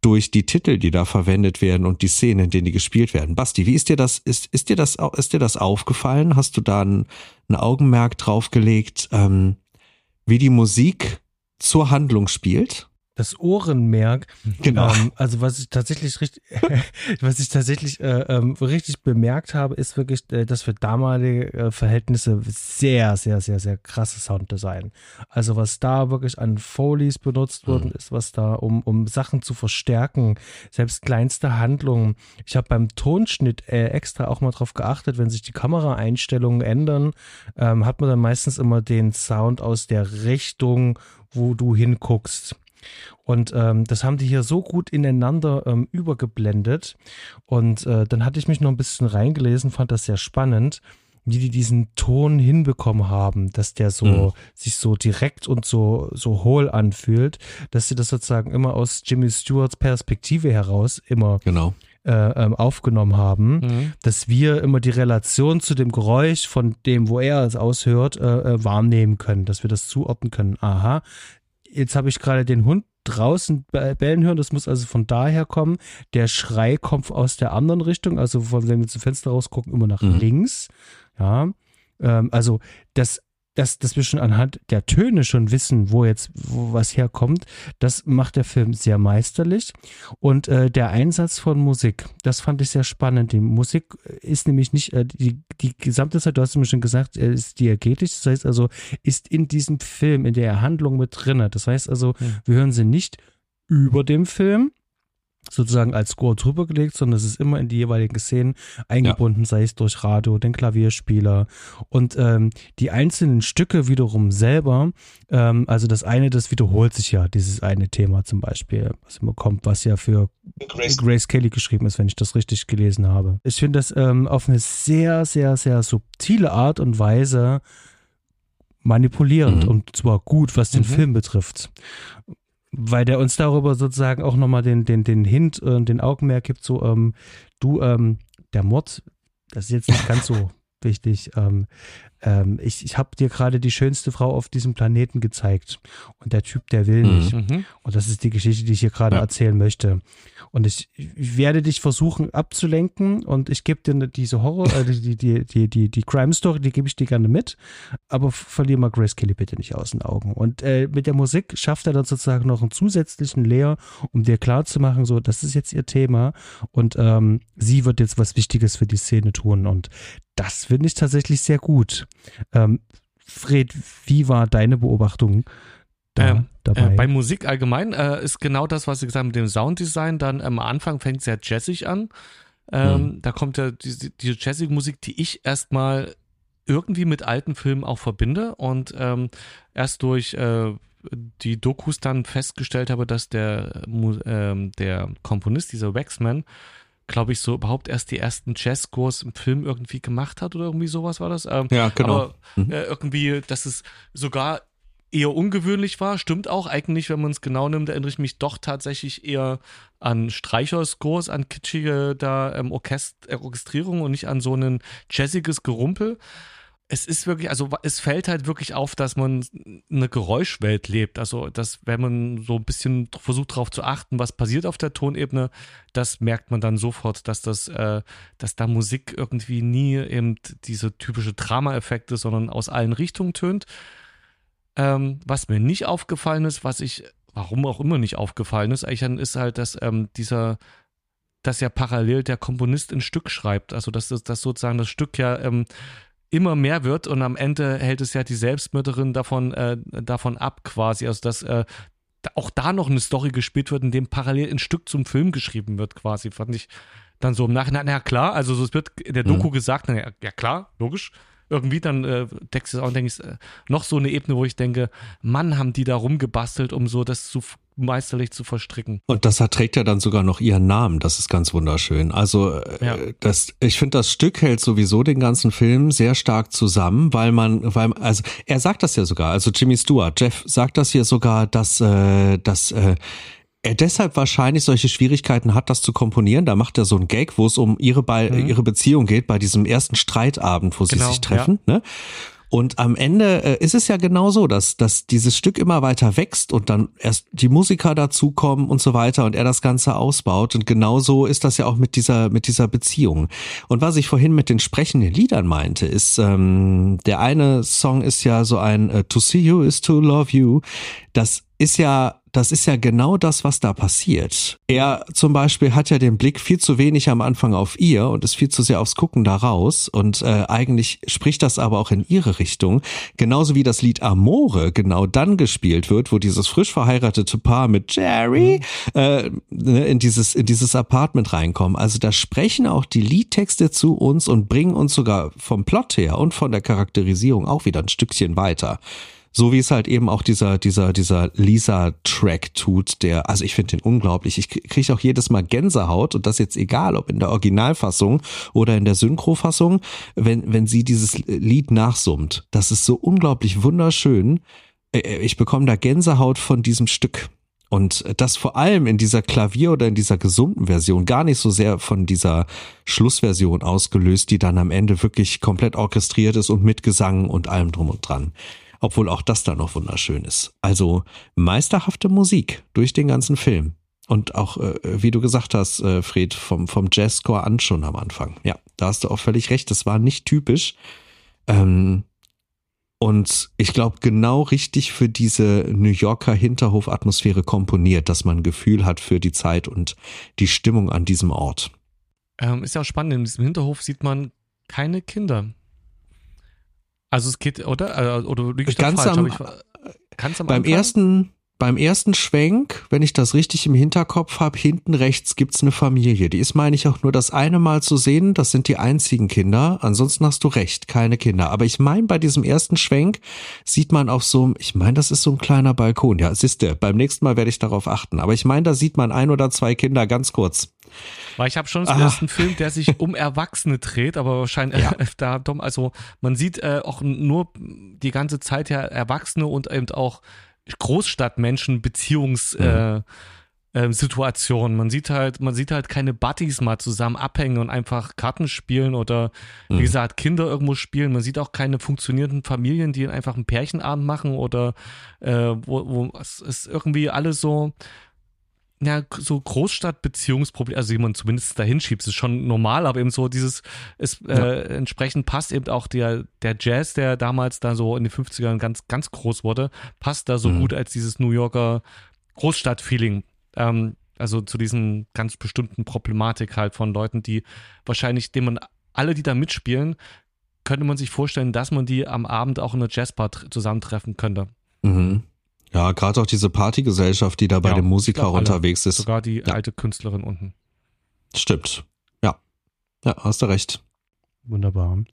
Speaker 3: durch die Titel, die da verwendet werden und die Szenen, in denen die gespielt werden. Basti, wie ist dir das, ist, ist dir das, ist dir das aufgefallen? Hast du da ein, ein Augenmerk draufgelegt, ähm, wie die Musik zur Handlung spielt?
Speaker 1: Das Ohrenmerk. Genau. Ähm, also was ich tatsächlich richtig, was ich tatsächlich äh, ähm, richtig bemerkt habe, ist wirklich, äh, dass für damalige äh, Verhältnisse sehr, sehr, sehr, sehr krasses Sounddesign. Also was da wirklich an Foleys benutzt worden mhm. ist, was da um, um Sachen zu verstärken, selbst kleinste Handlungen. Ich habe beim Tonschnitt äh, extra auch mal drauf geachtet, wenn sich die Kameraeinstellungen ändern, ähm, hat man dann meistens immer den Sound aus der Richtung, wo du hinguckst. Und ähm, das haben die hier so gut ineinander ähm, übergeblendet. Und äh, dann hatte ich mich noch ein bisschen reingelesen, fand das sehr spannend, wie die diesen Ton hinbekommen haben, dass der so mhm. sich so direkt und so so hohl anfühlt, dass sie das sozusagen immer aus Jimmy Stewarts Perspektive heraus immer
Speaker 3: genau.
Speaker 1: Äh, ähm, aufgenommen haben, mhm. dass wir immer die Relation zu dem Geräusch von dem, wo er es aushört, äh, äh, wahrnehmen können, dass wir das zuordnen können. Aha, jetzt habe ich gerade den Hund draußen bellen hören, das muss also von daher kommen. Der Schrei kommt aus der anderen Richtung, also von, wenn wir zum Fenster rausgucken, immer nach mhm. links. Ja, ähm, also das dass, dass wir schon anhand der Töne schon wissen, wo jetzt wo was herkommt, das macht der Film sehr meisterlich. Und äh, der Einsatz von Musik, das fand ich sehr spannend. Die Musik ist nämlich nicht, äh, die, die gesamte Zeit, du hast mir schon gesagt, äh, ist diegetisch. Das heißt also, ist in diesem Film, in der Handlung mit drin. Das heißt also, wir hören sie nicht über dem Film, sozusagen als Score drüber gelegt, sondern es ist immer in die jeweiligen Szenen eingebunden, ja. sei es durch Radio, den Klavierspieler und ähm, die einzelnen Stücke wiederum selber, ähm, also das eine, das wiederholt sich ja, dieses eine Thema zum Beispiel, was immer kommt, was ja für Grace, Grace Kelly geschrieben ist, wenn ich das richtig gelesen habe. Ich finde das ähm, auf eine sehr, sehr, sehr subtile Art und Weise manipulierend mhm. und zwar gut, was den mhm. Film betrifft weil der uns darüber sozusagen auch nochmal den, den, den Hint und äh, den Augenmerk gibt, so, ähm, du, ähm, der Mord, das ist jetzt nicht ganz so wichtig. Ähm, ähm, ich ich habe dir gerade die schönste Frau auf diesem Planeten gezeigt und der Typ, der will nicht. Mhm. Und das ist die Geschichte, die ich hier gerade ja. erzählen möchte. Und ich, ich, werde dich versuchen abzulenken und ich gebe dir diese Horror, äh, die, die, die, die, die Crime Story, die gebe ich dir gerne mit, aber verliere mal Grace Kelly bitte nicht aus den Augen. Und äh, mit der Musik schafft er dann sozusagen noch einen zusätzlichen Layer, um dir klarzumachen, so, das ist jetzt ihr Thema und ähm, sie wird jetzt was Wichtiges für die Szene tun. Und das finde ich tatsächlich sehr gut. Ähm, Fred, wie war deine Beobachtung da ähm, dabei?
Speaker 2: Äh, bei Musik allgemein äh, ist genau das, was Sie gesagt haben mit dem Sounddesign. Dann am Anfang fängt es sehr jazzig an. Ähm, mhm. Da kommt ja diese, diese jazzige Musik, die ich erstmal irgendwie mit alten Filmen auch verbinde und ähm, erst durch äh, die Dokus dann festgestellt habe, dass der, ähm, der Komponist, dieser Waxman, glaube ich, so überhaupt erst die ersten Jazzscores im Film irgendwie gemacht hat oder irgendwie sowas war das. Ähm,
Speaker 3: ja, genau.
Speaker 2: Aber mhm. äh, irgendwie, dass es sogar eher ungewöhnlich war, stimmt auch eigentlich, wenn man es genau nimmt, erinnere ich mich doch tatsächlich eher an Streicherscores, an kitschige da ähm, Orchest Orchestrierung und nicht an so ein jazziges Gerumpel es ist wirklich, also es fällt halt wirklich auf, dass man eine Geräuschwelt lebt. Also, dass wenn man so ein bisschen versucht darauf zu achten, was passiert auf der Tonebene, das merkt man dann sofort, dass das, äh, dass da Musik irgendwie nie eben diese typische Drama-Effekte, sondern aus allen Richtungen tönt. Ähm, was mir nicht aufgefallen ist, was ich, warum auch immer nicht aufgefallen ist, eigentlich ist halt, dass ähm, dieser dass ja parallel der Komponist ein Stück schreibt. Also dass das sozusagen das Stück ja ähm, immer mehr wird und am Ende hält es ja die Selbstmörderin davon, äh, davon ab, quasi. Also, dass äh, auch da noch eine Story gespielt wird, in dem parallel ein Stück zum Film geschrieben wird, quasi. Fand ich dann so im Nachhinein, na klar, also so, es wird in der Doku mhm. gesagt, na, ja, klar, logisch. Irgendwie dann äh, du auch, denke ich, äh, noch so eine Ebene, wo ich denke, Mann, haben die da rumgebastelt, um so das zu meisterlich zu verstricken.
Speaker 3: Und das hat, trägt ja dann sogar noch ihren Namen. Das ist ganz wunderschön. Also äh, ja. das, ich finde, das Stück hält sowieso den ganzen Film sehr stark zusammen, weil man, weil also er sagt das ja sogar. Also Jimmy Stewart, Jeff sagt das hier sogar, dass, äh, dass äh, er deshalb wahrscheinlich solche Schwierigkeiten hat, das zu komponieren. Da macht er so ein Gag, wo es um ihre, Be mhm. ihre Beziehung geht, bei diesem ersten Streitabend, wo genau, sie sich treffen. Ja. Ne? Und am Ende äh, ist es ja genau so, dass, dass dieses Stück immer weiter wächst und dann erst die Musiker dazukommen und so weiter und er das Ganze ausbaut. Und genauso ist das ja auch mit dieser, mit dieser Beziehung. Und was ich vorhin mit den sprechenden Liedern meinte, ist, ähm, der eine Song ist ja so ein äh, To see you is to love you. Das ist ja das ist ja genau das, was da passiert. Er zum Beispiel hat ja den Blick viel zu wenig am Anfang auf ihr und ist viel zu sehr aufs Gucken da raus und äh, eigentlich spricht das aber auch in ihre Richtung. Genauso wie das Lied Amore genau dann gespielt wird, wo dieses frisch verheiratete Paar mit Jerry äh, ne, in dieses in dieses Apartment reinkommen. Also da sprechen auch die Liedtexte zu uns und bringen uns sogar vom Plot her und von der Charakterisierung auch wieder ein Stückchen weiter. So wie es halt eben auch dieser, dieser, dieser Lisa-Track tut, der, also ich finde den unglaublich. Ich kriege auch jedes Mal Gänsehaut und das jetzt egal, ob in der Originalfassung oder in der Synchrofassung, wenn, wenn sie dieses Lied nachsummt. Das ist so unglaublich wunderschön. Äh, äh, ich bekomme da Gänsehaut von diesem Stück. Und das vor allem in dieser Klavier- oder in dieser gesunden Version, gar nicht so sehr von dieser Schlussversion ausgelöst, die dann am Ende wirklich komplett orchestriert ist und mit Gesang und allem drum und dran obwohl auch das da noch wunderschön ist. Also meisterhafte Musik durch den ganzen Film. Und auch, äh, wie du gesagt hast, äh, Fred, vom, vom Jazzscore an schon am Anfang. Ja, da hast du auch völlig recht. Das war nicht typisch. Ähm, und ich glaube, genau richtig für diese New Yorker Hinterhof-Atmosphäre komponiert, dass man ein Gefühl hat für die Zeit und die Stimmung an diesem Ort.
Speaker 2: Ähm, ist ja auch spannend, in diesem Hinterhof sieht man keine Kinder. Also es geht, oder? Äh, oder liege ich
Speaker 3: ganz
Speaker 2: falsch?
Speaker 3: Am,
Speaker 2: ich,
Speaker 3: ganz am beim Anfang? ersten beim ersten Schwenk, wenn ich das richtig im Hinterkopf habe, hinten rechts gibt's eine Familie. Die ist, meine ich, auch nur das eine Mal zu sehen. Das sind die einzigen Kinder. Ansonsten hast du recht, keine Kinder. Aber ich meine, bei diesem ersten Schwenk sieht man auf so, ich meine, das ist so ein kleiner Balkon. Ja, siehste, beim nächsten Mal werde ich darauf achten. Aber ich meine, da sieht man ein oder zwei Kinder ganz kurz.
Speaker 2: Weil ich habe schon den ersten Film, der sich um Erwachsene dreht, aber wahrscheinlich ja. äh, da also man sieht äh, auch nur die ganze Zeit ja Erwachsene und eben auch Großstadtmenschen Beziehungssituationen. Mhm. Äh, man sieht halt, man sieht halt keine Buddies mal zusammen abhängen und einfach Karten spielen oder wie mhm. gesagt Kinder irgendwo spielen. Man sieht auch keine funktionierenden Familien, die einfach einen Pärchenabend machen oder äh, wo, wo es ist irgendwie alles so ja, so Großstadtbeziehungsprobleme, also man zumindest dahin schiebt, ist schon normal, aber eben so dieses, es äh, ja. entsprechend passt eben auch der, der Jazz, der damals da so in den 50ern ganz, ganz groß wurde, passt da so mhm. gut als dieses New Yorker Großstadt-Feeling. Ähm, also zu diesen ganz bestimmten Problematik halt von Leuten, die wahrscheinlich, denen man alle, die da mitspielen, könnte man sich vorstellen, dass man die am Abend auch in einer Jazzbar zusammentreffen könnte.
Speaker 3: Mhm. Ja, gerade auch diese Partygesellschaft, die da bei ja, dem Musiker unterwegs ist.
Speaker 2: Sogar die
Speaker 3: ja.
Speaker 2: alte Künstlerin unten.
Speaker 3: Stimmt. Ja. Ja, hast du recht.
Speaker 1: Wunderbar.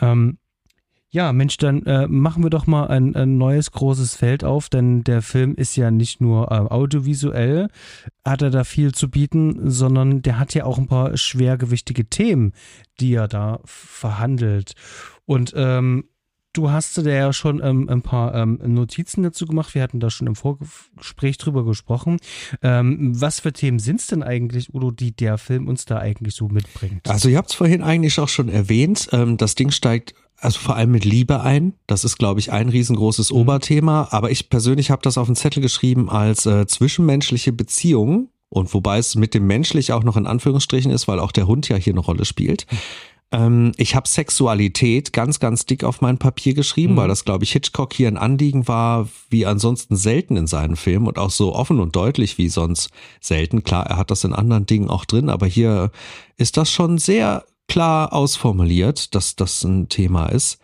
Speaker 1: Ähm, ja, Mensch, dann äh, machen wir doch mal ein, ein, neues großes Feld auf, denn der Film ist ja nicht nur äh, audiovisuell, hat er da viel zu bieten, sondern der hat ja auch ein paar schwergewichtige Themen, die er da verhandelt. Und ähm, du hast da ja schon ähm, ein paar ähm, Notizen dazu gemacht. Wir hatten da schon im Vorgespräch drüber gesprochen. Ähm, was für Themen sind es denn eigentlich, Udo, die der Film uns da eigentlich so mitbringt?
Speaker 3: Also ihr habt es vorhin eigentlich auch schon erwähnt. Ähm, das Ding steigt also vor allem mit Liebe ein. Das ist, glaube ich, ein riesengroßes mhm. Oberthema. Aber ich persönlich habe das auf den Zettel geschrieben als äh, zwischenmenschliche Beziehungen. Und wobei es mit dem menschlich auch noch in Anführungsstrichen ist, weil auch der Hund ja hier eine Rolle spielt. Ähm, ich habe Sexualität ganz, ganz dick auf mein Papier geschrieben, mhm. weil das, glaube ich, Hitchcock hier ein Anliegen war, wie ansonsten selten in seinen Filmen und auch so offen und deutlich wie sonst selten. Klar, er hat das in anderen Dingen auch drin, aber hier ist das schon sehr klar ausformuliert, dass das ein Thema ist.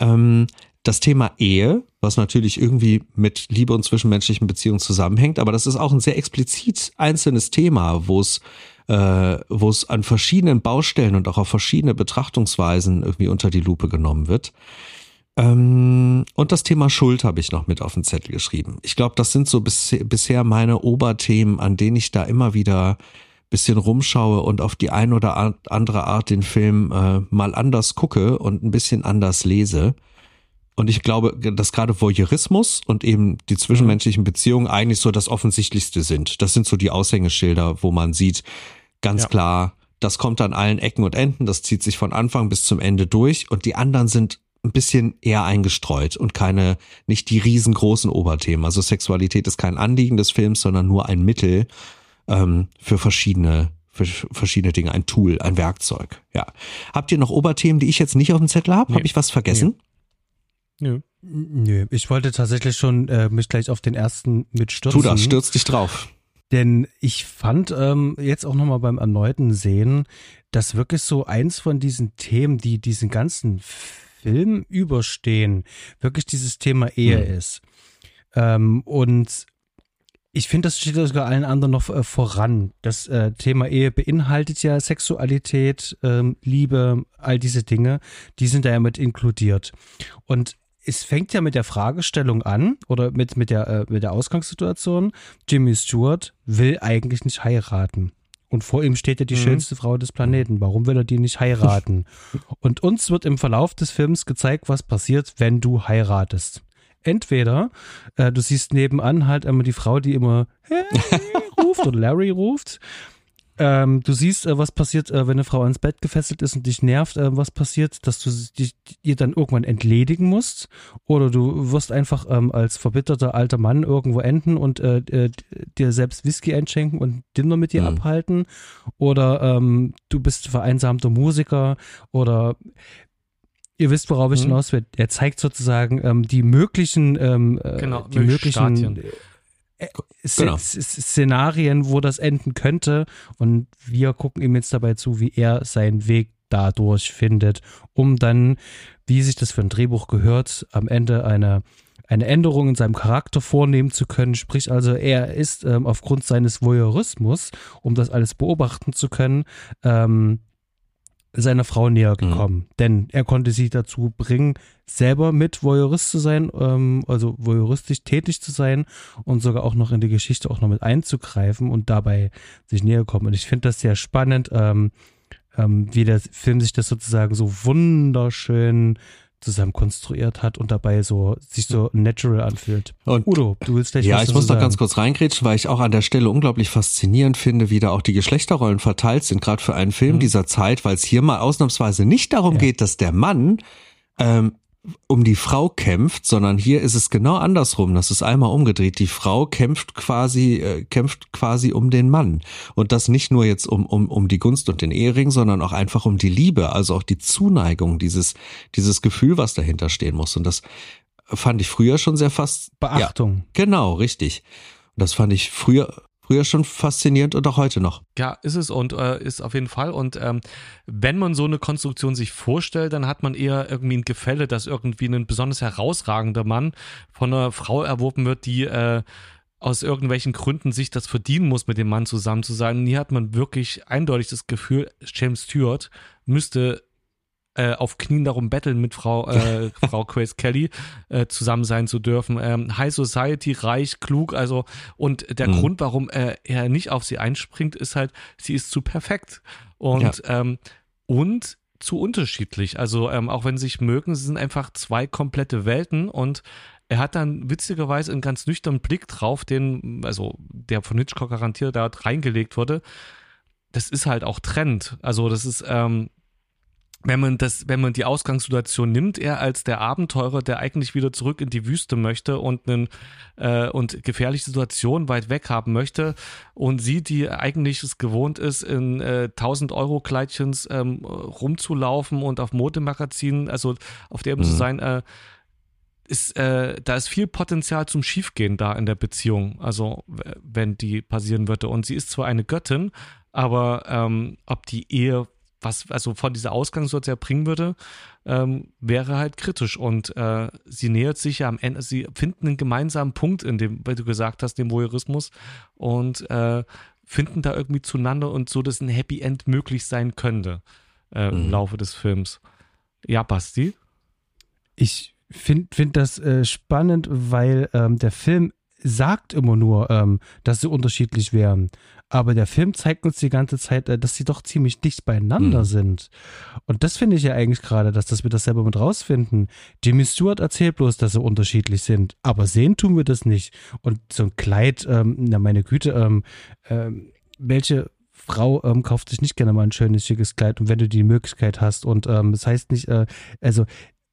Speaker 3: Ähm, das Thema Ehe, was natürlich irgendwie mit Liebe und zwischenmenschlichen Beziehungen zusammenhängt, aber das ist auch ein sehr explizit einzelnes Thema, wo es äh, wo es an verschiedenen Baustellen und auch auf verschiedene Betrachtungsweisen irgendwie unter die Lupe genommen wird. Ähm, und das Thema Schuld habe ich noch mit auf den Zettel geschrieben. Ich glaube, das sind so bis, bisher meine Oberthemen, an denen ich da immer wieder bisschen rumschaue und auf die ein oder andere Art den Film äh, mal anders gucke und ein bisschen anders lese. Und ich glaube, dass gerade Voyeurismus und eben die zwischenmenschlichen Beziehungen eigentlich so das Offensichtlichste sind. Das sind so die Aushängeschilder, wo man sieht, Ganz ja. klar, das kommt an allen Ecken und Enden, das zieht sich von Anfang bis zum Ende durch und die anderen sind ein bisschen eher eingestreut und keine, nicht die riesengroßen Oberthemen. Also Sexualität ist kein Anliegen des Films, sondern nur ein Mittel ähm, für verschiedene für verschiedene Dinge, ein Tool, ein Werkzeug. Ja. Habt ihr noch Oberthemen, die ich jetzt nicht auf dem Zettel habe? Nee. Habe ich was vergessen?
Speaker 1: Nö. Nö. Ich wollte tatsächlich schon äh, mich gleich auf den ersten mitstürzen.
Speaker 3: Tu das, stürz dich drauf.
Speaker 1: Denn ich fand ähm, jetzt auch nochmal beim erneuten Sehen, dass wirklich so eins von diesen Themen, die diesen ganzen Film überstehen, wirklich dieses Thema Ehe mhm. ist. Ähm, und ich finde, das steht sogar allen anderen noch äh, voran. Das äh, Thema Ehe beinhaltet ja Sexualität, ähm, Liebe, all diese Dinge, die sind da ja mit inkludiert. Und es fängt ja mit der Fragestellung an oder mit, mit, der, äh, mit der Ausgangssituation. Jimmy Stewart will eigentlich nicht heiraten. Und vor ihm steht ja die mhm. schönste Frau des Planeten. Warum will er die nicht heiraten? Und uns wird im Verlauf des Films gezeigt, was passiert, wenn du heiratest. Entweder äh, du siehst nebenan halt immer die Frau, die immer hey ruft oder Larry ruft. Ähm, du siehst, äh, was passiert, äh, wenn eine Frau ans Bett gefesselt ist und dich nervt, äh, was passiert, dass du dich, ihr dann irgendwann entledigen musst. Oder du wirst einfach ähm, als verbitterter alter Mann irgendwo enden und äh, äh dir selbst Whisky einschenken und Dinner mit dir mhm. abhalten. Oder ähm, du bist vereinsamter Musiker oder Ihr wisst, worauf ich hm. hinaus will. Er zeigt sozusagen ähm, die möglichen, ähm, äh, genau, die möglichen äh, genau. Szenarien, wo das enden könnte. Und wir gucken ihm jetzt dabei zu, wie er seinen Weg dadurch findet, um dann, wie sich das für ein Drehbuch gehört, am Ende eine eine Änderung in seinem Charakter vornehmen zu können. Sprich also, er ist ähm, aufgrund seines Voyeurismus, um das alles beobachten zu können, ähm, seiner Frau näher mhm. gekommen. Mhm. Denn er konnte sie dazu bringen, selber mit Voyeurist zu sein, ähm, also voyeuristisch tätig zu sein und sogar auch noch in die Geschichte auch noch mit einzugreifen und dabei sich näher kommen. Und ich finde das sehr spannend, ähm, ähm, wie der Film sich das sozusagen so wunderschön zusammen konstruiert hat und dabei so sich so natural anfühlt.
Speaker 3: Und Udo, du willst gleich Ja, ich muss noch ganz kurz reingrätschen, weil ich auch an der Stelle unglaublich faszinierend finde, wie da auch die Geschlechterrollen verteilt sind, gerade für einen Film mhm. dieser Zeit, weil es hier mal ausnahmsweise nicht darum ja. geht, dass der Mann ähm, um die Frau kämpft, sondern hier ist es genau andersrum. Das ist einmal umgedreht. Die Frau kämpft quasi, äh, kämpft quasi um den Mann. Und das nicht nur jetzt um, um, um die Gunst und den Ehering, sondern auch einfach um die Liebe, also auch die Zuneigung, dieses, dieses Gefühl, was dahinter stehen muss. Und das fand ich früher schon sehr fast.
Speaker 1: Beachtung.
Speaker 3: Ja, genau, richtig. Das fand ich früher früher schon faszinierend und auch heute noch.
Speaker 2: Ja, ist es und äh, ist auf jeden Fall. Und ähm, wenn man so eine Konstruktion sich vorstellt, dann hat man eher irgendwie ein Gefälle, dass irgendwie ein besonders herausragender Mann von einer Frau erworben wird, die äh, aus irgendwelchen Gründen sich das verdienen muss, mit dem Mann zusammen zu sein. hier hat man wirklich eindeutig das Gefühl, James Stewart müsste äh, auf Knien darum betteln, mit Frau, äh, Frau Grace Kelly äh, zusammen sein zu dürfen. Ähm, High Society, reich, klug, also und der mhm. Grund, warum äh, er nicht auf sie einspringt, ist halt, sie ist zu perfekt. Und, ja. ähm, und zu unterschiedlich. Also ähm, auch wenn sie sich mögen, sie sind einfach zwei komplette Welten und er hat dann witzigerweise einen ganz nüchternen Blick drauf, den, also der von Hitchcock garantiert da reingelegt wurde. Das ist halt auch Trend. Also das ist, ähm, wenn man das, wenn man die Ausgangssituation nimmt, er als der Abenteurer, der eigentlich wieder zurück in die Wüste möchte und einen äh, und gefährliche Situationen weit weg haben möchte und sie, die eigentlich es gewohnt ist, in äh, 1000 Euro Kleidchens ähm, rumzulaufen und auf Modemagazinen, also auf der eben mhm. zu sein, äh, ist, äh, da ist viel Potenzial zum Schiefgehen da in der Beziehung, also wenn die passieren würde. Und sie ist zwar eine Göttin, aber ähm, ob die Ehe was also von dieser Ausgangssituation bringen würde, ähm, wäre halt kritisch. Und äh, sie nähert sich ja am Ende, sie finden einen gemeinsamen Punkt in dem, weil du gesagt hast, dem Voyeurismus und äh, finden da irgendwie zueinander und so, dass ein Happy End möglich sein könnte äh, mhm. im Laufe des Films. Ja, Basti?
Speaker 1: Ich finde find das äh, spannend, weil ähm, der Film sagt immer nur, ähm, dass sie unterschiedlich wären. Aber der Film zeigt uns die ganze Zeit, äh, dass sie doch ziemlich dicht beieinander mhm. sind. Und das finde ich ja eigentlich gerade, dass, dass wir das selber mit rausfinden. Jimmy Stewart erzählt bloß, dass sie unterschiedlich sind. Aber sehen tun wir das nicht. Und so ein Kleid, ähm, na meine Güte, ähm, ähm, welche Frau ähm, kauft sich nicht gerne mal ein schönes, schickes Kleid und wenn du die Möglichkeit hast und ähm, das heißt nicht, äh, also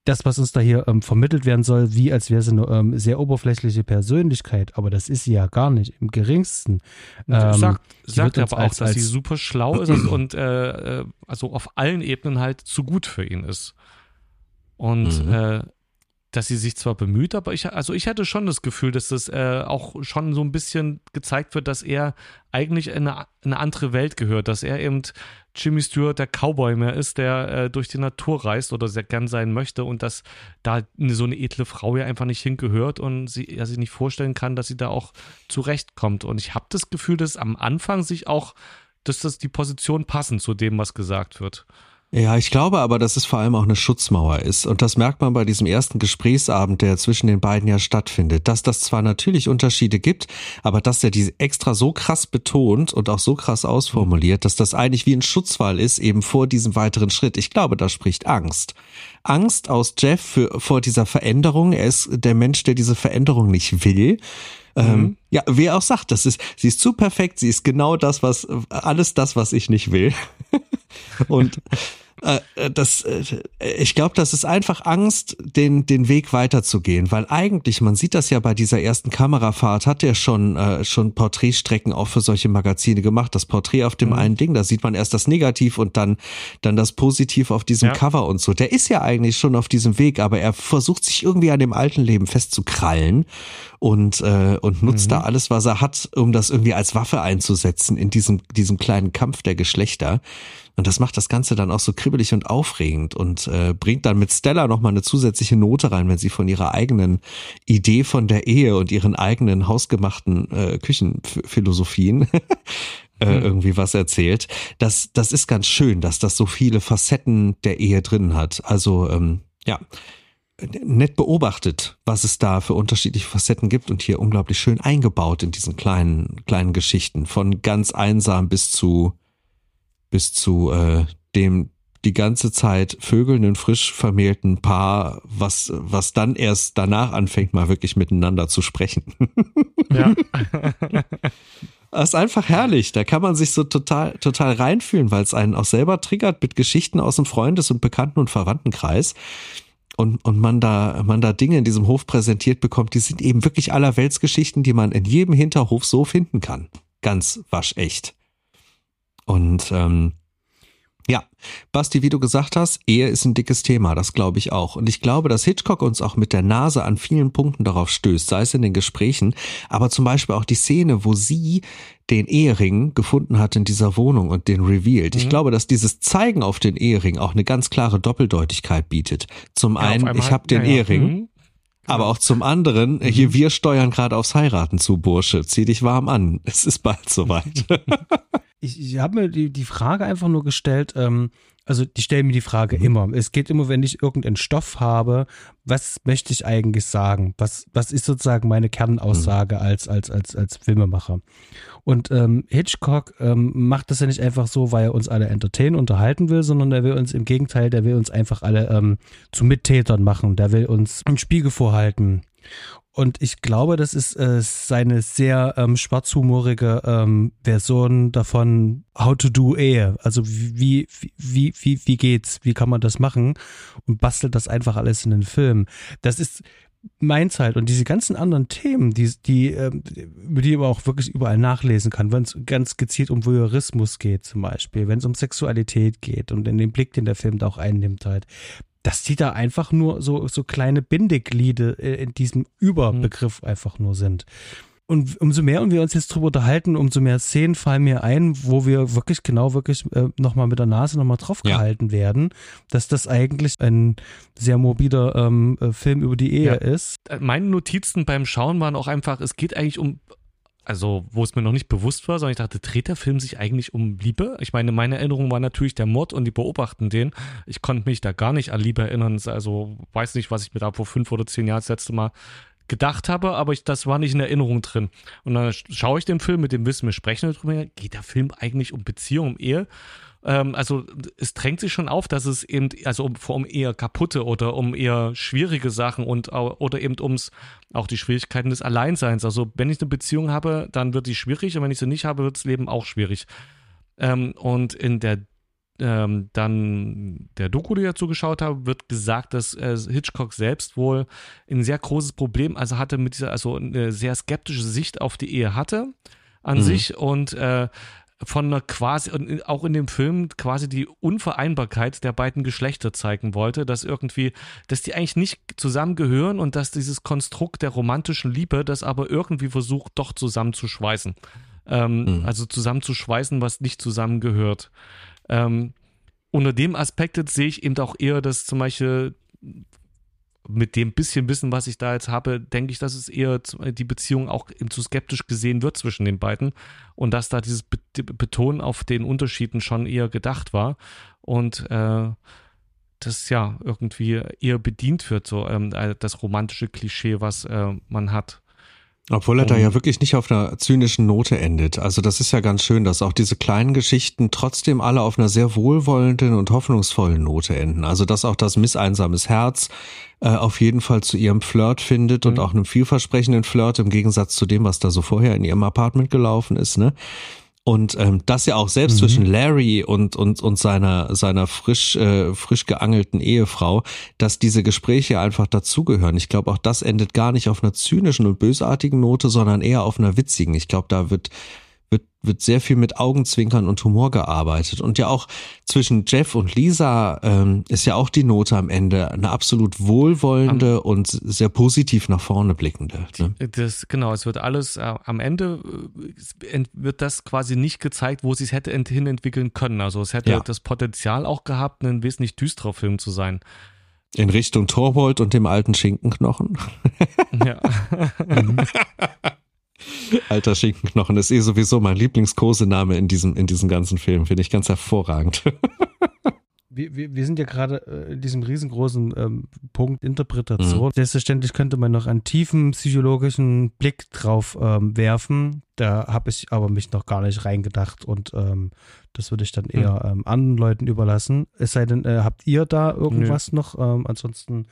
Speaker 1: das, was uns da hier ähm, vermittelt werden soll, wie als wäre sie eine ähm, sehr oberflächliche Persönlichkeit, aber das ist sie ja gar nicht, im geringsten.
Speaker 2: Ähm, sagt sagt aber auch, dass sie super schlau ist und äh, äh, also auf allen Ebenen halt zu gut für ihn ist. Und mhm. äh, dass sie sich zwar bemüht, aber ich, also ich hatte schon das Gefühl, dass das äh, auch schon so ein bisschen gezeigt wird, dass er eigentlich in eine, in eine andere Welt gehört, dass er eben Jimmy Stewart der Cowboy mehr ist, der äh, durch die Natur reist oder sehr gern sein möchte und dass da so eine edle Frau ja einfach nicht hingehört und sie er sich nicht vorstellen kann, dass sie da auch zurechtkommt. Und ich habe das Gefühl, dass am Anfang sich auch, dass das die Position passen zu dem, was gesagt wird.
Speaker 3: Ja, ich glaube aber, dass es vor allem auch eine Schutzmauer ist. Und das merkt man bei diesem ersten Gesprächsabend, der zwischen den beiden ja stattfindet. Dass das zwar natürlich Unterschiede gibt, aber dass er diese extra so krass betont und auch so krass ausformuliert, dass das eigentlich wie ein Schutzwall ist, eben vor diesem weiteren Schritt. Ich glaube, da spricht Angst. Angst aus Jeff für, vor dieser Veränderung. Er ist der Mensch, der diese Veränderung nicht will. Ähm, mhm. ja, wer auch sagt, das ist, sie ist zu perfekt, sie ist genau das, was, alles das, was ich nicht will. und Äh, äh, das, äh, ich glaube, das ist einfach Angst, den, den Weg weiterzugehen, weil eigentlich, man sieht das ja bei dieser ersten Kamerafahrt, hat er schon, äh, schon Porträtstrecken auch für solche Magazine gemacht. Das Porträt auf dem mhm. einen Ding, da sieht man erst das Negativ und dann, dann das Positiv auf diesem ja. Cover und so. Der ist ja eigentlich schon auf diesem Weg, aber er versucht sich irgendwie an dem alten Leben festzukrallen und, äh, und nutzt mhm. da alles, was er hat, um das irgendwie als Waffe einzusetzen in diesem, diesem kleinen Kampf der Geschlechter. Und das macht das Ganze dann auch so kribbelig und aufregend und äh, bringt dann mit Stella nochmal eine zusätzliche Note rein, wenn sie von ihrer eigenen Idee von der Ehe und ihren eigenen hausgemachten äh, Küchenphilosophien äh, hm. irgendwie was erzählt. Das, das ist ganz schön, dass das so viele Facetten der Ehe drin hat. Also ähm, ja, nett beobachtet, was es da für unterschiedliche Facetten gibt und hier unglaublich schön eingebaut in diesen kleinen, kleinen Geschichten. Von ganz einsam bis zu bis zu äh, dem die ganze Zeit vögelnden, frisch vermählten Paar, was, was dann erst danach anfängt, mal wirklich miteinander zu sprechen. Ja. Das ist einfach herrlich. Da kann man sich so total, total reinfühlen, weil es einen auch selber triggert mit Geschichten aus dem Freundes- und Bekannten- und Verwandtenkreis. Und, und man da, man da Dinge in diesem Hof präsentiert bekommt, die sind eben wirklich allerweltsgeschichten, die man in jedem Hinterhof so finden kann. Ganz waschecht. Und ähm, ja, Basti, wie du gesagt hast, Ehe ist ein dickes Thema, das glaube ich auch. Und ich glaube, dass Hitchcock uns auch mit der Nase an vielen Punkten darauf stößt, sei es in den Gesprächen, aber zum Beispiel auch die Szene, wo sie den Ehering gefunden hat in dieser Wohnung und den revealed. Mhm. Ich glaube, dass dieses Zeigen auf den Ehering auch eine ganz klare Doppeldeutigkeit bietet. Zum ja, einen, ich habe den ja, Ehering. Mhm. Aber auch zum anderen, mhm. hier wir steuern gerade aufs Heiraten zu, Bursche. Zieh dich warm an. Es ist bald soweit.
Speaker 1: ich, ich habe mir die, die Frage einfach nur gestellt, ähm, also die stellen mir die Frage mhm. immer. Es geht immer, wenn ich irgendeinen Stoff habe, was möchte ich eigentlich sagen? Was, was ist sozusagen meine Kernaussage mhm. als, als, als, als Filmemacher? Und ähm, Hitchcock ähm, macht das ja nicht einfach so, weil er uns alle entertainen, unterhalten will, sondern er will uns im Gegenteil, der will uns einfach alle ähm, zu Mittätern machen. Der will uns einen Spiegel vorhalten. Und ich glaube, das ist äh, seine sehr ähm, schwarzhumorige ähm, Version davon, How to do Ehe. Also wie, wie, wie, wie geht's? Wie kann man das machen? Und bastelt das einfach alles in den Film. Das ist meins halt. Und diese ganzen anderen Themen, die, die, ähm, über die man auch wirklich überall nachlesen kann, wenn es ganz gezielt um Voyeurismus geht, zum Beispiel, wenn es um Sexualität geht und in den Blick, den der Film da auch einnimmt halt dass die da einfach nur so, so kleine Bindegliede äh, in diesem Überbegriff mhm. einfach nur sind. Und umso mehr wir uns jetzt drüber unterhalten, umso mehr Szenen fallen mir ein, wo wir wirklich genau wirklich äh, nochmal mit der Nase nochmal drauf gehalten ja. werden, dass das eigentlich ein sehr morbider ähm, äh, Film über die Ehe ja. ist.
Speaker 2: Äh, meine Notizen beim Schauen waren auch einfach, es geht eigentlich um also wo es mir noch nicht bewusst war, sondern ich dachte, dreht der Film sich eigentlich um Liebe? Ich meine, meine Erinnerung war natürlich der Mord und die beobachten den. Ich konnte mich da gar nicht an Liebe erinnern. Also weiß nicht, was ich mir da vor fünf oder zehn Jahren das letzte Mal gedacht habe, aber ich, das war nicht in Erinnerung drin. Und dann schaue ich den Film mit dem Wissen, wir sprechen darüber, geht der Film eigentlich um Beziehung, um Ehe? Ähm, also es drängt sich schon auf, dass es eben, also um, um eher kaputte oder um eher schwierige Sachen und oder eben ums auch die Schwierigkeiten des Alleinseins. Also wenn ich eine Beziehung habe, dann wird die schwierig und wenn ich sie nicht habe, wird das Leben auch schwierig. Ähm, und in der ähm, dann der Doku, die ich dazu geschaut habe, wird gesagt, dass äh, Hitchcock selbst wohl ein sehr großes Problem, also hatte mit dieser, also eine sehr skeptische Sicht auf die Ehe hatte an mhm. sich und äh, von einer quasi, auch in dem Film quasi die Unvereinbarkeit der beiden Geschlechter zeigen wollte, dass irgendwie, dass die eigentlich nicht zusammengehören und dass dieses Konstrukt der romantischen Liebe das aber irgendwie versucht, doch zusammenzuschweißen. Ähm, mhm. Also zusammenzuschweißen, was nicht zusammengehört. Ähm, unter dem Aspekt sehe ich eben auch eher, dass zum Beispiel mit dem bisschen Wissen, was ich da jetzt habe, denke ich, dass es eher die Beziehung auch zu skeptisch gesehen wird zwischen den beiden und dass da dieses Betonen auf den Unterschieden schon eher gedacht war und äh, das ja irgendwie eher bedient wird, so ähm, äh, das romantische Klischee, was äh, man hat.
Speaker 3: Obwohl er da ja wirklich nicht auf einer zynischen Note endet. Also das ist ja ganz schön, dass auch diese kleinen Geschichten trotzdem alle auf einer sehr wohlwollenden und hoffnungsvollen Note enden. Also dass auch das misseinsames Herz äh, auf jeden Fall zu ihrem Flirt findet mhm. und auch einem vielversprechenden Flirt im Gegensatz zu dem, was da so vorher in ihrem Apartment gelaufen ist. Ne? Und ähm, das ja auch selbst mhm. zwischen Larry und, und, und seiner, seiner frisch, äh, frisch geangelten Ehefrau, dass diese Gespräche einfach dazugehören. Ich glaube, auch das endet gar nicht auf einer zynischen und bösartigen Note, sondern eher auf einer witzigen. Ich glaube, da wird wird, sehr viel mit Augenzwinkern und Humor gearbeitet. Und ja auch zwischen Jeff und Lisa ähm, ist ja auch die Note am Ende eine absolut wohlwollende am, und sehr positiv nach vorne blickende.
Speaker 2: Ne? Das, genau, es wird alles, äh, am Ende äh, wird das quasi nicht gezeigt, wo sie es hätte hin entwickeln können. Also es hätte ja. das Potenzial auch gehabt, ein wesentlich düsterer Film zu sein.
Speaker 3: In Richtung Torbold und dem alten Schinkenknochen. Ja. Alter Schinkenknochen ist eh sowieso mein Lieblingskosename in diesem, in diesem ganzen Film. Finde ich ganz hervorragend.
Speaker 1: wir, wir, wir sind ja gerade äh, in diesem riesengroßen ähm, Punkt Interpretation. Mhm. Selbstverständlich könnte man noch einen tiefen psychologischen Blick drauf ähm, werfen. Da habe ich aber mich noch gar nicht reingedacht und ähm, das würde ich dann eher mhm. anderen Leuten überlassen. Es sei denn, äh, habt ihr da irgendwas Nö. noch? Ähm, ansonsten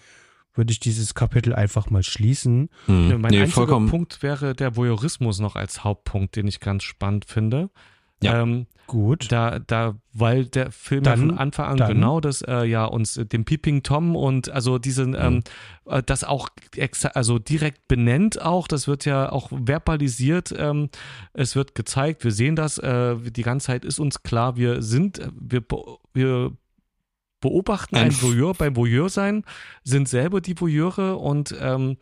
Speaker 1: würde ich dieses Kapitel einfach mal schließen.
Speaker 2: Hm. Mein nee, einziger vollkommen. Punkt wäre der Voyeurismus noch als Hauptpunkt, den ich ganz spannend finde. Ja. Ähm, Gut. Da, da, weil der Film dann, ja von Anfang an dann. genau das äh, ja uns äh, dem Peeping Tom und also diesen mhm. ähm, äh, das auch also direkt benennt auch, das wird ja auch verbalisiert, ähm, es wird gezeigt, wir sehen das, äh, die ganze Zeit ist uns klar, wir sind, wir, wir beobachten ein, ein Voyeur beim Voyeur sein, sind selber die Voyeure und ähm,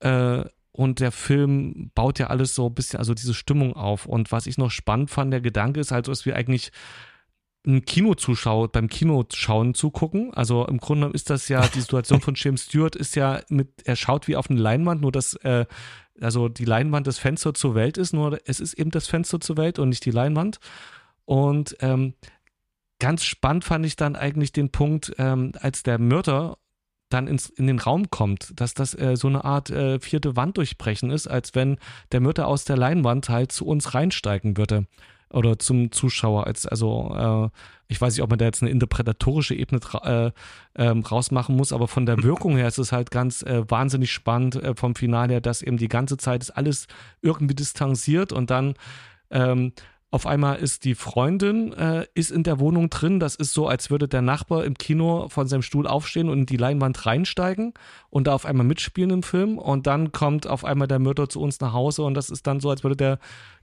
Speaker 2: äh, und der Film baut ja alles so ein bisschen, also diese Stimmung auf. Und was ich noch spannend fand, der Gedanke ist also, dass wir eigentlich ein Kinozuschauer beim Kinoschauen zugucken. Also im Grunde ist das ja die Situation von James Stewart ist ja mit, er schaut wie auf eine Leinwand, nur dass äh, also die Leinwand das Fenster zur Welt ist, nur es ist eben das Fenster zur Welt und nicht die Leinwand. Und ähm, ganz spannend fand ich dann eigentlich den Punkt, ähm, als der Mörder dann ins, in den Raum kommt, dass das äh, so eine Art äh, vierte Wand durchbrechen ist, als wenn der Mörder aus der Leinwand halt zu uns reinsteigen würde oder zum Zuschauer. Als, also äh, ich weiß nicht, ob man da jetzt eine interpretatorische Ebene äh, ähm, rausmachen muss, aber von der Wirkung her ist es halt ganz äh, wahnsinnig spannend äh, vom Finale her, dass eben die ganze Zeit ist alles irgendwie distanziert und dann ähm, auf einmal ist die Freundin äh, ist in der Wohnung drin. Das ist so, als würde der Nachbar im Kino von seinem Stuhl aufstehen und in die Leinwand reinsteigen und da auf einmal mitspielen im Film. Und dann kommt auf einmal der Mörder zu uns nach Hause und das ist dann so, als würde der,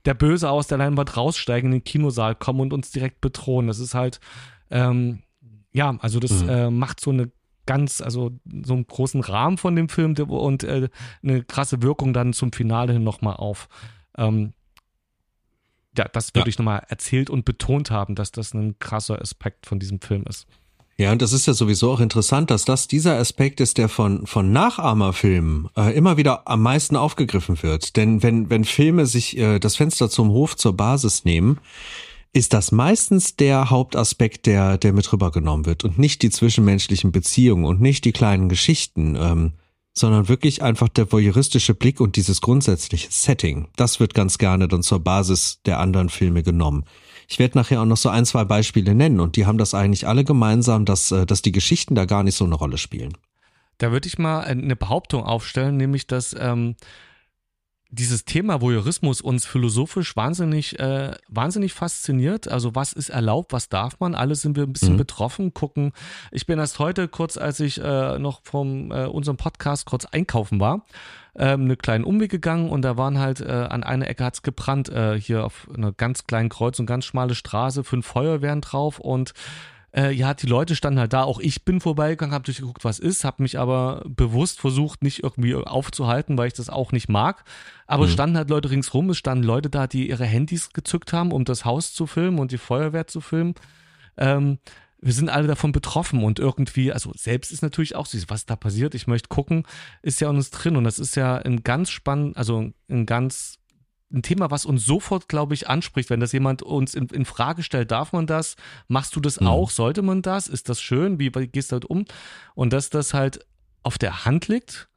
Speaker 2: der Böse aus der Leinwand raussteigen, in den Kinosaal kommen und uns direkt bedrohen. Das ist halt, ähm, ja, also das mhm. äh, macht so eine ganz, also so einen großen Rahmen von dem Film und äh, eine krasse Wirkung dann zum Finale hin nochmal auf. Ähm, ja, das würde ja. ich nochmal erzählt und betont haben, dass das ein krasser Aspekt von diesem Film ist.
Speaker 3: Ja, und das ist ja sowieso auch interessant, dass das dieser Aspekt ist, der von, von Nachahmerfilmen äh, immer wieder am meisten aufgegriffen wird. Denn wenn, wenn Filme sich äh, das Fenster zum Hof zur Basis nehmen, ist das meistens der Hauptaspekt, der, der mit rübergenommen wird und nicht die zwischenmenschlichen Beziehungen und nicht die kleinen Geschichten. Ähm, sondern wirklich einfach der voyeuristische Blick und dieses grundsätzliche Setting. Das wird ganz gerne dann zur Basis der anderen Filme genommen. Ich werde nachher auch noch so ein, zwei Beispiele nennen und die haben das eigentlich alle gemeinsam, dass, äh, dass die Geschichten da gar nicht so eine Rolle spielen.
Speaker 2: Da würde ich mal eine Behauptung aufstellen, nämlich dass ähm, dieses Thema Voyeurismus uns philosophisch wahnsinnig, äh, wahnsinnig fasziniert. Also was ist erlaubt, was darf man? Alle sind wir ein bisschen mhm. betroffen, gucken. Ich bin erst heute kurz, als ich äh, noch vom äh, unserem Podcast kurz einkaufen war, ähm, eine kleine Umweg gegangen und da waren halt äh, an einer Ecke hat's gebrannt, äh, hier auf einer ganz kleinen Kreuz und ganz schmale Straße, fünf Feuerwehren drauf und äh, ja, die Leute standen halt da, auch ich bin vorbeigegangen, habe durchgeguckt, was ist, habe mich aber bewusst versucht, nicht irgendwie aufzuhalten, weil ich das auch nicht mag. Aber mhm. standen halt Leute ringsrum, es standen Leute da, die ihre Handys gezückt haben, um das Haus zu filmen und die Feuerwehr zu filmen. Ähm, wir sind alle davon betroffen und irgendwie, also selbst ist natürlich auch süß, was da passiert. Ich möchte gucken, ist ja uns drin und das ist ja ein ganz spannend, also ein ganz ein Thema, was uns sofort, glaube ich, anspricht. Wenn das jemand uns in, in Frage stellt, darf man das? Machst du das mhm. auch? Sollte man das? Ist das schön? Wie, gehst du halt um? Und dass das halt auf der Hand liegt,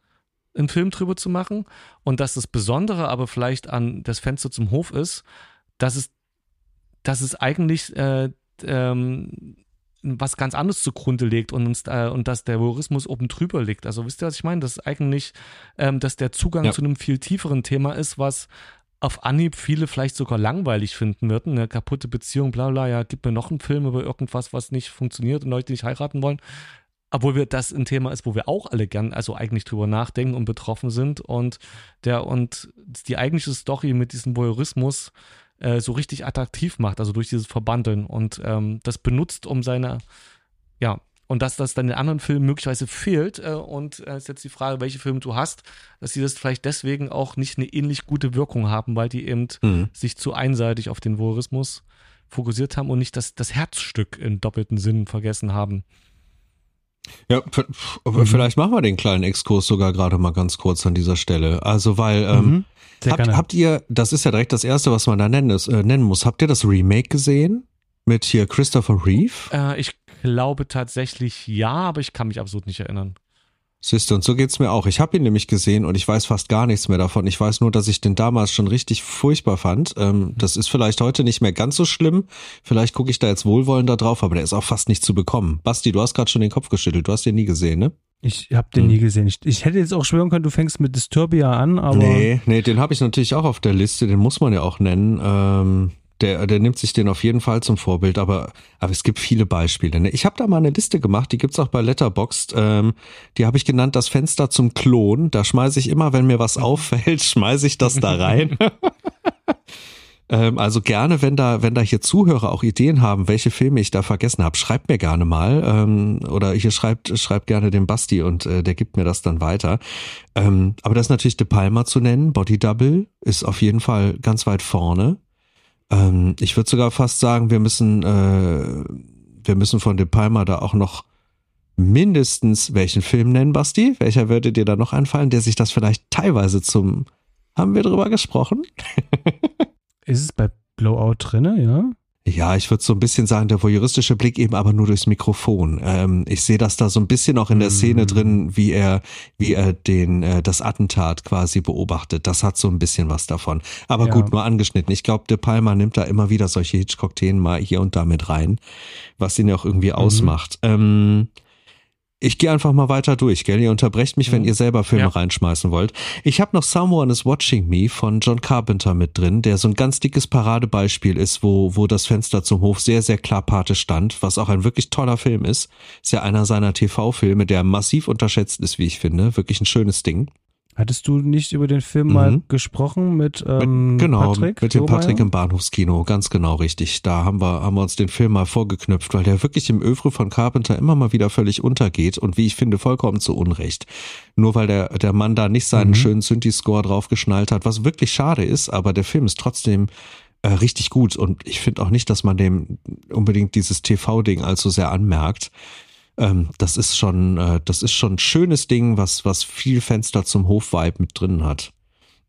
Speaker 2: einen Film drüber zu machen und dass das Besondere aber vielleicht an das Fenster zum Hof ist, dass es, dass es eigentlich äh, ähm, was ganz anderes zugrunde legt und uns äh, und dass der Voyeurismus oben drüber liegt. Also wisst ihr, was ich meine? Das ist eigentlich, ähm, dass der Zugang ja. zu einem viel tieferen Thema ist, was auf Anhieb viele vielleicht sogar langweilig finden würden. Eine kaputte Beziehung, bla bla, ja, gib mir noch einen Film über irgendwas, was nicht funktioniert und Leute nicht heiraten wollen. Obwohl wir das ein Thema ist, wo wir auch alle gern, also eigentlich drüber nachdenken und betroffen sind. Und der und die eigentliche Story mit diesem Voyeurismus äh, so richtig attraktiv macht, also durch dieses Verbandeln und ähm, das benutzt, um seine, ja, und dass das dann in anderen Filmen möglicherweise fehlt. Äh, und äh, ist jetzt die Frage, welche Filme du hast, dass sie das vielleicht deswegen auch nicht eine ähnlich gute Wirkung haben, weil die eben mhm. sich zu einseitig auf den Voyeurismus fokussiert haben und nicht das, das Herzstück in doppelten Sinn vergessen haben.
Speaker 3: Ja, mhm. vielleicht machen wir den kleinen Exkurs sogar gerade mal ganz kurz an dieser Stelle. Also, weil ähm, mhm. habt, habt, ihr, das ist ja direkt das Erste, was man da nennen, ist, äh, nennen muss, habt ihr das Remake gesehen? Mit hier Christopher Reeve?
Speaker 2: Äh, ich glaube tatsächlich ja, aber ich kann mich absolut nicht erinnern.
Speaker 3: Siehst du, und so geht's mir auch. Ich habe ihn nämlich gesehen und ich weiß fast gar nichts mehr davon. Ich weiß nur, dass ich den damals schon richtig furchtbar fand. Ähm, das ist vielleicht heute nicht mehr ganz so schlimm. Vielleicht gucke ich da jetzt wohlwollender drauf, aber der ist auch fast nicht zu bekommen. Basti, du hast gerade schon den Kopf geschüttelt. Du hast den nie gesehen, ne?
Speaker 1: Ich habe den hm. nie gesehen. Ich, ich, hätte jetzt auch schwören können, du fängst mit Disturbia an, aber.
Speaker 3: Nee, nee, den habe ich natürlich auch auf der Liste. Den muss man ja auch nennen. Ähm, der, der nimmt sich den auf jeden Fall zum Vorbild, aber, aber es gibt viele Beispiele. Ne? Ich habe da mal eine Liste gemacht, die gibt's auch bei Letterboxd. Ähm, die habe ich genannt, das Fenster zum Klon. Da schmeiße ich immer, wenn mir was auffällt, schmeiße ich das da rein. ähm, also gerne, wenn da, wenn da hier Zuhörer auch Ideen haben, welche Filme ich da vergessen habe, schreibt mir gerne mal. Ähm, oder hier schreibt, schreibt gerne den Basti und äh, der gibt mir das dann weiter. Ähm, aber das ist natürlich De Palma zu nennen. Body Double ist auf jeden Fall ganz weit vorne. Ähm, ich würde sogar fast sagen, wir müssen, äh, wir müssen von De Palma da auch noch mindestens welchen Film nennen, Basti? Welcher würde dir da noch einfallen, der sich das vielleicht teilweise zum, haben wir drüber gesprochen?
Speaker 1: Ist es bei Blowout drinne, ja?
Speaker 3: Ja, ich würde so ein bisschen sagen, der voyeuristische Blick eben aber nur durchs Mikrofon. Ähm, ich sehe das da so ein bisschen auch in der Szene mhm. drin, wie er, wie er den, äh, das Attentat quasi beobachtet. Das hat so ein bisschen was davon. Aber ja. gut, nur angeschnitten. Ich glaube, De Palma nimmt da immer wieder solche Hitchcock-Themen mal hier und da mit rein, was ihn ja auch irgendwie mhm. ausmacht. Ähm, ich gehe einfach mal weiter durch, gell? Ihr unterbrecht mich, wenn mhm. ihr selber Filme ja. reinschmeißen wollt. Ich habe noch Someone is Watching Me von John Carpenter mit drin, der so ein ganz dickes Paradebeispiel ist, wo, wo das Fenster zum Hof sehr, sehr klar Pate stand, was auch ein wirklich toller Film ist. Ist ja einer seiner TV-Filme, der massiv unterschätzt ist, wie ich finde. Wirklich ein schönes Ding.
Speaker 1: Hattest du nicht über den Film mhm. mal gesprochen mit, ähm,
Speaker 3: mit genau,
Speaker 1: Patrick?
Speaker 3: Mit dem Patrick im Bahnhofskino, ganz genau richtig. Da haben wir, haben wir uns den Film mal vorgeknüpft, weil der wirklich im Övre von Carpenter immer mal wieder völlig untergeht und wie ich finde, vollkommen zu Unrecht. Nur weil der, der Mann da nicht seinen mhm. schönen Synthi-Score draufgeschnallt hat, was wirklich schade ist, aber der Film ist trotzdem äh, richtig gut und ich finde auch nicht, dass man dem unbedingt dieses TV-Ding allzu sehr anmerkt. Ähm, das ist schon, äh, das ist schon ein schönes Ding, was, was viel Fenster zum Hof-Vibe mit drin hat.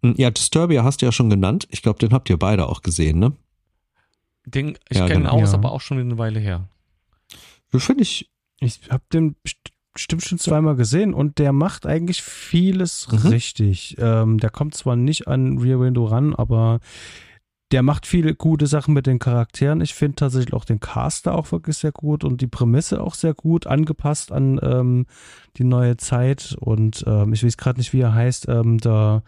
Speaker 3: Hm, ja, Disturbia hast du ja schon genannt. Ich glaube, den habt ihr beide auch gesehen, ne?
Speaker 2: Den, ich ja, kenne genau. aus, ja. aber auch schon eine Weile her.
Speaker 3: Finde ich.
Speaker 1: Ich habe den bestimmt schon zweimal gesehen und der macht eigentlich vieles mhm. richtig. Ähm, der kommt zwar nicht an Rear Window ran, aber der macht viele gute Sachen mit den Charakteren. Ich finde tatsächlich auch den Caster auch wirklich sehr gut und die Prämisse auch sehr gut angepasst an ähm, die neue Zeit. Und ähm, ich weiß gerade nicht, wie er heißt, ähm, der,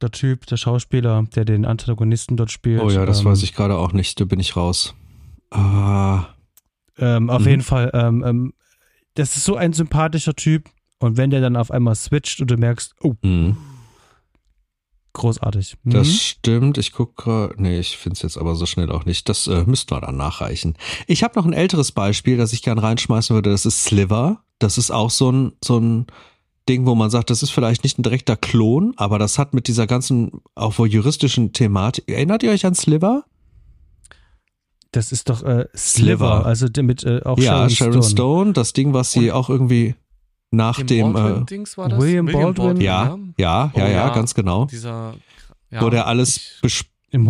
Speaker 1: der Typ, der Schauspieler, der den Antagonisten dort spielt.
Speaker 3: Oh ja, das ähm, weiß ich gerade auch nicht, da bin ich raus. Ah.
Speaker 1: Ähm, auf mhm. jeden Fall, ähm, das ist so ein sympathischer Typ. Und wenn der dann auf einmal switcht und du merkst, oh, mhm großartig.
Speaker 3: Mhm. Das stimmt. Ich gucke, nee, ich finde es jetzt aber so schnell auch nicht. Das äh, müssten wir dann nachreichen. Ich habe noch ein älteres Beispiel, das ich gern reinschmeißen würde. Das ist Sliver. Das ist auch so ein, so ein Ding, wo man sagt, das ist vielleicht nicht ein direkter Klon, aber das hat mit dieser ganzen, auch wohl juristischen Thematik. Erinnert ihr euch an Sliver?
Speaker 1: Das ist doch äh, Sliver, also mit äh, auch
Speaker 3: ja, Sharon, Sharon Stone. Stone. Das Ding, was sie Und auch irgendwie nach dem,
Speaker 2: äh,
Speaker 1: William, William Baldwin,
Speaker 3: Baldwin, ja, ja, ja, oh, ja, ganz genau. Dieser, ja, wo der alles bes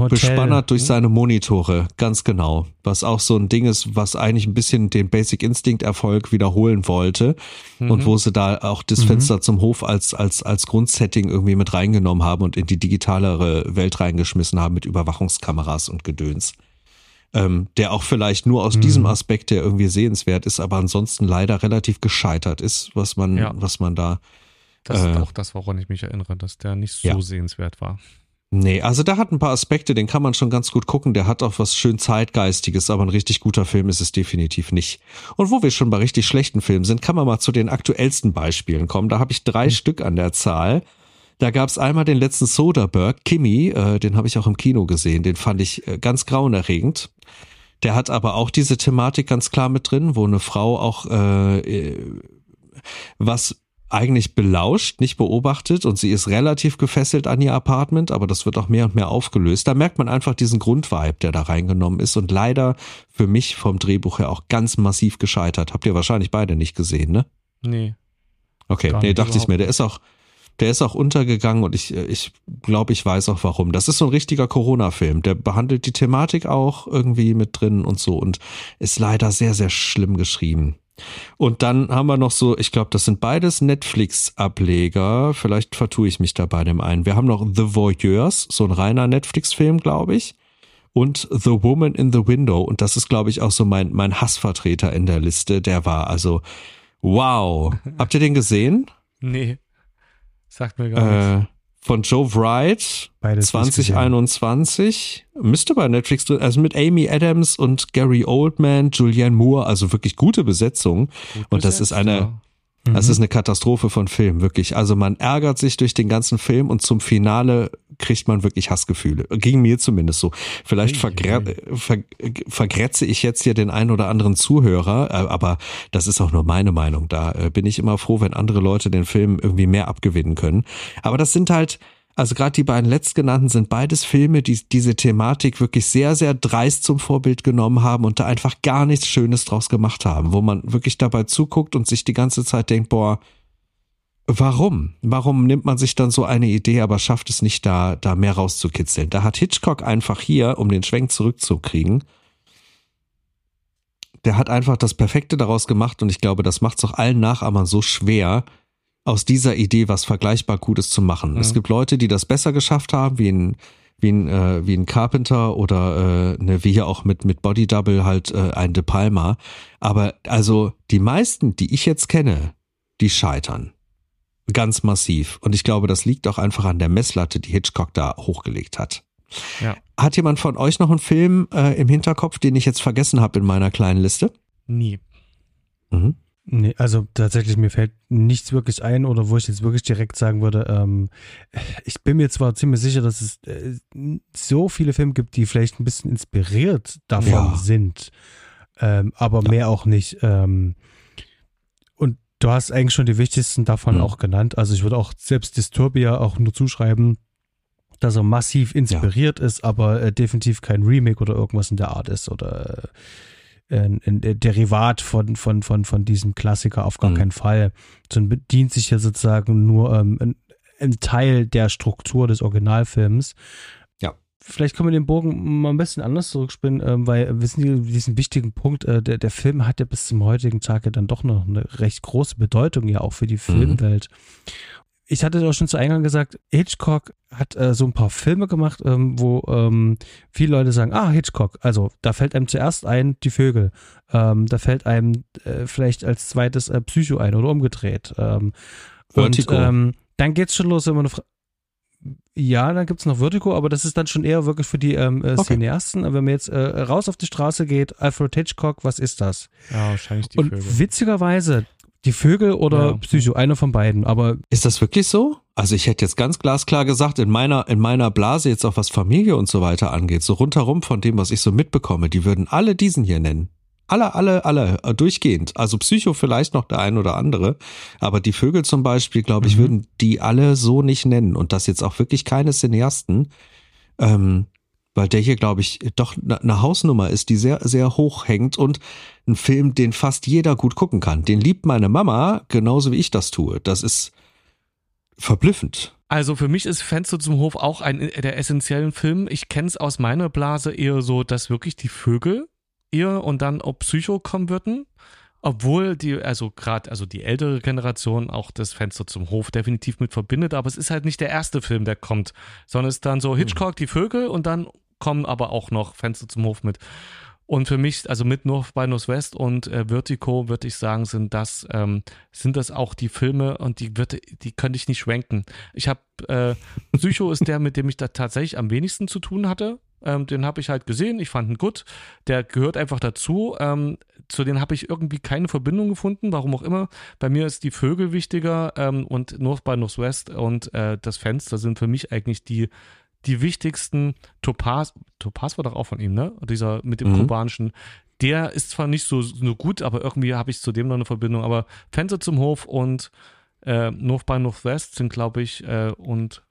Speaker 3: bespannert durch hm? seine Monitore, ganz genau. Was auch so ein Ding ist, was eigentlich ein bisschen den Basic Instinct Erfolg wiederholen wollte mhm. und wo sie da auch das mhm. Fenster zum Hof als als als Grundsetting irgendwie mit reingenommen haben und in die digitalere Welt reingeschmissen haben mit Überwachungskameras und Gedöns ähm, der auch vielleicht nur aus mhm. diesem Aspekt, der irgendwie sehenswert ist, aber ansonsten leider relativ gescheitert ist, was man, ja. was man da.
Speaker 2: Das äh, ist auch das, woran ich mich erinnere, dass der nicht so ja. sehenswert war.
Speaker 3: Nee, also der hat ein paar Aspekte, den kann man schon ganz gut gucken. Der hat auch was schön Zeitgeistiges, aber ein richtig guter Film ist es definitiv nicht. Und wo wir schon bei richtig schlechten Filmen sind, kann man mal zu den aktuellsten Beispielen kommen. Da habe ich drei mhm. Stück an der Zahl. Da gab es einmal den letzten Soderbergh, Kimmy, äh, den habe ich auch im Kino gesehen, den fand ich äh, ganz grauenerregend. Der hat aber auch diese Thematik ganz klar mit drin, wo eine Frau auch äh, äh was eigentlich belauscht, nicht beobachtet und sie ist relativ gefesselt an ihr Apartment, aber das wird auch mehr und mehr aufgelöst. Da merkt man einfach diesen Grundvibe, der da reingenommen ist und leider für mich vom Drehbuch her auch ganz massiv gescheitert. Habt ihr wahrscheinlich beide nicht gesehen, ne?
Speaker 2: Nee.
Speaker 3: Okay, nee, dachte ich mir, der ist auch, der ist auch untergegangen und ich, ich glaube, ich weiß auch warum. Das ist so ein richtiger Corona-Film. Der behandelt die Thematik auch irgendwie mit drin und so und ist leider sehr, sehr schlimm geschrieben. Und dann haben wir noch so, ich glaube, das sind beides Netflix-Ableger. Vielleicht vertue ich mich da bei dem einen. Wir haben noch The Voyeurs, so ein reiner Netflix-Film, glaube ich. Und The Woman in the Window. Und das ist, glaube ich, auch so mein, mein Hassvertreter in der Liste. Der war also, wow. Habt ihr den gesehen?
Speaker 2: Nee. Sagt mir gar nichts.
Speaker 3: Äh, von Joe Wright, Beides 2021. Müsste bei Netflix drin, also mit Amy Adams und Gary Oldman, Julianne Moore, also wirklich gute Besetzung. Gut und das ist eine, ja. Das mhm. ist eine Katastrophe von Film, wirklich. Also man ärgert sich durch den ganzen Film und zum Finale kriegt man wirklich Hassgefühle. Ging mir zumindest so. Vielleicht vergre ver vergrätze ich jetzt hier den einen oder anderen Zuhörer, äh, aber das ist auch nur meine Meinung. Da äh, bin ich immer froh, wenn andere Leute den Film irgendwie mehr abgewinnen können. Aber das sind halt, also gerade die beiden letztgenannten sind beides Filme, die diese Thematik wirklich sehr, sehr dreist zum Vorbild genommen haben und da einfach gar nichts Schönes draus gemacht haben, wo man wirklich dabei zuguckt und sich die ganze Zeit denkt, boah, warum? Warum nimmt man sich dann so eine Idee, aber schafft es nicht da, da mehr rauszukitzeln? Da hat Hitchcock einfach hier, um den Schwenk zurückzukriegen, der hat einfach das Perfekte daraus gemacht und ich glaube, das macht es auch allen Nachahmern so schwer, aus dieser Idee was vergleichbar Gutes zu machen. Mhm. Es gibt Leute, die das besser geschafft haben, wie ein wie ein, äh, wie ein Carpenter oder äh, ne, wie hier auch mit, mit Body Double halt äh, ein De Palma. Aber also die meisten, die ich jetzt kenne, die scheitern. Ganz massiv. Und ich glaube, das liegt auch einfach an der Messlatte, die Hitchcock da hochgelegt hat. Ja. Hat jemand von euch noch einen Film äh, im Hinterkopf, den ich jetzt vergessen habe in meiner kleinen Liste?
Speaker 2: Nie.
Speaker 1: Mhm. Nee, also tatsächlich, mir fällt nichts wirklich ein oder wo ich jetzt wirklich direkt sagen würde, ähm, ich bin mir zwar ziemlich sicher, dass es äh, so viele Filme gibt, die vielleicht ein bisschen inspiriert davon ja. sind, ähm, aber ja. mehr auch nicht. Ähm, und du hast eigentlich schon die wichtigsten davon mhm. auch genannt. Also ich würde auch selbst Disturbia auch nur zuschreiben, dass er massiv inspiriert ja. ist, aber äh, definitiv kein Remake oder irgendwas in der Art ist oder äh, ein, ein Derivat von, von, von, von diesem Klassiker auf gar mhm. keinen Fall, sondern bedient sich ja sozusagen nur ähm, ein, Teil der Struktur des Originalfilms.
Speaker 3: Ja.
Speaker 1: Vielleicht können wir den Bogen mal ein bisschen anders zurückspinnen, äh, weil wir sind diesen wichtigen Punkt, äh, der, der Film hat ja bis zum heutigen Tag ja dann doch noch eine recht große Bedeutung ja auch für die mhm. Filmwelt. Mhm ich hatte auch schon zu Eingang gesagt, Hitchcock hat äh, so ein paar Filme gemacht, ähm, wo ähm, viele Leute sagen, ah, Hitchcock, also da fällt einem zuerst ein die Vögel, ähm, da fällt einem äh, vielleicht als zweites äh, Psycho ein oder umgedreht. Ähm, und ähm, dann geht's schon los, wenn man eine ja, dann gibt's noch Vertigo, aber das ist dann schon eher wirklich für die ähm, äh, okay. Cineasten. Wenn man jetzt äh, raus auf die Straße geht, Alfred Hitchcock, was ist das?
Speaker 2: Ja, wahrscheinlich die
Speaker 1: Und Vögel. witzigerweise, die Vögel oder ja. Psycho, einer von beiden. Aber
Speaker 3: ist das wirklich so? Also ich hätte jetzt ganz glasklar gesagt, in meiner, in meiner Blase jetzt auch was Familie und so weiter angeht, so rundherum von dem, was ich so mitbekomme, die würden alle diesen hier nennen. Alle, alle, alle, äh, durchgehend. Also Psycho vielleicht noch der ein oder andere, aber die Vögel zum Beispiel, glaube ich, mhm. würden die alle so nicht nennen und das jetzt auch wirklich keine Cineasten. Ähm, weil der hier, glaube ich, doch eine Hausnummer ist, die sehr, sehr hoch hängt und ein Film, den fast jeder gut gucken kann. Den liebt meine Mama genauso wie ich das tue. Das ist verblüffend.
Speaker 2: Also für mich ist Fenster zum Hof auch ein der essentiellen Film. Ich kenne es aus meiner Blase eher so, dass wirklich die Vögel eher und dann auch Psycho kommen würden. Obwohl die, also gerade, also die ältere Generation auch das Fenster zum Hof definitiv mit verbindet, aber es ist halt nicht der erste Film, der kommt, sondern es ist dann so Hitchcock, die Vögel und dann kommen aber auch noch Fenster zum Hof mit. Und für mich, also mit North by Northwest und äh, Vertigo, würde ich sagen, sind das, ähm, sind das auch die Filme und die wird, die könnte ich nicht schwenken. Ich habe, äh, Psycho ist der, mit dem ich da tatsächlich am wenigsten zu tun hatte. Ähm, den habe ich halt gesehen, ich fand ihn gut. Der gehört einfach dazu. Ähm, zu denen habe ich irgendwie keine Verbindung gefunden, warum auch immer. Bei mir ist die Vögel wichtiger ähm, und North by Northwest und äh, das Fenster sind für mich eigentlich die die wichtigsten Topaz, Topaz war doch auch von ihm, ne? Dieser mit dem mhm. kubanischen. Der ist zwar nicht so, so gut, aber irgendwie habe ich zu dem noch eine Verbindung. Aber Fenster zum Hof und äh, North by Northwest sind, glaube ich, äh, und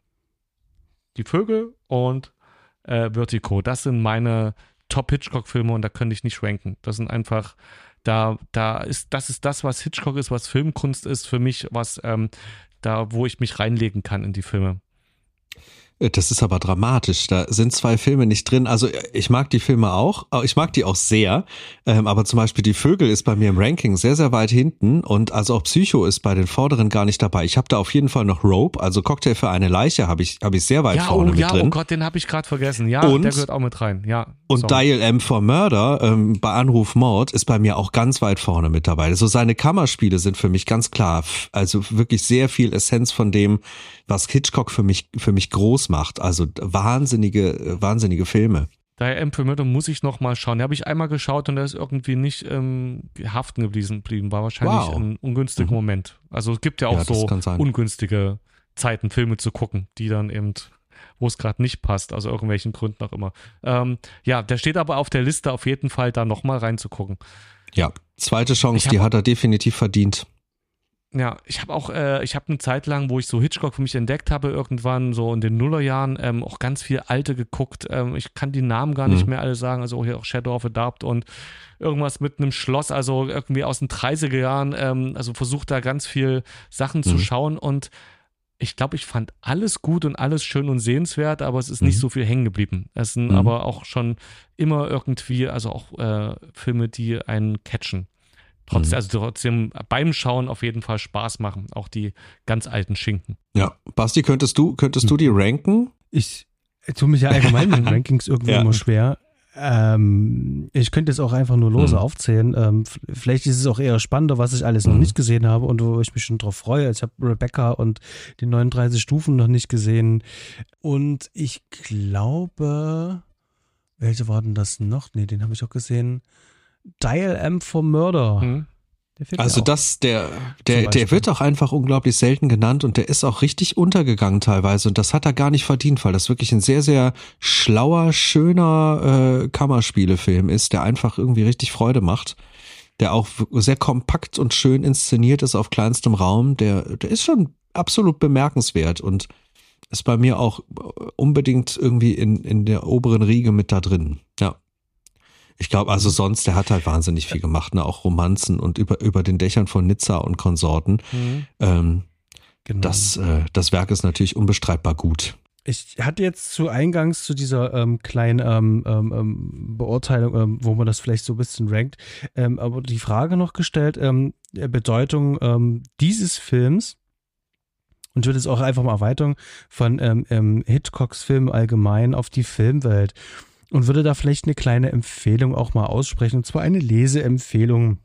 Speaker 2: die Vögel und äh, Vertigo. Das sind meine Top-Hitchcock-Filme und da könnte ich nicht schwenken. Das sind einfach, da, da ist, das ist das, was Hitchcock ist, was Filmkunst ist für mich, was ähm, da, wo ich mich reinlegen kann in die Filme.
Speaker 3: Äh, das ist aber dramatisch. Da sind zwei Filme nicht drin. Also ich mag die Filme auch. Ich mag die auch sehr. Ähm, aber zum Beispiel die Vögel ist bei mir im Ranking sehr, sehr weit hinten. Und also auch Psycho ist bei den vorderen gar nicht dabei. Ich habe da auf jeden Fall noch Rope, also Cocktail für eine Leiche, habe ich, hab ich sehr weit
Speaker 2: ja,
Speaker 3: vorne
Speaker 2: oh,
Speaker 3: mit
Speaker 2: ja,
Speaker 3: drin.
Speaker 2: Oh Gott, den habe ich gerade vergessen. Ja, und, der gehört auch mit rein. Ja.
Speaker 3: Und sorry. Dial M for Murder ähm, bei Anruf Mord ist bei mir auch ganz weit vorne mit dabei. So seine Kammerspiele sind für mich ganz klar. Also wirklich sehr viel Essenz von dem, was Hitchcock für mich, für mich groß macht. Also wahnsinnige, wahnsinnige Filme.
Speaker 2: Daher Murder muss ich noch mal schauen. Den habe ich einmal geschaut und der ist irgendwie nicht ähm, haften geblieben. War wahrscheinlich wow. ein ungünstiger mhm. Moment. Also es gibt ja auch ja, so ungünstige Zeiten, Filme zu gucken, die dann eben wo es gerade nicht passt, aus irgendwelchen Gründen auch immer. Ähm, ja, der steht aber auf der Liste auf jeden Fall, da nochmal reinzugucken.
Speaker 3: Ja, zweite Chance, die hat er definitiv verdient.
Speaker 2: Ja, ich habe auch, äh, ich habe eine Zeit lang, wo ich so Hitchcock für mich entdeckt habe, irgendwann so in den Nullerjahren, ähm, auch ganz viel alte geguckt. Ähm, ich kann die Namen gar nicht mhm. mehr alle sagen, also hier auch Shadow of a Doubt und irgendwas mit einem Schloss, also irgendwie aus den 30er Jahren, ähm, also versucht da ganz viel Sachen mhm. zu schauen und ich glaube, ich fand alles gut und alles schön und sehenswert, aber es ist mhm. nicht so viel hängen geblieben. Es sind mhm. aber auch schon immer irgendwie, also auch äh, Filme, die einen catchen. Trotzdem, mhm. also trotzdem beim Schauen auf jeden Fall Spaß machen, auch die ganz alten Schinken.
Speaker 3: Ja, Basti, könntest du, könntest du die ranken?
Speaker 1: Ich tue mich ja allgemein mit Rankings irgendwie ja. immer schwer. Ähm, ich könnte es auch einfach nur lose mhm. aufzählen. Ähm, vielleicht ist es auch eher spannender, was ich alles mhm. noch nicht gesehen habe und wo ich mich schon drauf freue. Ich habe Rebecca und die 39 Stufen noch nicht gesehen. Und ich glaube, welche waren das noch? Nee, den habe ich auch gesehen. Dial M for Murder. Mhm.
Speaker 3: Also das, der, der, der wird auch einfach unglaublich selten genannt und der ist auch richtig untergegangen teilweise und das hat er gar nicht verdient, weil das wirklich ein sehr, sehr schlauer, schöner äh, Kammerspielefilm ist, der einfach irgendwie richtig Freude macht, der auch sehr kompakt und schön inszeniert ist auf kleinstem Raum, der, der ist schon absolut bemerkenswert und ist bei mir auch unbedingt irgendwie in, in der oberen Riege mit da drin. Ja. Ich glaube, also sonst, der hat halt wahnsinnig viel gemacht, ne? Auch Romanzen und über, über den Dächern von Nizza und Konsorten. Mhm. Ähm, genau. das, äh, das Werk ist natürlich unbestreitbar gut.
Speaker 1: Ich hatte jetzt zu Eingangs zu dieser ähm, kleinen ähm, ähm, ähm Beurteilung, ähm, wo man das vielleicht so ein bisschen rankt, ähm, aber die Frage noch gestellt, Bedeutung dieses Films und ich würde es auch einfach mal Erweiterung von Hitchcocks Film allgemein auf die Filmwelt und würde da vielleicht eine kleine Empfehlung auch mal aussprechen, und zwar eine Leseempfehlung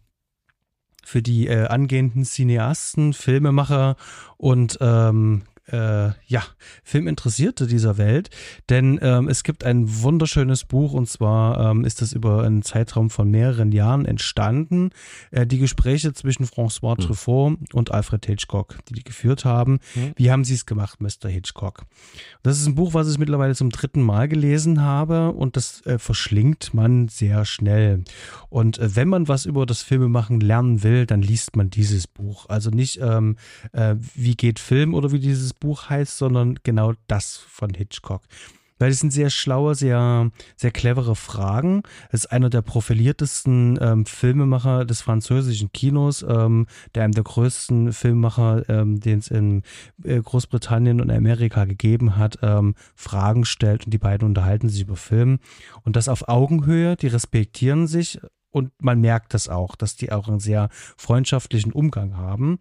Speaker 1: für die äh, angehenden Cineasten, Filmemacher und ähm, äh, ja, Filminteressierte dieser Welt, denn ähm, es gibt ein wunderschönes Buch und zwar ähm, ist das über einen Zeitraum von mehreren Jahren entstanden. Äh, die Gespräche zwischen François mhm. Truffaut und Alfred Hitchcock, die die geführt haben. Mhm. Wie haben sie es gemacht, Mr. Hitchcock? Das ist ein Buch, was ich mittlerweile zum dritten Mal gelesen habe und das äh, verschlingt man sehr schnell. Und äh, wenn man was über das Filmemachen lernen will, dann liest man dieses Buch. Also nicht, ähm, äh, wie geht Film oder wie dieses Buch heißt, sondern genau das von Hitchcock. Weil es sind sehr schlaue, sehr, sehr clevere Fragen. Es ist einer der profiliertesten ähm, Filmemacher des französischen Kinos, ähm, der einem der größten Filmemacher, ähm, den es in äh, Großbritannien und Amerika gegeben hat, ähm, Fragen stellt und die beiden unterhalten sich über Film. Und das auf Augenhöhe, die respektieren sich und man merkt das auch, dass die auch einen sehr freundschaftlichen Umgang haben.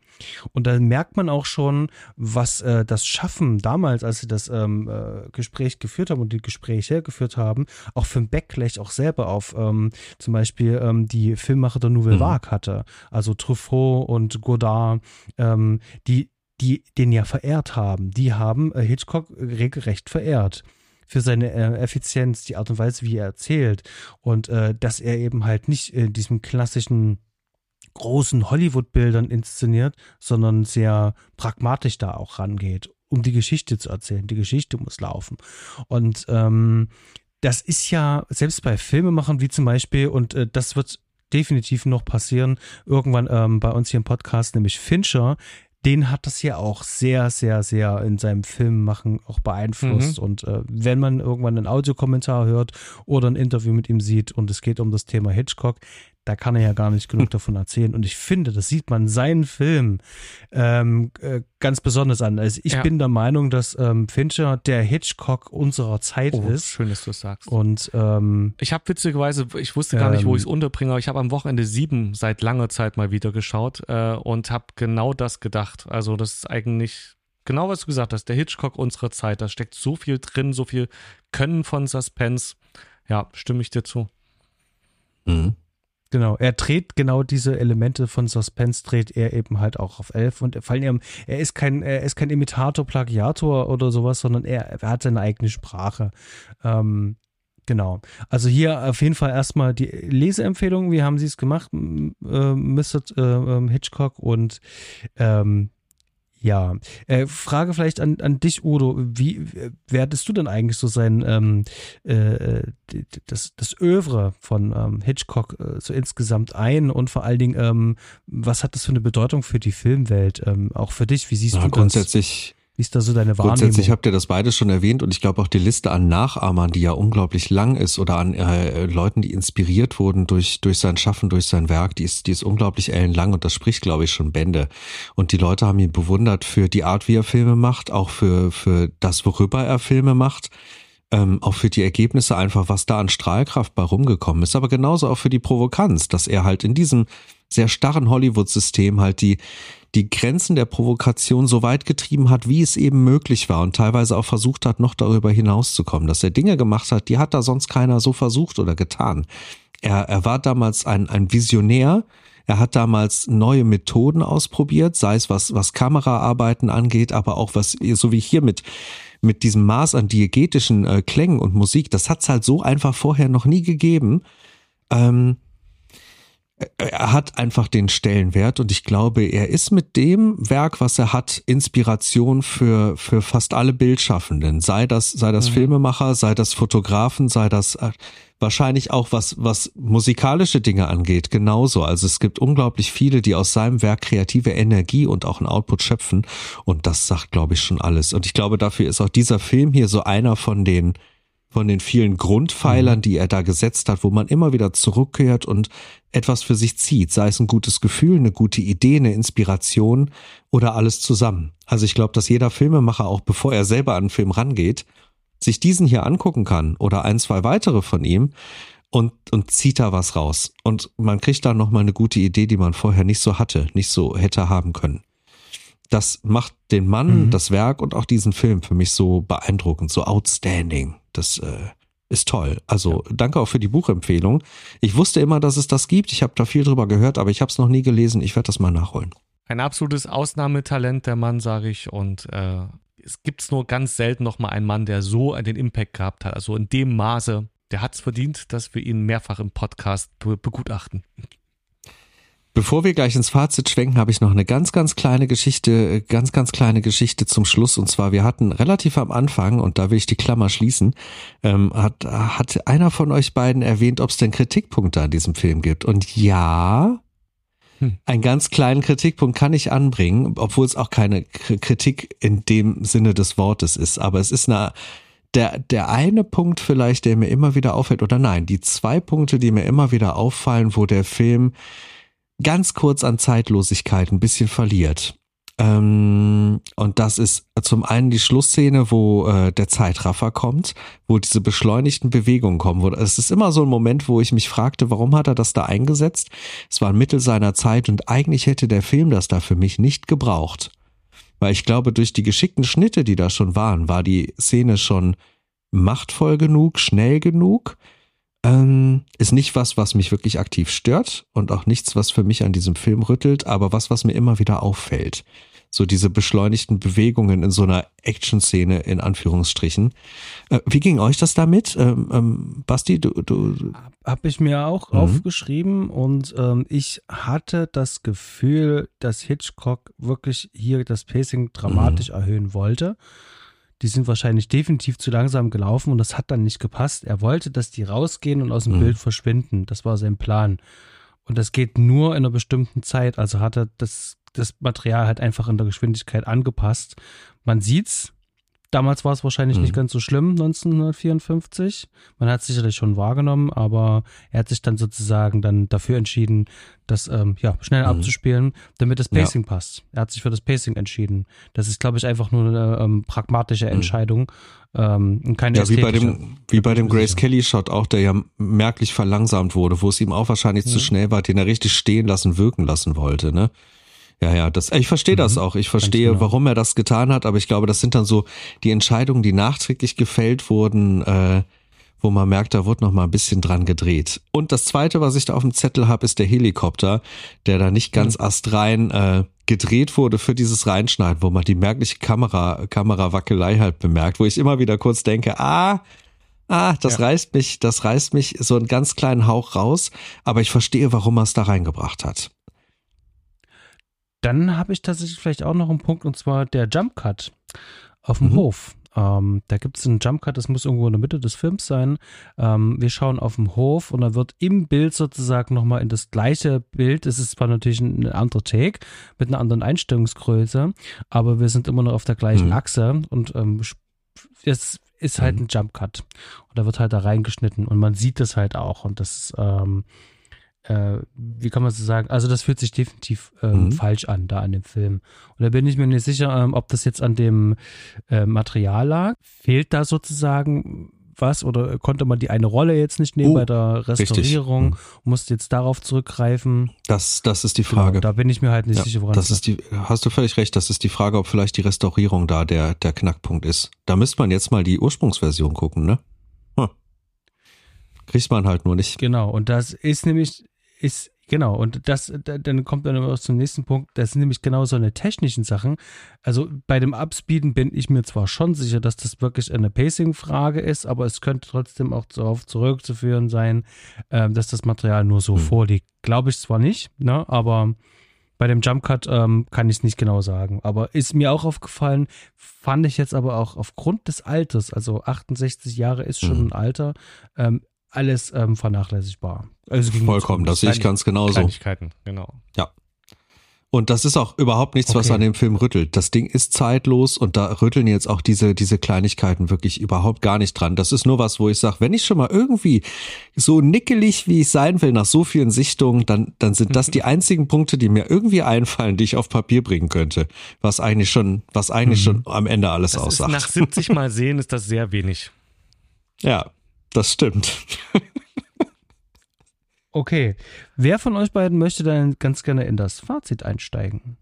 Speaker 1: Und dann merkt man auch schon, was äh, das Schaffen damals, als sie das ähm, äh, Gespräch geführt haben und die Gespräche geführt haben, auch für den Backlash auch selber auf ähm, zum Beispiel ähm, die Filmmacher der Nouvelle mhm. Vague hatte. Also Truffaut und Godard, ähm, die die den ja verehrt haben. Die haben äh, Hitchcock regelrecht verehrt für seine äh, Effizienz, die Art und Weise, wie er erzählt und äh, dass er eben halt nicht in diesem klassischen großen Hollywood-Bildern inszeniert, sondern sehr pragmatisch da auch rangeht, um die Geschichte zu erzählen. Die Geschichte muss laufen. Und ähm, das ist ja selbst bei Filmemachern wie zum Beispiel, und äh, das wird definitiv noch passieren, irgendwann ähm, bei uns hier im Podcast, nämlich Fincher, den hat das ja auch sehr, sehr, sehr in seinem Filmmachen auch beeinflusst. Mhm. Und äh, wenn man irgendwann einen Audiokommentar hört oder ein Interview mit ihm sieht und es geht um das Thema Hitchcock, da kann er ja gar nicht genug davon erzählen. Und ich finde, das sieht man seinen Film ähm, äh, ganz besonders an. Also ich ja. bin der Meinung, dass ähm, Fincher der Hitchcock unserer Zeit oh, ist.
Speaker 2: Schön, dass du es sagst.
Speaker 1: Und ähm,
Speaker 2: ich habe witzigerweise, ich wusste gar nicht, wo ich es ähm, unterbringe, aber ich habe am Wochenende sieben seit langer Zeit mal wieder geschaut äh, und habe genau das gedacht. Also das ist eigentlich genau, was du gesagt hast, der Hitchcock unserer Zeit. Da steckt so viel drin, so viel Können von Suspense. Ja, stimme ich dir zu.
Speaker 1: Mhm. Genau, er dreht genau diese Elemente von Suspense, dreht er eben halt auch auf elf und vor allem, er ist kein, er ist kein Imitator, Plagiator oder sowas, sondern er, er hat seine eigene Sprache. Ähm, genau. Also hier auf jeden Fall erstmal die Leseempfehlung, wie haben Sie es gemacht, äh, Mr. Äh, ähm, Hitchcock und ähm, ja, äh, Frage vielleicht an, an dich, Udo. Wie wertest du denn eigentlich so sein, ähm, äh, das, das Övre von ähm, Hitchcock äh, so insgesamt ein und vor allen Dingen, ähm, was hat das für eine Bedeutung für die Filmwelt? Ähm, auch für dich, wie siehst ja, du
Speaker 3: das? Grundsätzlich
Speaker 1: wie ist da so deine Wahrnehmung?
Speaker 3: Grundsätzlich habt ihr das beide schon erwähnt und ich glaube auch die Liste an Nachahmern, die ja unglaublich lang ist oder an äh, Leuten, die inspiriert wurden durch, durch sein Schaffen, durch sein Werk, die ist, die ist unglaublich ellenlang und das spricht, glaube ich, schon Bände. Und die Leute haben ihn bewundert für die Art, wie er Filme macht, auch für, für das, worüber er Filme macht. Ähm, auch für die Ergebnisse einfach, was da an Strahlkraft bei rumgekommen ist, aber genauso auch für die Provokanz, dass er halt in diesem sehr starren Hollywood-System halt die, die Grenzen der Provokation so weit getrieben hat, wie es eben möglich war und teilweise auch versucht hat, noch darüber hinauszukommen, dass er Dinge gemacht hat, die hat da sonst keiner so versucht oder getan. Er, er war damals ein, ein Visionär, er hat damals neue Methoden ausprobiert, sei es was, was Kameraarbeiten angeht, aber auch was, so wie hier mit, mit diesem Maß an diegetischen äh, Klängen und Musik, das hat's halt so einfach vorher noch nie gegeben. Ähm, er hat einfach den Stellenwert und ich glaube, er ist mit dem Werk, was er hat, Inspiration für, für fast alle Bildschaffenden. Sei das, sei das mhm. Filmemacher, sei das Fotografen, sei das äh, wahrscheinlich auch was, was musikalische Dinge angeht, genauso. Also es gibt unglaublich viele, die aus seinem Werk kreative Energie und auch einen Output schöpfen und das sagt, glaube ich, schon alles. Und ich glaube, dafür ist auch dieser Film hier so einer von den, von den vielen Grundpfeilern, mhm. die er da gesetzt hat, wo man immer wieder zurückkehrt und etwas für sich zieht, sei es ein gutes Gefühl, eine gute Idee, eine Inspiration oder alles zusammen. Also ich glaube, dass jeder Filmemacher, auch bevor er selber an einen Film rangeht, sich diesen hier angucken kann oder ein, zwei weitere von ihm und, und zieht da was raus. Und man kriegt da nochmal eine gute Idee, die man vorher nicht so hatte, nicht so hätte haben können. Das macht den Mann, mhm. das Werk und auch diesen Film für mich so beeindruckend, so outstanding. Das äh, ist toll. Also ja. danke auch für die Buchempfehlung. Ich wusste immer, dass es das gibt. Ich habe da viel drüber gehört, aber ich habe es noch nie gelesen. Ich werde das mal nachholen.
Speaker 2: Ein absolutes Ausnahmetalent, der Mann, sage ich. Und äh, es gibt nur ganz selten noch mal einen Mann, der so den Impact gehabt hat. Also in dem Maße, der hat es verdient, dass wir ihn mehrfach im Podcast begutachten.
Speaker 3: Bevor wir gleich ins Fazit schwenken, habe ich noch eine ganz, ganz kleine Geschichte, ganz, ganz kleine Geschichte zum Schluss. Und zwar, wir hatten relativ am Anfang, und da will ich die Klammer schließen, ähm, hat, hat einer von euch beiden erwähnt, ob es denn Kritikpunkte an diesem Film gibt. Und ja, hm. einen ganz kleinen Kritikpunkt kann ich anbringen, obwohl es auch keine Kritik in dem Sinne des Wortes ist. Aber es ist eine der, der eine Punkt vielleicht, der mir immer wieder auffällt, oder nein, die zwei Punkte, die mir immer wieder auffallen, wo der Film ganz kurz an Zeitlosigkeit ein bisschen verliert. Ähm, und das ist zum einen die Schlussszene, wo äh, der Zeitraffer kommt, wo diese beschleunigten Bewegungen kommen. Wo, es ist immer so ein Moment, wo ich mich fragte, warum hat er das da eingesetzt? Es war ein Mittel seiner Zeit und eigentlich hätte der Film das da für mich nicht gebraucht. Weil ich glaube, durch die geschickten Schnitte, die da schon waren, war die Szene schon machtvoll genug, schnell genug. Ähm, ist nicht was, was mich wirklich aktiv stört und auch nichts, was für mich an diesem Film rüttelt, aber was, was mir immer wieder auffällt. So diese beschleunigten Bewegungen in so einer Action-Szene in Anführungsstrichen. Äh, wie ging euch das damit? Ähm, ähm, Basti, du, du.
Speaker 1: Habe ich mir auch mhm. aufgeschrieben und ähm, ich hatte das Gefühl, dass Hitchcock wirklich hier das Pacing dramatisch mhm. erhöhen wollte. Die sind wahrscheinlich definitiv zu langsam gelaufen und das hat dann nicht gepasst. Er wollte, dass die rausgehen und aus dem mhm. Bild verschwinden. Das war sein Plan. Und das geht nur in einer bestimmten Zeit. Also hat er das, das Material halt einfach in der Geschwindigkeit angepasst. Man sieht's, Damals war es wahrscheinlich mhm. nicht ganz so schlimm, 1954. Man hat es sicherlich schon wahrgenommen, aber er hat sich dann sozusagen dann dafür entschieden, das ähm, ja, schnell mhm. abzuspielen, damit das Pacing ja. passt. Er hat sich für das Pacing entschieden. Das ist, glaube ich, einfach nur eine ähm, pragmatische mhm. Entscheidung. Ähm, keine
Speaker 3: ja, wie bei dem, wie bei dem Grace Kelly Shot auch, der ja merklich verlangsamt wurde, wo es ihm auch wahrscheinlich zu schnell war, den er richtig stehen lassen, wirken lassen wollte, ne? Ja, ja, das, ich verstehe mhm. das auch. Ich verstehe, genau. warum er das getan hat, aber ich glaube, das sind dann so die Entscheidungen, die nachträglich gefällt wurden, äh, wo man merkt, da wurde noch mal ein bisschen dran gedreht. Und das zweite, was ich da auf dem Zettel habe, ist der Helikopter, der da nicht ganz mhm. astrein äh, gedreht wurde für dieses Reinschneiden, wo man die merkliche Kamera, Kamerawackelei halt bemerkt, wo ich immer wieder kurz denke, ah, ah, das ja. reißt mich, das reißt mich so einen ganz kleinen Hauch raus, aber ich verstehe, warum er es da reingebracht hat.
Speaker 1: Dann habe ich tatsächlich vielleicht auch noch einen Punkt und zwar der Jump Cut auf dem mhm. Hof. Ähm, da gibt es einen Jump Cut, das muss irgendwo in der Mitte des Films sein. Ähm, wir schauen auf dem Hof und da wird im Bild sozusagen nochmal in das gleiche Bild, es ist zwar natürlich ein, anderer Take mit einer anderen Einstellungsgröße, aber wir sind immer noch auf der gleichen mhm. Achse und ähm, es ist halt mhm. ein Jump Cut. Und da wird halt da reingeschnitten und man sieht das halt auch und das ähm, äh, wie kann man so sagen, also das fühlt sich definitiv ähm, mhm. falsch an, da an dem Film. Und da bin ich mir nicht sicher, ähm, ob das jetzt an dem äh, Material lag. Fehlt da sozusagen was oder konnte man die eine Rolle jetzt nicht nehmen oh, bei der Restaurierung, mhm. musste jetzt darauf zurückgreifen?
Speaker 3: Das, das ist die genau, Frage. Genau,
Speaker 1: da bin ich mir halt nicht ja, sicher, woran
Speaker 3: das ist die. Hast du völlig recht. Das ist die Frage, ob vielleicht die Restaurierung da der der Knackpunkt ist. Da müsste man jetzt mal die Ursprungsversion gucken, ne? Hm. Kriegt man halt nur nicht.
Speaker 1: Genau. Und das ist nämlich ist, genau, und das, dann kommt dann immer zum nächsten Punkt, das sind nämlich genau so eine technischen Sachen. Also bei dem Upspeeden bin ich mir zwar schon sicher, dass das wirklich eine Pacing-Frage ist, aber es könnte trotzdem auch darauf zurückzuführen sein, äh, dass das Material nur so hm. vorliegt. Glaube ich zwar nicht, ne, aber bei dem Jump Cut ähm, kann ich es nicht genau sagen. Aber ist mir auch aufgefallen, fand ich jetzt aber auch aufgrund des Alters, also 68 Jahre ist schon mhm. ein Alter, ähm, alles ähm, vernachlässigbar.
Speaker 3: Also Vollkommen, das sehe ich ganz genauso.
Speaker 2: Kleinigkeiten, genau.
Speaker 3: Ja. Und das ist auch überhaupt nichts, okay. was an dem Film rüttelt. Das Ding ist zeitlos und da rütteln jetzt auch diese, diese Kleinigkeiten wirklich überhaupt gar nicht dran. Das ist nur was, wo ich sage, wenn ich schon mal irgendwie so nickelig, wie ich sein will, nach so vielen Sichtungen, dann, dann sind das die einzigen Punkte, die mir irgendwie einfallen, die ich auf Papier bringen könnte. Was eigentlich schon, was eigentlich mhm. schon am Ende alles das aussagt.
Speaker 2: nach 70 Mal sehen ist das sehr wenig.
Speaker 3: Ja, das stimmt.
Speaker 1: okay. Wer von euch beiden möchte dann ganz gerne in das Fazit einsteigen?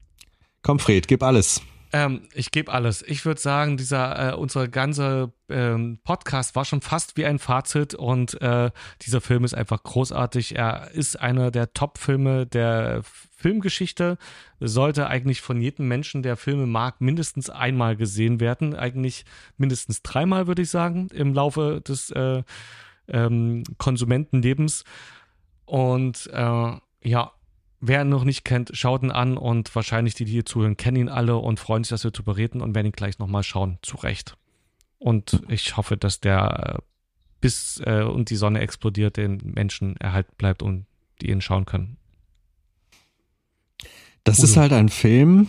Speaker 3: Komm, Fred, gib alles.
Speaker 2: Ähm, ich gebe alles. Ich würde sagen, dieser äh, unser ganze ähm, Podcast war schon fast wie ein Fazit und äh, dieser Film ist einfach großartig. Er ist einer der Top-Filme der Filmgeschichte. Sollte eigentlich von jedem Menschen, der Filme mag, mindestens einmal gesehen werden. Eigentlich mindestens dreimal, würde ich sagen, im Laufe des äh, ähm, Konsumentenlebens. Und äh, ja, Wer ihn noch nicht kennt, schaut ihn an und wahrscheinlich die, die hier zuhören, kennen ihn alle und freuen sich, dass wir darüber reden und werden ihn gleich nochmal schauen, zu Recht. Und ich hoffe, dass der äh, bis äh, und die Sonne explodiert, den Menschen erhalten bleibt und die ihn schauen können.
Speaker 3: Das Udo. ist halt ein Film,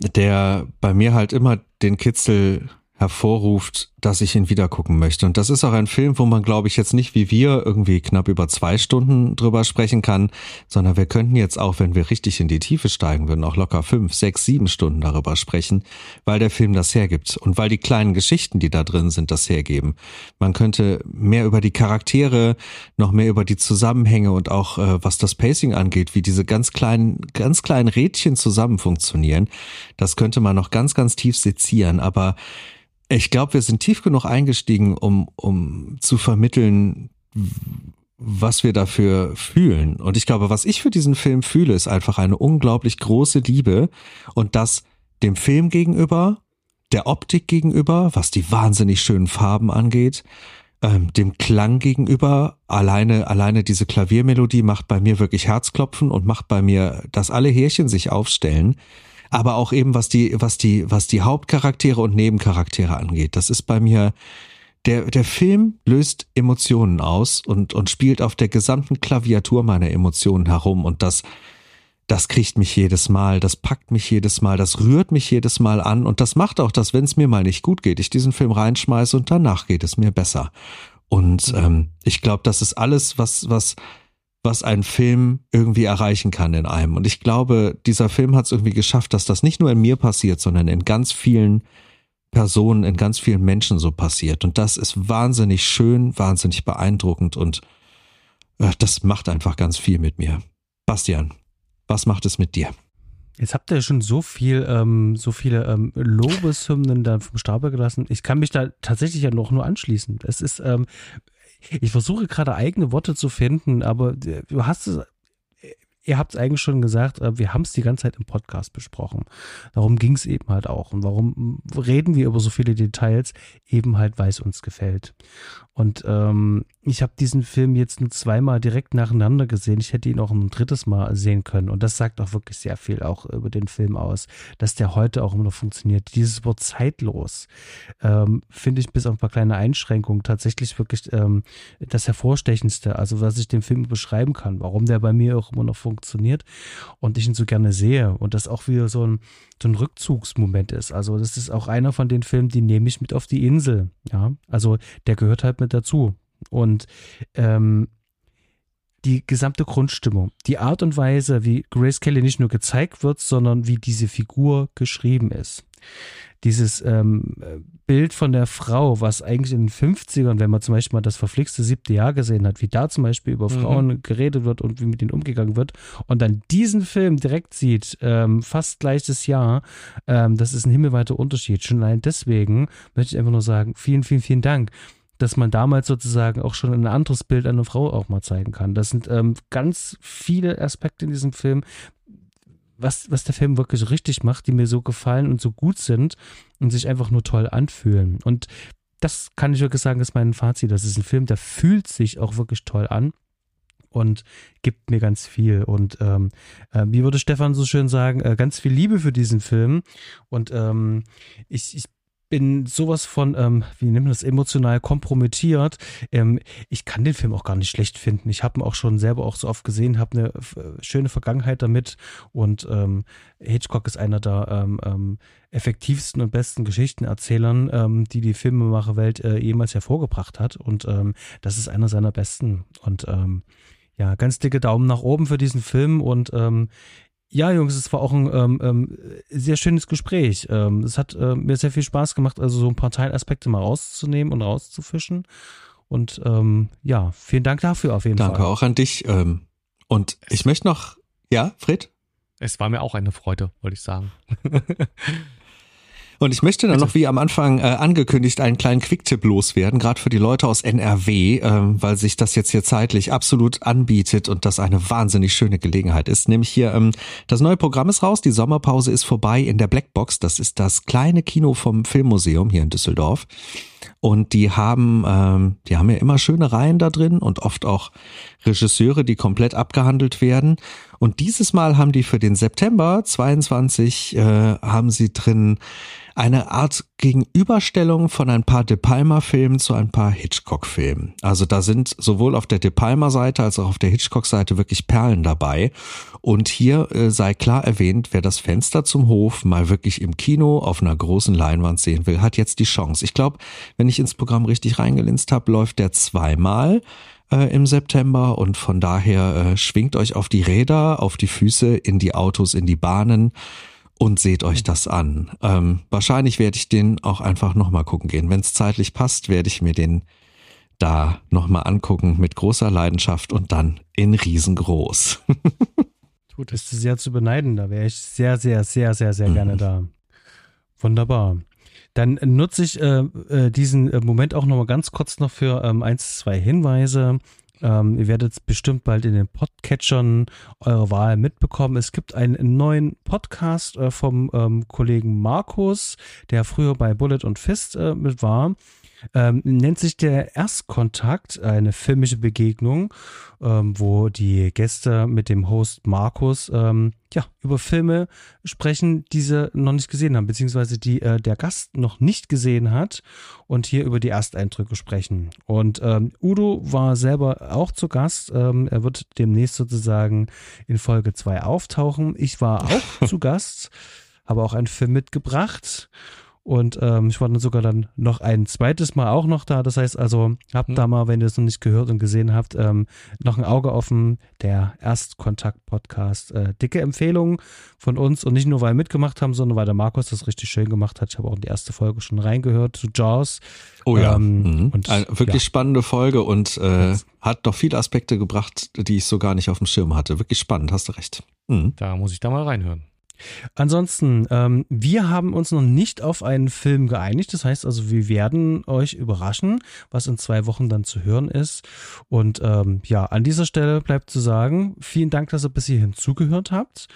Speaker 3: der bei mir halt immer den Kitzel hervorruft, dass ich ihn wieder gucken möchte. Und das ist auch ein Film, wo man, glaube ich, jetzt nicht wie wir irgendwie knapp über zwei Stunden drüber sprechen kann, sondern wir könnten jetzt auch, wenn wir richtig in die Tiefe steigen würden, auch locker fünf, sechs, sieben Stunden darüber sprechen, weil der Film das hergibt und weil die kleinen Geschichten, die da drin sind, das hergeben. Man könnte mehr über die Charaktere, noch mehr über die Zusammenhänge und auch äh, was das Pacing angeht, wie diese ganz kleinen, ganz kleinen Rädchen zusammen funktionieren. Das könnte man noch ganz, ganz tief sezieren, aber ich glaube, wir sind tief genug eingestiegen, um, um zu vermitteln, was wir dafür fühlen. Und ich glaube, was ich für diesen Film fühle, ist einfach eine unglaublich große Liebe und das dem Film gegenüber, der Optik gegenüber, was die wahnsinnig schönen Farben angeht, ähm, dem Klang gegenüber. Alleine, alleine diese Klaviermelodie macht bei mir wirklich Herzklopfen und macht bei mir, dass alle Härchen sich aufstellen aber auch eben was die, was die, was die Hauptcharaktere und Nebencharaktere angeht. Das ist bei mir, der, der Film löst Emotionen aus und, und spielt auf der gesamten Klaviatur meiner Emotionen herum und das, das kriegt mich jedes Mal, das packt mich jedes Mal, das rührt mich jedes Mal an und das macht auch, dass wenn es mir mal nicht gut geht, ich diesen Film reinschmeiße und danach geht es mir besser. Und ähm, ich glaube, das ist alles, was, was was ein Film irgendwie erreichen kann in einem. Und ich glaube, dieser Film hat es irgendwie geschafft, dass das nicht nur in mir passiert, sondern in ganz vielen Personen, in ganz vielen Menschen so passiert. Und das ist wahnsinnig schön, wahnsinnig beeindruckend und äh, das macht einfach ganz viel mit mir. Bastian, was macht es mit dir?
Speaker 1: Jetzt habt ihr schon so viel, ähm, so viele ähm, Lobeshymnen da vom Stapel gelassen. Ich kann mich da tatsächlich ja noch nur anschließen. Es ist, ähm, ich versuche gerade eigene Worte zu finden, aber äh, du hast es ihr habt es eigentlich schon gesagt, äh, wir haben es die ganze Zeit im Podcast besprochen. Darum ging es eben halt auch. Und warum reden wir über so viele Details? Eben halt, weil es uns gefällt. Und ähm, ich habe diesen Film jetzt nur zweimal direkt nacheinander gesehen. Ich hätte ihn auch ein drittes Mal sehen können. Und das sagt auch wirklich sehr viel auch über den Film aus, dass der heute auch immer noch funktioniert. Dieses Wort zeitlos ähm, finde ich bis auf ein paar kleine Einschränkungen tatsächlich wirklich ähm, das hervorstechendste. Also was ich den Film beschreiben kann, warum der bei mir auch immer noch funktioniert funktioniert und ich ihn so gerne sehe und das auch wieder so ein, so ein Rückzugsmoment ist. Also das ist auch einer von den Filmen, die nehme ich mit auf die Insel. Ja, also der gehört halt mit dazu. Und ähm, die gesamte Grundstimmung, die Art und Weise, wie Grace Kelly nicht nur gezeigt wird, sondern wie diese Figur geschrieben ist dieses ähm, Bild von der Frau, was eigentlich in den 50ern, wenn man zum Beispiel mal das verflixte siebte Jahr gesehen hat, wie da zum Beispiel über mhm. Frauen geredet wird und wie mit ihnen umgegangen wird und dann diesen Film direkt sieht, ähm, fast gleiches Jahr, ähm, das ist ein himmelweiter Unterschied. Schon allein deswegen möchte ich einfach nur sagen, vielen, vielen, vielen Dank dass man damals sozusagen auch schon ein anderes Bild einer Frau auch mal zeigen kann. Das sind ähm, ganz viele Aspekte in diesem Film, was, was der Film wirklich richtig macht, die mir so gefallen und so gut sind und sich einfach nur toll anfühlen. Und das kann ich wirklich sagen, ist mein Fazit. Das ist ein Film, der fühlt sich auch wirklich toll an und gibt mir ganz viel. Und ähm, äh, wie würde Stefan so schön sagen, äh, ganz viel Liebe für diesen Film. Und ähm, ich, ich bin sowas von, ähm, wie nennt man das, emotional kompromittiert. Ähm, ich kann den Film auch gar nicht schlecht finden. Ich habe ihn auch schon selber auch so oft gesehen, habe eine äh, schöne Vergangenheit damit und ähm, Hitchcock ist einer der ähm, ähm, effektivsten und besten Geschichtenerzählern, ähm, die die Filmemacherwelt äh, jemals hervorgebracht hat und das ist einer seiner besten und ja, ganz dicke Daumen nach oben für diesen Film und ähm, ja, Jungs, es war auch ein ähm, ähm, sehr schönes Gespräch. Ähm, es hat äh, mir sehr viel Spaß gemacht, also so ein paar Teilaspekte mal rauszunehmen und rauszufischen. Und ähm, ja, vielen Dank dafür auf jeden
Speaker 3: Danke
Speaker 1: Fall.
Speaker 3: Danke auch an dich. Ähm, und ich möchte noch, ja, Fred?
Speaker 2: Es war mir auch eine Freude, wollte ich sagen.
Speaker 3: Und ich möchte dann Bitte. noch, wie am Anfang äh, angekündigt, einen kleinen Quicktipp loswerden, gerade für die Leute aus NRW, äh, weil sich das jetzt hier zeitlich absolut anbietet und das eine wahnsinnig schöne Gelegenheit ist. Nämlich hier, ähm, das neue Programm ist raus, die Sommerpause ist vorbei in der Blackbox. Das ist das kleine Kino vom Filmmuseum hier in Düsseldorf. Und die haben, ähm, die haben ja immer schöne Reihen da drin und oft auch Regisseure, die komplett abgehandelt werden. Und dieses Mal haben die für den September 22 äh, haben sie drin eine Art Gegenüberstellung von ein paar De Palma-Filmen zu ein paar Hitchcock-Filmen. Also da sind sowohl auf der De Palma-Seite als auch auf der Hitchcock-Seite wirklich Perlen dabei. Und hier äh, sei klar erwähnt, wer das Fenster zum Hof mal wirklich im Kino auf einer großen Leinwand sehen will, hat jetzt die Chance. Ich glaube, wenn ich ins Programm richtig reingelinst habe, läuft der zweimal äh, im September und von daher äh, schwingt euch auf die Räder, auf die Füße, in die Autos, in die Bahnen und seht euch das an. Ähm, wahrscheinlich werde ich den auch einfach nochmal gucken gehen. Wenn es zeitlich passt, werde ich mir den da nochmal angucken mit großer Leidenschaft und dann in riesengroß.
Speaker 1: Tut es sehr zu beneiden. Da wäre ich sehr, sehr, sehr, sehr, sehr mhm. gerne da. Wunderbar. Dann nutze ich äh, äh, diesen äh, Moment auch nochmal ganz kurz noch für ähm, eins, zwei Hinweise. Ähm, ihr werdet bestimmt bald in den Podcatchern eure Wahl mitbekommen. Es gibt einen neuen Podcast äh, vom ähm, Kollegen Markus, der früher bei Bullet und Fist äh, mit war. Ähm, nennt sich der Erstkontakt, eine filmische Begegnung, ähm, wo die Gäste mit dem Host Markus ähm, ja, über Filme sprechen, die sie noch nicht gesehen haben, beziehungsweise die äh, der Gast noch nicht gesehen hat und hier über die Ersteindrücke sprechen. Und ähm, Udo war selber auch zu Gast. Ähm, er wird demnächst sozusagen in Folge 2 auftauchen. Ich war auch zu Gast, habe auch einen Film mitgebracht. Und ähm, ich war dann sogar dann noch ein zweites Mal auch noch da. Das heißt also, habt mhm. da mal, wenn ihr es noch nicht gehört und gesehen habt, ähm, noch ein Auge offen. Der Erstkontakt-Podcast. Äh, dicke Empfehlung von uns und nicht nur, weil wir mitgemacht haben, sondern weil der Markus das richtig schön gemacht hat. Ich habe auch in die erste Folge schon reingehört zu Jaws.
Speaker 3: Oh ja. Ähm, mhm. und, Eine wirklich ja. spannende Folge und äh, hat doch viele Aspekte gebracht, die ich so gar nicht auf dem Schirm hatte. Wirklich spannend, hast du recht.
Speaker 2: Mhm. Da muss ich da mal reinhören.
Speaker 1: Ansonsten, ähm, wir haben uns noch nicht auf einen Film geeinigt. Das heißt also, wir werden euch überraschen, was in zwei Wochen dann zu hören ist. Und ähm, ja, an dieser Stelle bleibt zu sagen, vielen Dank, dass ihr bis hierhin zugehört habt.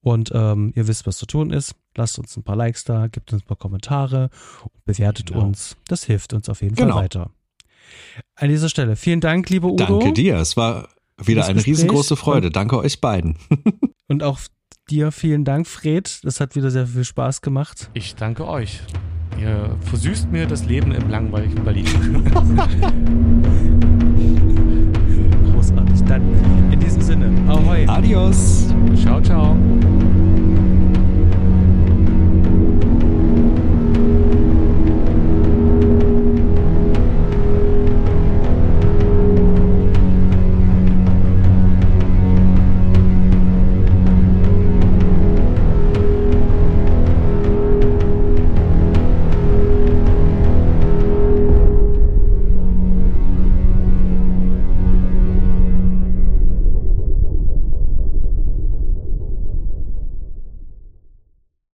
Speaker 1: Und ähm, ihr wisst, was zu tun ist. Lasst uns ein paar Likes da, gebt uns ein paar Kommentare und bewertet genau. uns. Das hilft uns auf jeden genau. Fall weiter. An dieser Stelle, vielen Dank, liebe Udo.
Speaker 3: Danke dir. Es war wieder eine riesengroße Freude. Danke euch beiden.
Speaker 1: und auch dir vielen Dank, Fred. Das hat wieder sehr viel Spaß gemacht.
Speaker 2: Ich danke euch. Ihr versüßt mir das Leben im langweiligen Berlin.
Speaker 1: Großartig. Dann in diesem Sinne, ahoi.
Speaker 3: Adios.